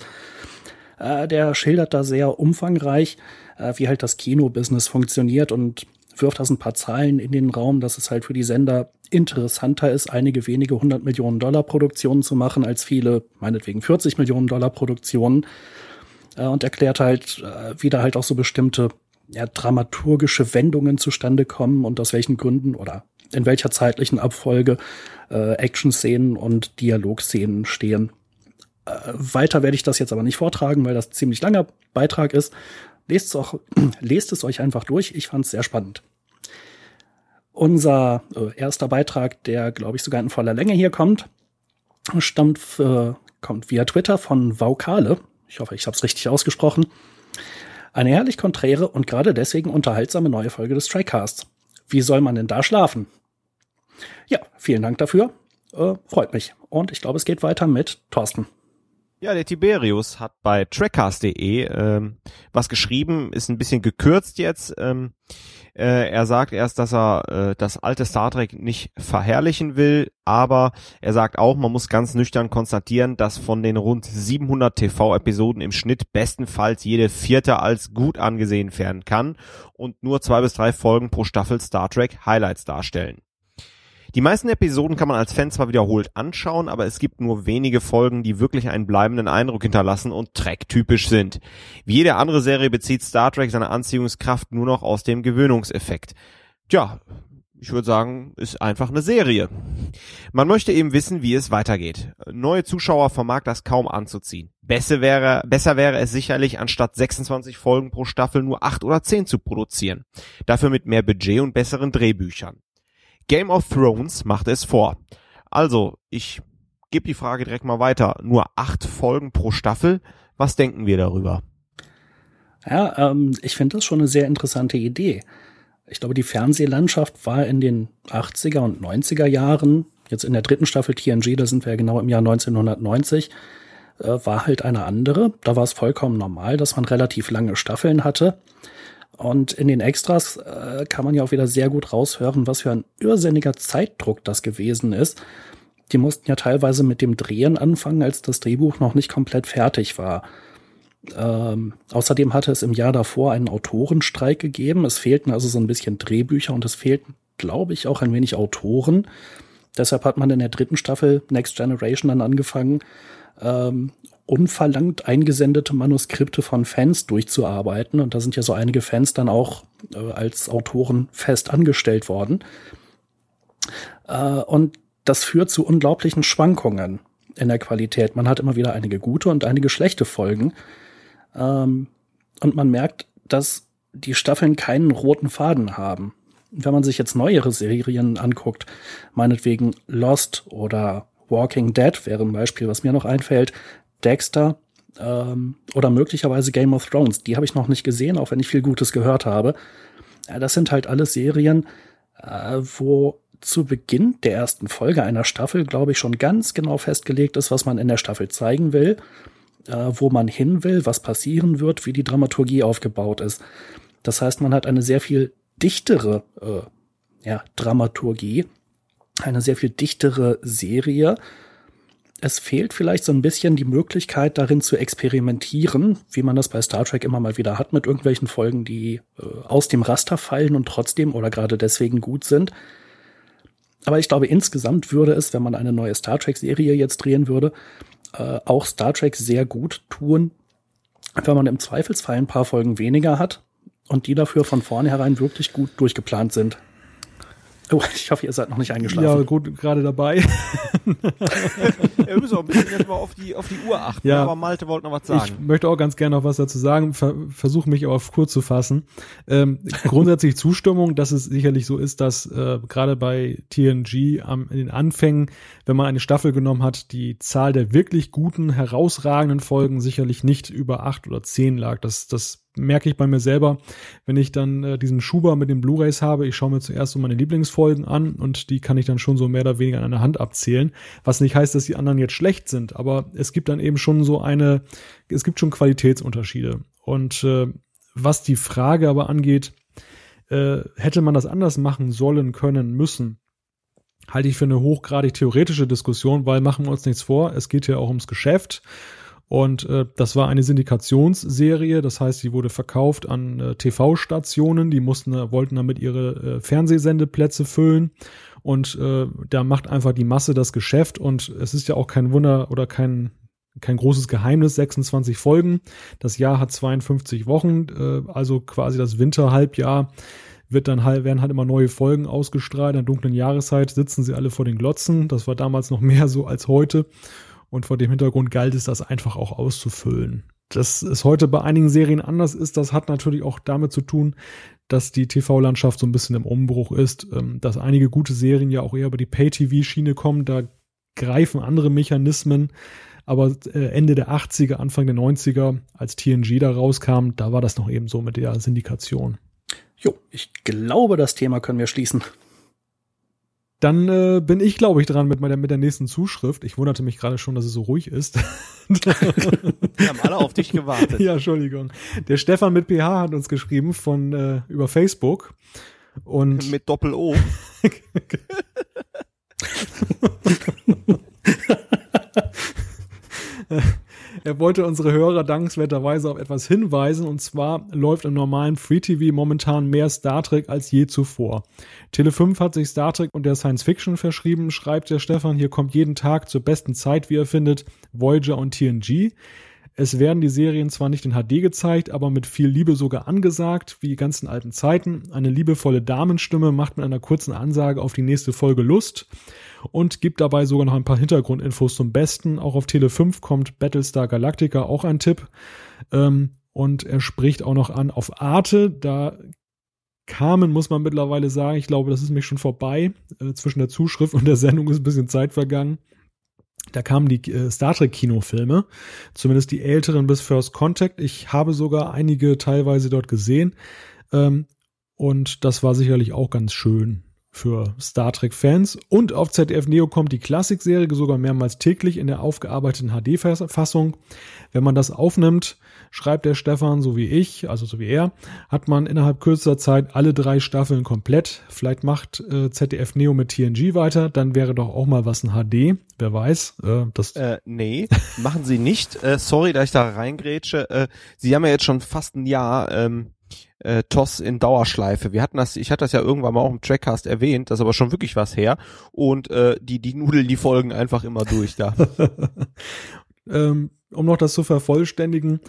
Äh, der schildert da sehr umfangreich, äh, wie halt das Kino-Business funktioniert und wirft das ein paar Zahlen in den Raum, dass es halt für die Sender interessanter ist, einige wenige 100 Millionen Dollar Produktionen zu machen, als viele, meinetwegen 40 Millionen Dollar Produktionen. Äh, und erklärt halt, äh, wie da halt auch so bestimmte ja, dramaturgische Wendungen zustande kommen und aus welchen Gründen oder in welcher zeitlichen Abfolge äh, Action-Szenen und Dialogszenen stehen. Äh, weiter werde ich das jetzt aber nicht vortragen, weil das ziemlich langer Beitrag ist. Lest es, auch, lest es euch einfach durch. Ich fand es sehr spannend. Unser äh, erster Beitrag, der glaube ich sogar in voller Länge hier kommt, stammt äh, kommt via Twitter von Vaukale. Ich hoffe, ich habe es richtig ausgesprochen. Eine herrlich konträre und gerade deswegen unterhaltsame neue Folge des Tricasts. Wie soll man denn da schlafen? Ja, vielen Dank dafür. Äh, freut mich. Und ich glaube, es geht weiter mit Thorsten. Ja, der Tiberius hat bei trackcast.de ähm, was geschrieben, ist ein bisschen gekürzt jetzt. Ähm, äh, er sagt erst, dass er äh, das alte Star Trek nicht verherrlichen will, aber er sagt auch, man muss ganz nüchtern konstatieren, dass von den rund 700 TV-Episoden im Schnitt bestenfalls jede vierte als gut angesehen werden kann und nur zwei bis drei Folgen pro Staffel Star Trek Highlights darstellen. Die meisten Episoden kann man als Fan zwar wiederholt anschauen, aber es gibt nur wenige Folgen, die wirklich einen bleibenden Eindruck hinterlassen und Trek-typisch sind. Wie jede andere Serie bezieht Star Trek seine Anziehungskraft nur noch aus dem Gewöhnungseffekt. Tja, ich würde sagen, ist einfach eine Serie. Man möchte eben wissen, wie es weitergeht. Neue Zuschauer vermag das kaum anzuziehen. Besser wäre, besser wäre es sicherlich, anstatt 26 Folgen pro Staffel nur 8 oder 10 zu produzieren. Dafür mit mehr Budget und besseren Drehbüchern. Game of Thrones macht es vor. Also, ich gebe die Frage direkt mal weiter. Nur 8 Folgen pro Staffel? Was denken wir darüber? Ja, ähm, ich finde das schon eine sehr interessante Idee ich glaube, die Fernsehlandschaft war in den 80er und 90er Jahren, jetzt in der dritten Staffel TNG, da sind wir ja genau im Jahr 1990, äh, war halt eine andere. Da war es vollkommen normal, dass man relativ lange Staffeln hatte. Und in den Extras äh, kann man ja auch wieder sehr gut raushören, was für ein irrsinniger Zeitdruck das gewesen ist. Die mussten ja teilweise mit dem Drehen anfangen, als das Drehbuch noch nicht komplett fertig war. Ähm, außerdem hatte es im Jahr davor einen Autorenstreik gegeben. Es fehlten also so ein bisschen Drehbücher und es fehlten, glaube ich, auch ein wenig Autoren. Deshalb hat man in der dritten Staffel Next Generation dann angefangen, ähm, unverlangt eingesendete Manuskripte von Fans durchzuarbeiten. Und da sind ja so einige Fans dann auch äh, als Autoren fest angestellt worden. Äh, und das führt zu unglaublichen Schwankungen in der Qualität. Man hat immer wieder einige gute und einige schlechte Folgen. Ähm, und man merkt, dass die Staffeln keinen roten Faden haben. Wenn man sich jetzt neuere Serien anguckt, meinetwegen Lost oder Walking Dead wäre ein Beispiel, was mir noch einfällt, Dexter ähm, oder möglicherweise Game of Thrones, die habe ich noch nicht gesehen, auch wenn ich viel Gutes gehört habe. Das sind halt alles Serien, äh, wo zu Beginn der ersten Folge einer Staffel, glaube ich, schon ganz genau festgelegt ist, was man in der Staffel zeigen will äh, wo man hin will, was passieren wird, wie die Dramaturgie aufgebaut ist. Das heißt, man hat eine sehr viel dichtere äh, ja, Dramaturgie, eine sehr viel dichtere Serie. Es fehlt vielleicht so ein bisschen die Möglichkeit, darin zu experimentieren, wie man das bei Star Trek immer mal wieder hat, mit irgendwelchen Folgen, die äh, aus dem Raster fallen und trotzdem oder gerade deswegen gut sind. Aber ich glaube, insgesamt würde es, wenn man eine neue Star Trek-Serie jetzt drehen würde, äh, auch Star Trek sehr gut tun, wenn man im Zweifelsfall ein paar Folgen weniger hat und die dafür von vornherein wirklich gut durchgeplant sind. Oh, ich hoffe, ihr seid noch nicht eingeschlafen. Ja, gut, gerade dabei. Wir müssen auch ein bisschen jetzt mal auf die, auf die Uhr achten. Ja, aber Malte wollte noch was sagen. Ich möchte auch ganz gerne noch was dazu sagen, Ver versuche mich aber auf kurz zu fassen. Ähm, grundsätzlich Zustimmung, dass es sicherlich so ist, dass äh, gerade bei TNG am, in den Anfängen, wenn man eine Staffel genommen hat, die Zahl der wirklich guten, herausragenden Folgen sicherlich nicht über acht oder zehn lag. Das, das merke ich bei mir selber, wenn ich dann äh, diesen Schuber mit den Blu-rays habe, ich schaue mir zuerst so meine Lieblingsfolgen an und die kann ich dann schon so mehr oder weniger an einer Hand abzählen, was nicht heißt, dass die anderen jetzt schlecht sind, aber es gibt dann eben schon so eine, es gibt schon Qualitätsunterschiede. Und äh, was die Frage aber angeht, äh, hätte man das anders machen sollen, können, müssen, halte ich für eine hochgradig theoretische Diskussion, weil machen wir uns nichts vor, es geht ja auch ums Geschäft und äh, das war eine Syndikationsserie, das heißt, sie wurde verkauft an äh, TV-Stationen, die mussten, äh, wollten damit ihre äh, Fernsehsendeplätze füllen. Und äh, da macht einfach die Masse das Geschäft. Und es ist ja auch kein Wunder oder kein, kein großes Geheimnis, 26 Folgen. Das Jahr hat 52 Wochen, äh, also quasi das Winterhalbjahr wird dann halt, werden halt immer neue Folgen ausgestrahlt. In der dunklen Jahreszeit sitzen sie alle vor den Glotzen. Das war damals noch mehr so als heute. Und vor dem Hintergrund galt es, das einfach auch auszufüllen. Dass es heute bei einigen Serien anders ist, das hat natürlich auch damit zu tun, dass die TV-Landschaft so ein bisschen im Umbruch ist, ähm, dass einige gute Serien ja auch eher über die Pay-TV-Schiene kommen, da greifen andere Mechanismen. Aber äh, Ende der 80er, Anfang der 90er, als TNG da rauskam, da war das noch eben so mit der Syndikation. Jo, ich glaube, das Thema können wir schließen. Dann äh, bin ich, glaube ich, dran mit, meiner, mit der nächsten Zuschrift. Ich wunderte mich gerade schon, dass es so ruhig ist. Wir haben alle auf dich gewartet. Ja, Entschuldigung. Der Stefan mit PH hat uns geschrieben von äh, über Facebook. Und mit Doppel O. er, wollte unsere Hörer dankenswerterweise auf etwas hinweisen und zwar läuft im normalen Free TV momentan mehr Star Trek als je zuvor. Tele 5 hat sich Star Trek und der Science Fiction verschrieben, schreibt der Stefan, hier kommt jeden Tag zur besten Zeit, wie er findet, Voyager und TNG. Es werden die Serien zwar nicht in HD gezeigt, aber mit viel Liebe sogar angesagt, wie die ganzen alten Zeiten. Eine liebevolle Damenstimme macht mit einer kurzen Ansage auf die nächste Folge Lust und gibt dabei sogar noch ein paar Hintergrundinfos zum Besten. Auch auf Tele 5 kommt Battlestar Galactica auch ein Tipp. Ähm, und er spricht auch noch an auf Arte. Da kamen, muss man mittlerweile sagen, ich glaube, das ist mich schon vorbei. Äh, zwischen der Zuschrift und der Sendung ist ein bisschen Zeit vergangen. Da kamen die äh, Star Trek Kinofilme, zumindest die älteren bis First Contact. Ich habe sogar einige teilweise dort gesehen. Ähm, und das war sicherlich auch ganz schön für Star Trek-Fans. Und auf ZDF Neo kommt die Klassikserie sogar mehrmals täglich in der aufgearbeiteten HD-Fassung. Wenn man das aufnimmt, schreibt der Stefan, so wie ich, also so wie er, hat man innerhalb kürzester Zeit alle drei Staffeln komplett. Vielleicht macht äh, ZDF Neo mit TNG weiter, dann wäre doch auch mal was in HD. Wer weiß. Äh, das äh, nee, machen sie nicht. Äh, sorry, dass ich da reingrätsche. Äh, sie haben ja jetzt schon fast ein Jahr ähm, äh, TOS in Dauerschleife. Wir hatten das, ich hatte das ja irgendwann mal auch im Trackcast erwähnt, das ist aber schon wirklich was her. Und äh, die, die Nudeln, die folgen einfach immer durch da. ähm, um noch das zu vervollständigen,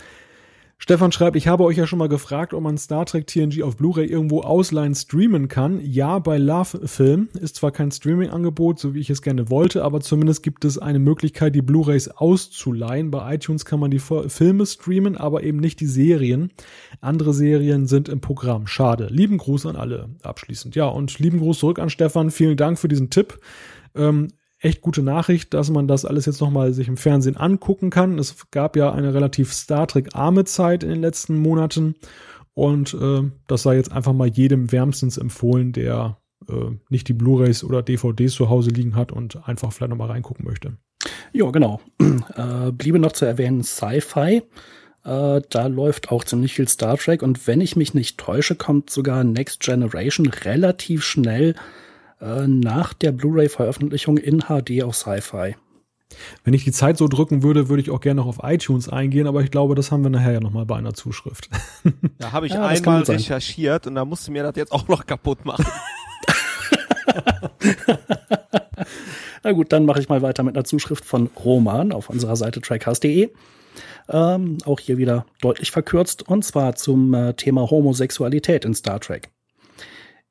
Stefan schreibt, ich habe euch ja schon mal gefragt, ob man Star Trek TNG auf Blu-ray irgendwo ausleihen streamen kann. Ja, bei Love Film ist zwar kein Streaming-Angebot, so wie ich es gerne wollte, aber zumindest gibt es eine Möglichkeit, die Blu-rays auszuleihen. Bei iTunes kann man die Filme streamen, aber eben nicht die Serien. Andere Serien sind im Programm. Schade. Lieben Gruß an alle abschließend. Ja, und lieben Gruß zurück an Stefan. Vielen Dank für diesen Tipp. Ähm, echt gute Nachricht, dass man das alles jetzt nochmal sich im Fernsehen angucken kann. Es gab ja eine relativ Star Trek-arme Zeit in den letzten Monaten und äh, das sei jetzt einfach mal jedem wärmstens empfohlen, der äh, nicht die Blu-rays oder DVDs zu Hause liegen hat und einfach vielleicht nochmal reingucken möchte. Ja, genau. Äh, bliebe noch zu erwähnen Sci-Fi. Äh, da läuft auch ziemlich viel Star Trek und wenn ich mich nicht täusche, kommt sogar Next Generation relativ schnell äh, nach der Blu-ray-Veröffentlichung in HD auf Sci-Fi. Wenn ich die Zeit so drücken würde, würde ich auch gerne noch auf iTunes eingehen, aber ich glaube, das haben wir nachher ja nochmal bei einer Zuschrift. Da habe ich ja, einmal recherchiert und da musste mir das jetzt auch noch kaputt machen. Na gut, dann mache ich mal weiter mit einer Zuschrift von Roman auf unserer Seite trackhouse.de. Ähm, auch hier wieder deutlich verkürzt und zwar zum äh, Thema Homosexualität in Star Trek.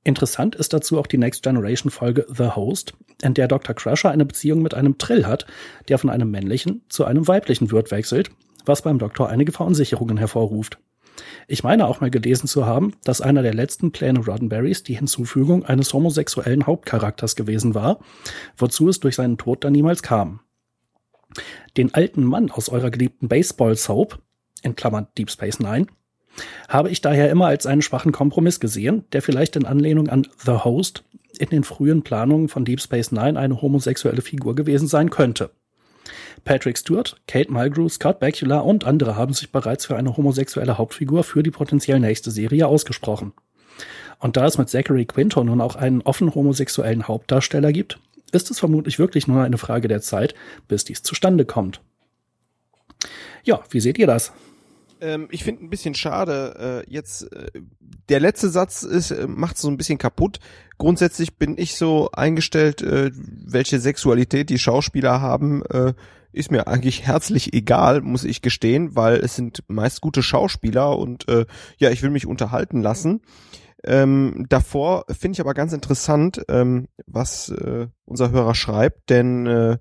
Interessant ist dazu auch die Next Generation Folge The Host, in der Dr. Crusher eine Beziehung mit einem Trill hat, der von einem männlichen zu einem weiblichen Wirt wechselt, was beim Doktor einige Verunsicherungen hervorruft. Ich meine auch mal gelesen zu haben, dass einer der letzten Pläne Roddenberrys die Hinzufügung eines homosexuellen Hauptcharakters gewesen war, wozu es durch seinen Tod dann niemals kam. Den alten Mann aus eurer geliebten Baseball-Soap, in Klammern Deep Space Nine, habe ich daher immer als einen schwachen Kompromiss gesehen, der vielleicht in Anlehnung an The Host in den frühen Planungen von Deep Space Nine eine homosexuelle Figur gewesen sein könnte. Patrick Stewart, Kate Mulgrew, Scott Bakula und andere haben sich bereits für eine homosexuelle Hauptfigur für die potenziell nächste Serie ausgesprochen. Und da es mit Zachary Quinto nun auch einen offen homosexuellen Hauptdarsteller gibt, ist es vermutlich wirklich nur eine Frage der Zeit, bis dies zustande kommt. Ja, wie seht ihr das? Ähm, ich finde ein bisschen schade, äh, jetzt äh, der letzte Satz ist äh, macht so ein bisschen kaputt. Grundsätzlich bin ich so eingestellt, äh, welche Sexualität die Schauspieler haben, äh, ist mir eigentlich herzlich egal, muss ich gestehen, weil es sind meist gute Schauspieler und äh, ja, ich will mich unterhalten lassen. Ähm, davor finde ich aber ganz interessant, ähm, was äh, unser Hörer schreibt, denn äh,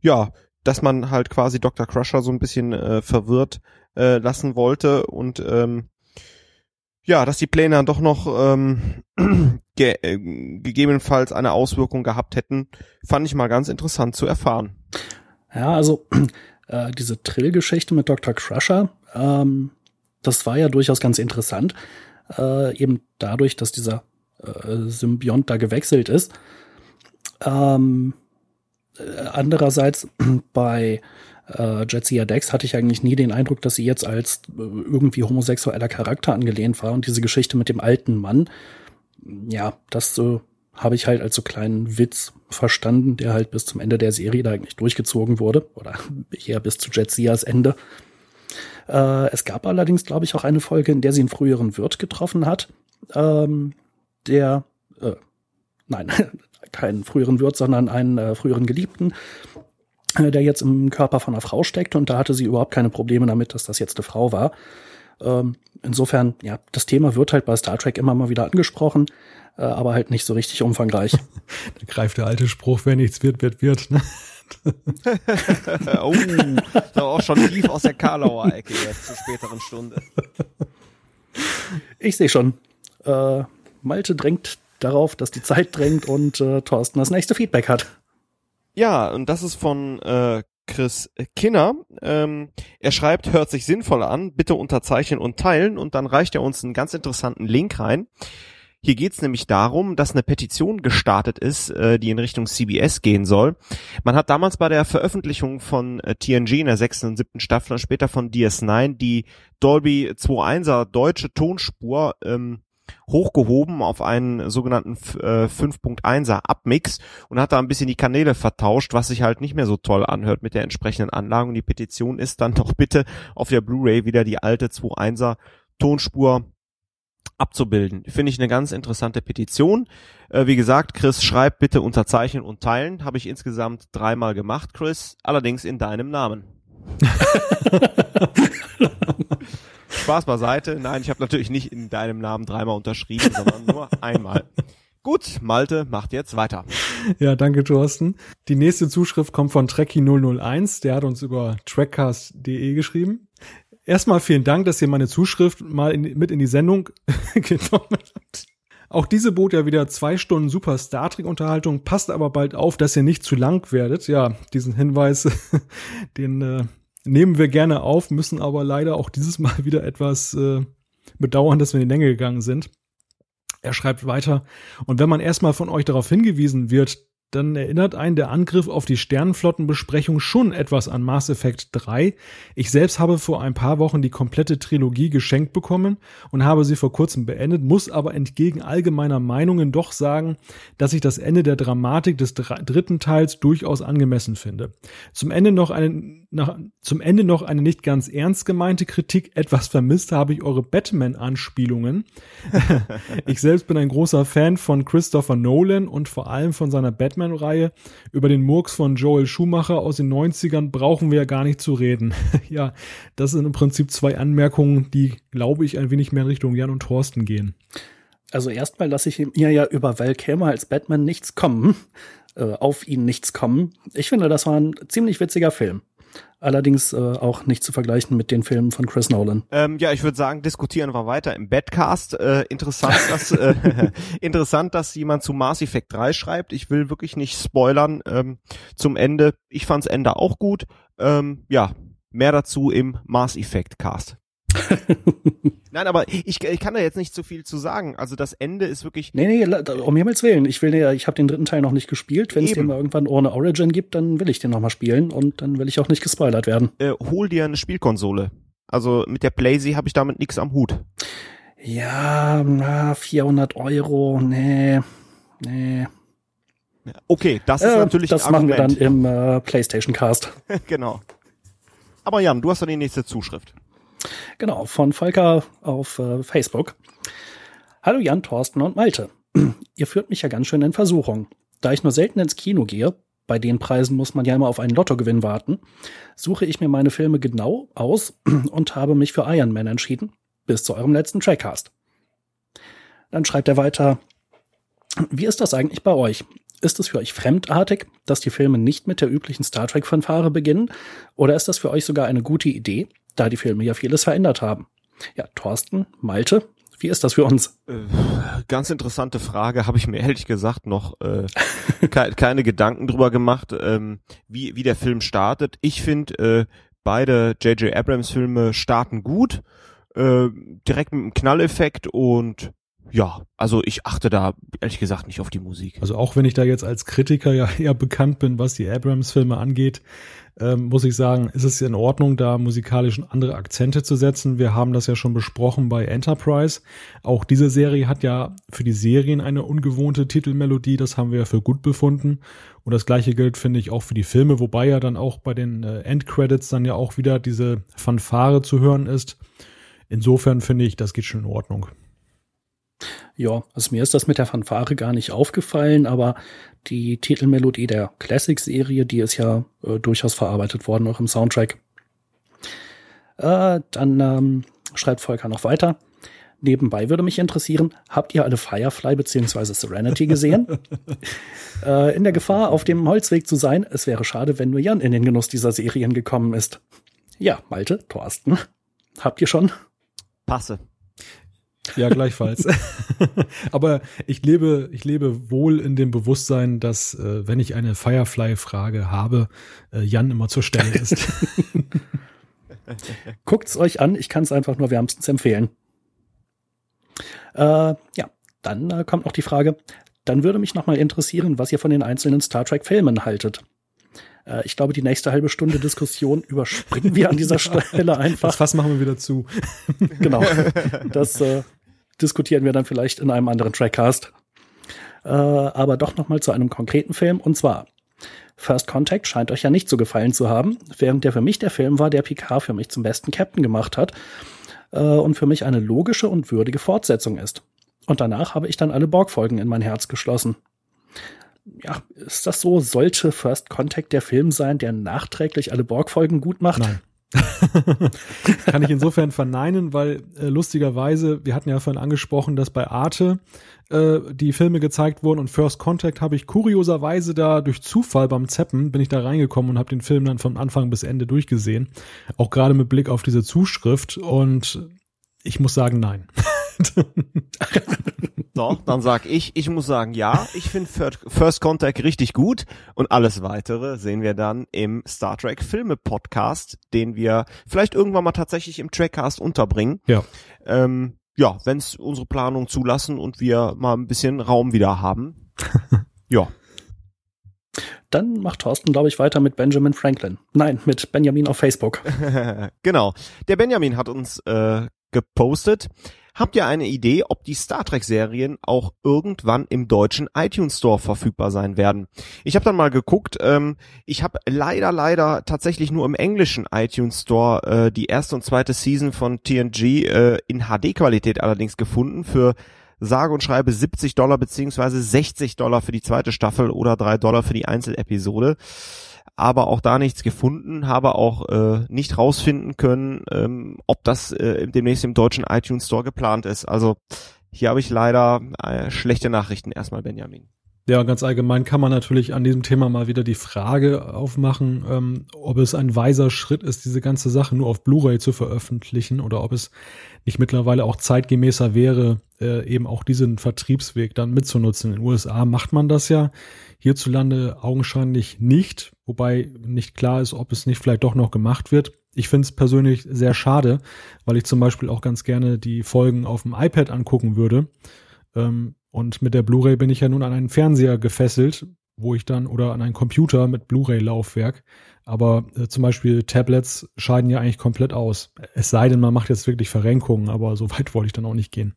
ja, dass man halt quasi Dr. Crusher so ein bisschen äh, verwirrt äh, lassen wollte und ähm, ja, dass die Pläne dann doch noch ähm, ge äh, gegebenenfalls eine Auswirkung gehabt hätten, fand ich mal ganz interessant zu erfahren. Ja, also äh, diese Trill-Geschichte mit Dr. Crusher, ähm, das war ja durchaus ganz interessant, äh, eben dadurch, dass dieser äh, Symbiont da gewechselt ist. Ähm, äh, andererseits bei äh, Jetsia Dex hatte ich eigentlich nie den Eindruck, dass sie jetzt als äh, irgendwie homosexueller Charakter angelehnt war. Und diese Geschichte mit dem alten Mann, ja, das äh, habe ich halt als so kleinen Witz verstanden, der halt bis zum Ende der Serie da eigentlich durchgezogen wurde. Oder eher bis zu Jetsias Ende. Äh, es gab allerdings, glaube ich, auch eine Folge, in der sie einen früheren Wirt getroffen hat, ähm, der, äh, nein, keinen früheren Wirt, sondern einen äh, früheren Geliebten, der jetzt im Körper von einer Frau steckt und da hatte sie überhaupt keine Probleme damit, dass das jetzt eine Frau war. Ähm, insofern, ja, das Thema wird halt bei Star Trek immer mal wieder angesprochen, äh, aber halt nicht so richtig umfangreich. da greift der alte Spruch, wer nichts wird, wird, wird. Ne? oh, ist aber auch schon tief aus der Karlauer Ecke jetzt zur späteren Stunde. Ich sehe schon. Äh, Malte drängt darauf, dass die Zeit drängt und äh, Thorsten das nächste Feedback hat. Ja, und das ist von äh, Chris Kinner. Ähm, er schreibt, hört sich sinnvoll an, bitte unterzeichnen und teilen und dann reicht er uns einen ganz interessanten Link rein. Hier geht es nämlich darum, dass eine Petition gestartet ist, äh, die in Richtung CBS gehen soll. Man hat damals bei der Veröffentlichung von äh, TNG in der sechsten und siebten Staffel und später von DS9 die Dolby 2.1er deutsche Tonspur ähm, hochgehoben auf einen sogenannten äh, 5.1er Abmix und hat da ein bisschen die Kanäle vertauscht, was sich halt nicht mehr so toll anhört mit der entsprechenden Anlage. Und die Petition ist dann doch bitte auf der Blu-ray wieder die alte 2.1er Tonspur abzubilden. Finde ich eine ganz interessante Petition. Äh, wie gesagt, Chris, schreib bitte unterzeichnen und teilen. Habe ich insgesamt dreimal gemacht, Chris. Allerdings in deinem Namen. Spaß beiseite. Nein, ich habe natürlich nicht in deinem Namen dreimal unterschrieben, sondern nur einmal. Gut, Malte macht jetzt weiter. Ja, danke, Thorsten. Die nächste Zuschrift kommt von Trekkie001. Der hat uns über trackcast.de geschrieben. Erstmal vielen Dank, dass ihr meine Zuschrift mal in, mit in die Sendung genommen habt. Auch diese bot ja wieder zwei Stunden super Star Trek Unterhaltung, passt aber bald auf, dass ihr nicht zu lang werdet. Ja, diesen Hinweis, den äh, nehmen wir gerne auf, müssen aber leider auch dieses Mal wieder etwas äh, bedauern, dass wir in die Länge gegangen sind. Er schreibt weiter, und wenn man erstmal von euch darauf hingewiesen wird, dann erinnert einen der Angriff auf die Sternenflottenbesprechung schon etwas an Mass Effect 3. Ich selbst habe vor ein paar Wochen die komplette Trilogie geschenkt bekommen und habe sie vor kurzem beendet, muss aber entgegen allgemeiner Meinungen doch sagen, dass ich das Ende der Dramatik des dritten Teils durchaus angemessen finde. Zum Ende noch eine, nach, zum Ende noch eine nicht ganz ernst gemeinte Kritik. Etwas vermisst habe ich eure Batman-Anspielungen. ich selbst bin ein großer Fan von Christopher Nolan und vor allem von seiner Batman Batman-Reihe. Über den Murks von Joel Schumacher aus den 90ern brauchen wir ja gar nicht zu reden. ja, das sind im Prinzip zwei Anmerkungen, die, glaube ich, ein wenig mehr Richtung Jan und Thorsten gehen. Also erstmal lasse ich mir ja über Val Kilmer als Batman nichts kommen, äh, auf ihn nichts kommen. Ich finde, das war ein ziemlich witziger Film. Allerdings äh, auch nicht zu vergleichen mit den Filmen von Chris Nolan. Ähm, ja, ich würde sagen, diskutieren wir weiter im Badcast. Äh, interessant, dass äh, interessant, dass jemand zu Mass Effect 3 schreibt. Ich will wirklich nicht spoilern ähm, zum Ende. Ich fand's Ende auch gut. Ähm, ja, mehr dazu im Mass Effect Cast. Nein, aber ich, ich kann da jetzt nicht so viel zu sagen. Also das Ende ist wirklich. Nee, nee, um Himmels Willen. Ich will ja, ich habe den dritten Teil noch nicht gespielt. Wenn es den mal irgendwann ohne Origin gibt, dann will ich den nochmal spielen und dann will ich auch nicht gespoilert werden. Äh, hol dir eine Spielkonsole. Also mit der Playsee habe ich damit nichts am Hut. Ja, na, 400 Euro, nee, nee. Okay, das ist äh, natürlich Das machen wir dann im äh, PlayStation Cast. genau. Aber Jan, du hast dann die nächste Zuschrift. Genau, von Volker auf äh, Facebook. Hallo Jan, Thorsten und Malte. Ihr führt mich ja ganz schön in Versuchung. Da ich nur selten ins Kino gehe, bei den Preisen muss man ja immer auf einen Lottogewinn warten, suche ich mir meine Filme genau aus und habe mich für Iron Man entschieden, bis zu eurem letzten Trackcast. Dann schreibt er weiter, wie ist das eigentlich bei euch? Ist es für euch fremdartig, dass die Filme nicht mit der üblichen Star Trek-Fanfare beginnen? Oder ist das für euch sogar eine gute Idee, da die Filme ja vieles verändert haben. Ja, Thorsten, Malte, wie ist das für uns? Äh, ganz interessante Frage, habe ich mir ehrlich gesagt noch äh, ke keine Gedanken drüber gemacht, ähm, wie, wie der Film startet. Ich finde, äh, beide J.J. Abrams Filme starten gut, äh, direkt mit einem Knalleffekt und ja, also ich achte da ehrlich gesagt nicht auf die Musik. Also auch wenn ich da jetzt als Kritiker ja eher bekannt bin, was die Abrams-Filme angeht, ähm, muss ich sagen, ist es in Ordnung, da musikalisch andere Akzente zu setzen. Wir haben das ja schon besprochen bei Enterprise. Auch diese Serie hat ja für die Serien eine ungewohnte Titelmelodie, das haben wir ja für gut befunden. Und das gleiche gilt, finde ich, auch für die Filme, wobei ja dann auch bei den äh, Endcredits dann ja auch wieder diese Fanfare zu hören ist. Insofern finde ich, das geht schon in Ordnung. Ja, also mir ist das mit der Fanfare gar nicht aufgefallen, aber die Titelmelodie der Classic-Serie, die ist ja äh, durchaus verarbeitet worden, auch im Soundtrack. Äh, dann ähm, schreibt Volker noch weiter. Nebenbei würde mich interessieren, habt ihr alle Firefly bzw. Serenity gesehen? äh, in der Gefahr, auf dem Holzweg zu sein, es wäre schade, wenn nur Jan in den Genuss dieser Serien gekommen ist. Ja, Malte, Thorsten, habt ihr schon? Passe. Ja, gleichfalls. Aber ich lebe, ich lebe wohl in dem Bewusstsein, dass, äh, wenn ich eine Firefly-Frage habe, äh, Jan immer zur Stelle ist. Guckt's euch an, ich kann es einfach nur wärmstens empfehlen. Äh, ja, dann äh, kommt noch die Frage, dann würde mich nochmal interessieren, was ihr von den einzelnen Star Trek-Filmen haltet. Äh, ich glaube, die nächste halbe Stunde Diskussion überspringen wir an dieser Stelle einfach. Das Fass machen wir wieder zu. genau. Das äh, diskutieren wir dann vielleicht in einem anderen Trackcast. Äh, aber doch nochmal zu einem konkreten Film. Und zwar, First Contact scheint euch ja nicht zu gefallen zu haben, während der für mich der Film war, der Picard für mich zum besten Captain gemacht hat äh, und für mich eine logische und würdige Fortsetzung ist. Und danach habe ich dann alle Borg-Folgen in mein Herz geschlossen ja, ist das so? Sollte First Contact der Film sein, der nachträglich alle Borg-Folgen gut macht? Nein. Kann ich insofern verneinen, weil äh, lustigerweise, wir hatten ja vorhin angesprochen, dass bei Arte äh, die Filme gezeigt wurden und First Contact habe ich kurioserweise da durch Zufall beim Zeppen bin ich da reingekommen und habe den Film dann von Anfang bis Ende durchgesehen. Auch gerade mit Blick auf diese Zuschrift und ich muss sagen, nein. Doch, dann sag ich, ich muss sagen, ja, ich finde First Contact richtig gut und alles weitere sehen wir dann im Star Trek Filme Podcast, den wir vielleicht irgendwann mal tatsächlich im Trackcast unterbringen. Ja. Ähm, ja, wenn es unsere Planung zulassen und wir mal ein bisschen Raum wieder haben. ja. Dann macht Thorsten, glaube ich, weiter mit Benjamin Franklin. Nein, mit Benjamin auf Facebook. genau. Der Benjamin hat uns äh, gepostet. Habt ihr eine Idee, ob die Star Trek Serien auch irgendwann im deutschen iTunes Store verfügbar sein werden? Ich habe dann mal geguckt. Ähm, ich habe leider, leider tatsächlich nur im englischen iTunes Store äh, die erste und zweite Season von TNG äh, in HD-Qualität allerdings gefunden für sage und schreibe 70 Dollar beziehungsweise 60 Dollar für die zweite Staffel oder 3 Dollar für die Einzelepisode aber auch da nichts gefunden, habe auch äh, nicht rausfinden können, ähm, ob das äh, demnächst im deutschen iTunes Store geplant ist. Also hier habe ich leider äh, schlechte Nachrichten erstmal, Benjamin. Ja, ganz allgemein kann man natürlich an diesem Thema mal wieder die Frage aufmachen, ähm, ob es ein weiser Schritt ist, diese ganze Sache nur auf Blu-ray zu veröffentlichen oder ob es nicht mittlerweile auch zeitgemäßer wäre, äh, eben auch diesen Vertriebsweg dann mitzunutzen. In den USA macht man das ja, hierzulande augenscheinlich nicht, wobei nicht klar ist, ob es nicht vielleicht doch noch gemacht wird. Ich finde es persönlich sehr schade, weil ich zum Beispiel auch ganz gerne die Folgen auf dem iPad angucken würde. Ähm, und mit der Blu-ray bin ich ja nun an einen Fernseher gefesselt, wo ich dann oder an einen Computer mit Blu-ray-Laufwerk. Aber äh, zum Beispiel Tablets scheiden ja eigentlich komplett aus. Es sei denn, man macht jetzt wirklich Verrenkungen, aber so weit wollte ich dann auch nicht gehen.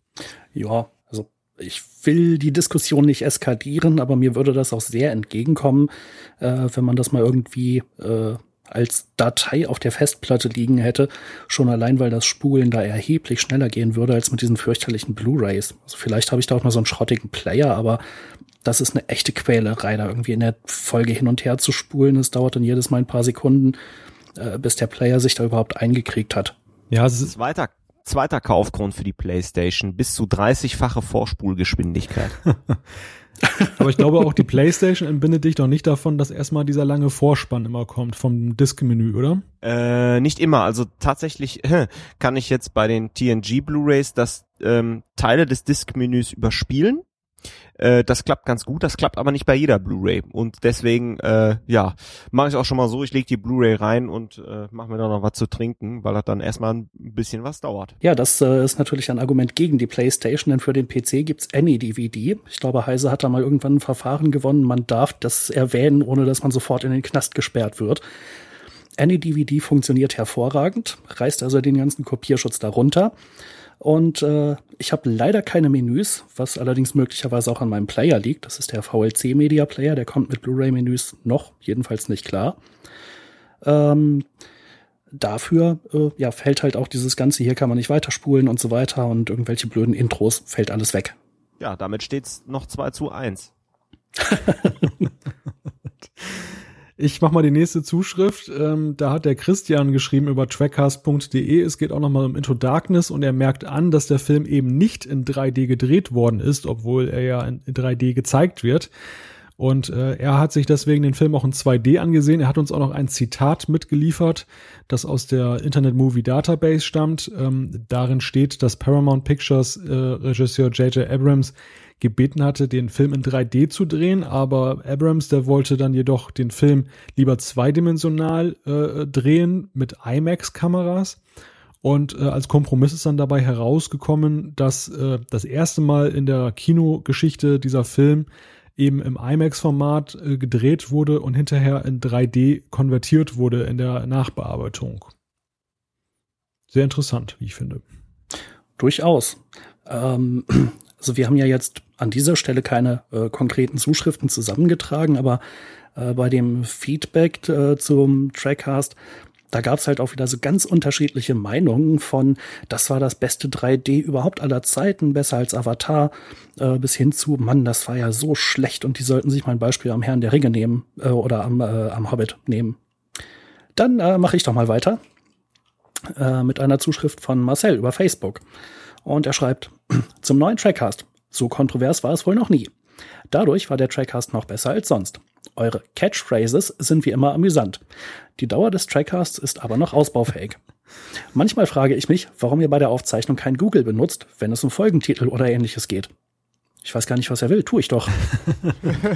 Ja, also ich will die Diskussion nicht eskalieren, aber mir würde das auch sehr entgegenkommen, äh, wenn man das mal irgendwie äh, als Datei auf der Festplatte liegen hätte, schon allein, weil das Spulen da erheblich schneller gehen würde als mit diesen fürchterlichen Blu-rays. Also vielleicht habe ich da auch mal so einen schrottigen Player, aber das ist eine echte Quälerei, da irgendwie in der Folge hin und her zu spulen. Es dauert dann jedes Mal ein paar Sekunden, äh, bis der Player sich da überhaupt eingekriegt hat. Ja, es ist weiter zweiter Kaufgrund für die PlayStation, bis zu 30-fache Vorspulgeschwindigkeit. Aber ich glaube auch die PlayStation entbindet dich doch nicht davon, dass erstmal dieser lange Vorspann immer kommt vom Disk-Menü, oder? Äh, nicht immer. Also tatsächlich kann ich jetzt bei den TNG Blu-rays das ähm, Teile des Disk-Menüs überspielen. Äh, das klappt ganz gut, das klappt aber nicht bei jeder Blu-ray. Und deswegen, äh, ja, mache ich auch schon mal so, ich lege die Blu-ray rein und äh, mache mir dann noch was zu trinken, weil das dann erstmal ein bisschen was dauert. Ja, das äh, ist natürlich ein Argument gegen die PlayStation, denn für den PC gibt's Any-DVD. Ich glaube, Heise hat da mal irgendwann ein Verfahren gewonnen. Man darf das erwähnen, ohne dass man sofort in den Knast gesperrt wird. Any-DVD funktioniert hervorragend, reißt also den ganzen Kopierschutz darunter. Und äh, ich habe leider keine Menüs, was allerdings möglicherweise auch an meinem Player liegt. Das ist der VLC Media Player, der kommt mit Blu-ray-Menüs noch jedenfalls nicht klar. Ähm, dafür äh, ja, fällt halt auch dieses Ganze, hier kann man nicht weiterspulen und so weiter und irgendwelche blöden Intros, fällt alles weg. Ja, damit steht's noch 2 zu 1. Ich mach mal die nächste Zuschrift. Ähm, da hat der Christian geschrieben über trackcast.de. Es geht auch nochmal um Into Darkness und er merkt an, dass der Film eben nicht in 3D gedreht worden ist, obwohl er ja in 3D gezeigt wird. Und äh, er hat sich deswegen den Film auch in 2D angesehen. Er hat uns auch noch ein Zitat mitgeliefert, das aus der Internet Movie Database stammt. Ähm, darin steht, dass Paramount Pictures äh, Regisseur J.J. Abrams gebeten hatte, den Film in 3D zu drehen, aber Abrams, der wollte dann jedoch den Film lieber zweidimensional äh, drehen mit IMAX-Kameras. Und äh, als Kompromiss ist dann dabei herausgekommen, dass äh, das erste Mal in der Kinogeschichte dieser Film eben im IMAX-Format äh, gedreht wurde und hinterher in 3D konvertiert wurde in der Nachbearbeitung. Sehr interessant, wie ich finde. Durchaus. Ähm, also wir haben ja jetzt an dieser Stelle keine äh, konkreten Zuschriften zusammengetragen, aber äh, bei dem Feedback äh, zum Trackcast, da gab es halt auch wieder so ganz unterschiedliche Meinungen von, das war das beste 3D überhaupt aller Zeiten, besser als Avatar, äh, bis hin zu, Mann, das war ja so schlecht und die sollten sich mal ein Beispiel am Herrn der Ringe nehmen äh, oder am, äh, am Hobbit nehmen. Dann äh, mache ich doch mal weiter äh, mit einer Zuschrift von Marcel über Facebook. Und er schreibt, zum neuen Trackcast. So kontrovers war es wohl noch nie. Dadurch war der Trackcast noch besser als sonst. Eure Catchphrases sind wie immer amüsant. Die Dauer des Trackcasts ist aber noch ausbaufähig. Manchmal frage ich mich, warum ihr bei der Aufzeichnung kein Google benutzt, wenn es um Folgentitel oder ähnliches geht. Ich weiß gar nicht, was er will, tue ich doch.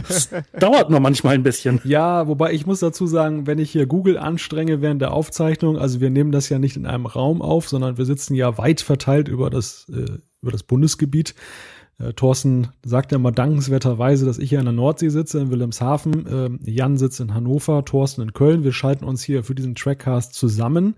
Es dauert nur manchmal ein bisschen. Ja, wobei ich muss dazu sagen, wenn ich hier Google anstrenge während der Aufzeichnung, also wir nehmen das ja nicht in einem Raum auf, sondern wir sitzen ja weit verteilt über das, äh, über das Bundesgebiet. Äh, Thorsten sagt ja mal dankenswerterweise, dass ich hier an der Nordsee sitze, in Wilhelmshaven. Äh, Jan sitzt in Hannover, Thorsten in Köln. Wir schalten uns hier für diesen Trackcast zusammen.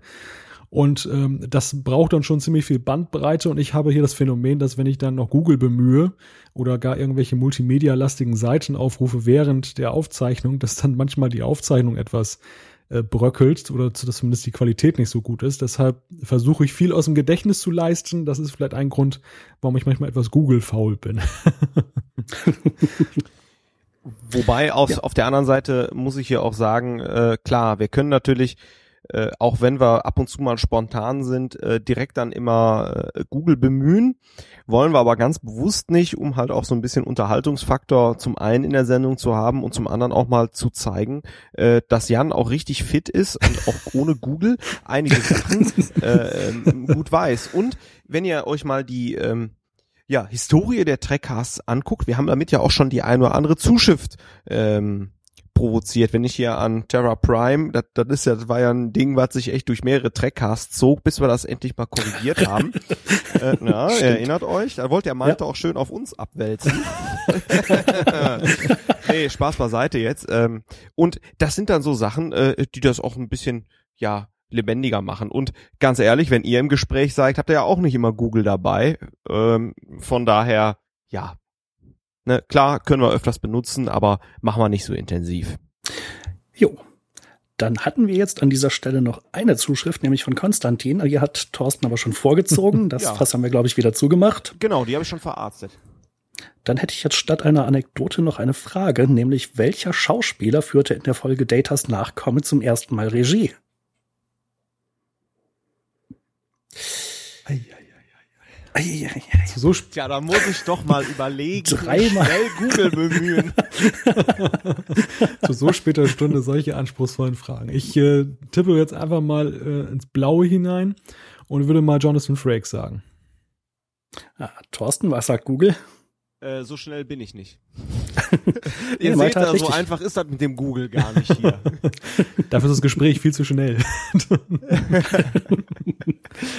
Und ähm, das braucht dann schon ziemlich viel Bandbreite. Und ich habe hier das Phänomen, dass wenn ich dann noch Google bemühe oder gar irgendwelche multimedia-lastigen Seiten aufrufe während der Aufzeichnung, dass dann manchmal die Aufzeichnung etwas äh, bröckelt oder zumindest die Qualität nicht so gut ist. Deshalb versuche ich viel aus dem Gedächtnis zu leisten. Das ist vielleicht ein Grund, warum ich manchmal etwas Google-faul bin. Wobei aus, ja. auf der anderen Seite muss ich hier auch sagen, äh, klar, wir können natürlich äh, auch wenn wir ab und zu mal spontan sind, äh, direkt dann immer äh, Google bemühen. Wollen wir aber ganz bewusst nicht, um halt auch so ein bisschen Unterhaltungsfaktor zum einen in der Sendung zu haben und zum anderen auch mal zu zeigen, äh, dass Jan auch richtig fit ist und auch ohne Google einige Sachen äh, ähm, gut weiß. Und wenn ihr euch mal die ähm, ja, Historie der Trackcasts anguckt, wir haben damit ja auch schon die ein oder andere Zuschrift ähm, provoziert. Wenn ich hier an Terra Prime, das, das ist ja, das war ja ein Ding, was sich echt durch mehrere Trackcasts zog, bis wir das endlich mal korrigiert haben. äh, ja, erinnert euch? Da wollte der Malte ja. auch schön auf uns abwälzen. nee, Spaß beiseite jetzt. Ähm, und das sind dann so Sachen, äh, die das auch ein bisschen, ja, lebendiger machen. Und ganz ehrlich, wenn ihr im Gespräch seid, habt ihr ja auch nicht immer Google dabei. Ähm, von daher, ja, Ne, klar, können wir öfters benutzen, aber machen wir nicht so intensiv. Jo. Dann hatten wir jetzt an dieser Stelle noch eine Zuschrift, nämlich von Konstantin. Die hat Thorsten aber schon vorgezogen. Das ja. Fass haben wir, glaube ich, wieder zugemacht. Genau, die habe ich schon verarztet. Dann hätte ich jetzt statt einer Anekdote noch eine Frage, nämlich welcher Schauspieler führte in der Folge Datas Nachkomme zum ersten Mal Regie? Ei, ei. So ja, da muss ich doch mal überlegen. Dreimal. Schnell Google bemühen. Zu so später Stunde solche anspruchsvollen Fragen. Ich äh, tippe jetzt einfach mal äh, ins Blaue hinein und würde mal Jonathan Frakes sagen. Ah, Thorsten, was sagt Google? Äh, so schnell bin ich nicht. Ihr seht, da, so einfach ist das mit dem Google gar nicht hier. Dafür ist das Gespräch viel zu schnell.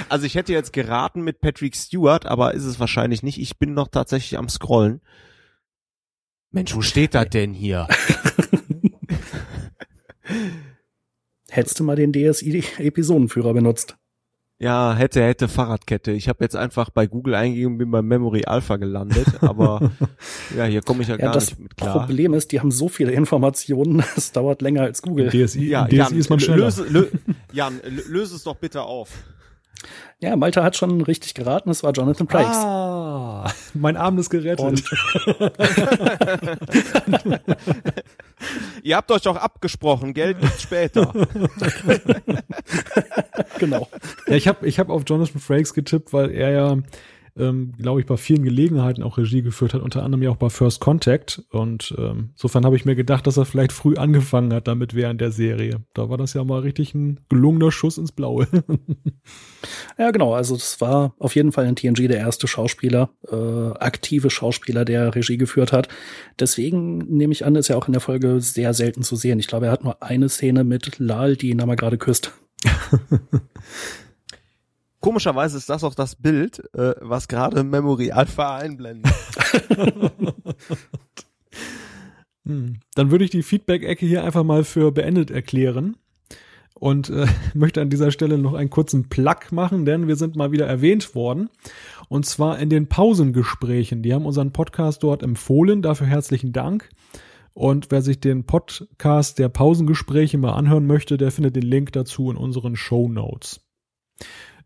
also ich hätte jetzt geraten mit Patrick Stewart, aber ist es wahrscheinlich nicht. Ich bin noch tatsächlich am Scrollen. Mensch, wo steht das denn hier? Hättest du mal den DSI-Episodenführer benutzt. Ja, hätte, hätte Fahrradkette. Ich habe jetzt einfach bei Google eingegeben, bin bei Memory Alpha gelandet, aber ja, hier komme ich ja Ja, gar das nicht mit klar. Problem ist, die haben so viele Informationen, es dauert länger als Google. DSI, Ja, DSI Jan, ist man schneller. löse, lö, Jan, lö- löse es doch bitte auf. Ja, Malte hat schon richtig geraten, es war Jonathan Frakes. Ah, mein Abend ist gerettet. Ihr habt euch doch abgesprochen, Geld gibt's später. genau. Ja, ich habe ich hab auf Jonathan Frakes getippt, weil er ja, ähm, glaube ich, bei vielen Gelegenheiten auch Regie geführt hat, unter anderem ja auch bei First Contact. Und ähm, insofern habe ich mir gedacht, dass er vielleicht früh angefangen hat damit während der Serie. Da war das ja mal richtig ein gelungener Schuss ins Blaue. Ja, genau. Also das war auf jeden Fall in TNG der erste Schauspieler, äh, aktive Schauspieler, der Regie geführt hat. Deswegen nehme ich an, ist ja auch in der Folge sehr selten zu sehen. Ich glaube, er hat nur eine Szene mit Lal, die ihn aber gerade küsst. Komischerweise ist das auch das Bild, äh, was gerade Memory Alpha einblendet. Hm. Dann würde ich die Feedback-Ecke hier einfach mal für beendet erklären und äh, möchte an dieser Stelle noch einen kurzen Plug machen, denn wir sind mal wieder erwähnt worden und zwar in den Pausengesprächen. Die haben unseren Podcast dort empfohlen, dafür herzlichen Dank. Und wer sich den Podcast der Pausengespräche mal anhören möchte, der findet den Link dazu in unseren Show Notes.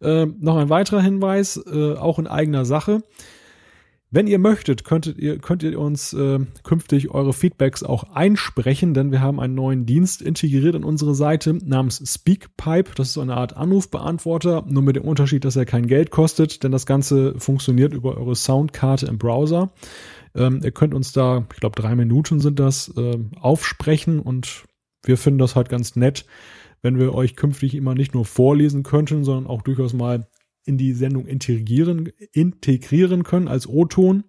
Äh, noch ein weiterer Hinweis, äh, auch in eigener Sache. Wenn ihr möchtet, könntet ihr, könnt ihr uns äh, künftig eure Feedbacks auch einsprechen, denn wir haben einen neuen Dienst integriert in unsere Seite namens Speakpipe. Das ist so eine Art Anrufbeantworter, nur mit dem Unterschied, dass er kein Geld kostet, denn das Ganze funktioniert über eure Soundkarte im Browser. Ähm, ihr könnt uns da, ich glaube, drei Minuten sind das, äh, aufsprechen und wir finden das halt ganz nett, wenn wir euch künftig immer nicht nur vorlesen könnten, sondern auch durchaus mal in die Sendung integrieren, integrieren können als O-Ton.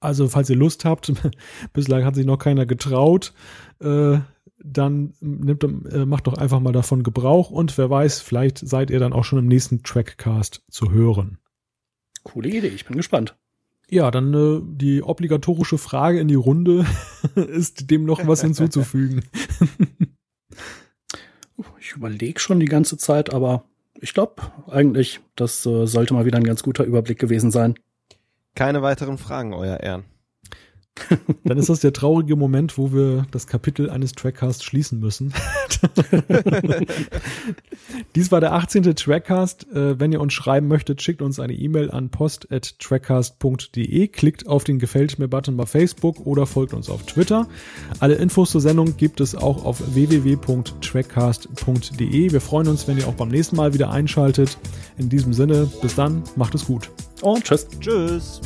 Also, falls ihr Lust habt, bislang hat sich noch keiner getraut, äh, dann nimmt, äh, macht doch einfach mal davon Gebrauch und wer weiß, vielleicht seid ihr dann auch schon im nächsten Trackcast zu hören. Coole Idee, ich bin gespannt. Ja, dann äh, die obligatorische Frage in die Runde. Ist dem noch was hinzuzufügen? Ich überlege schon die ganze Zeit, aber ich glaube eigentlich, das äh, sollte mal wieder ein ganz guter Überblick gewesen sein. Keine weiteren Fragen, euer Ehren. Dann ist das der traurige Moment, wo wir das Kapitel eines Trackcasts schließen müssen. Dies war der 18. Trackcast. Äh, wenn ihr uns schreiben möchtet, schickt uns eine E-Mail an post.trackcast.de, klickt auf den Gefällt mir-Button bei Facebook oder folgt uns auf Twitter. Alle Infos zur Sendung gibt es auch auf www.trackcast.de. Wir freuen uns, wenn ihr auch beim nächsten Mal wieder einschaltet. In diesem Sinne, bis dann, macht es gut. Und tschüss. Tschüss.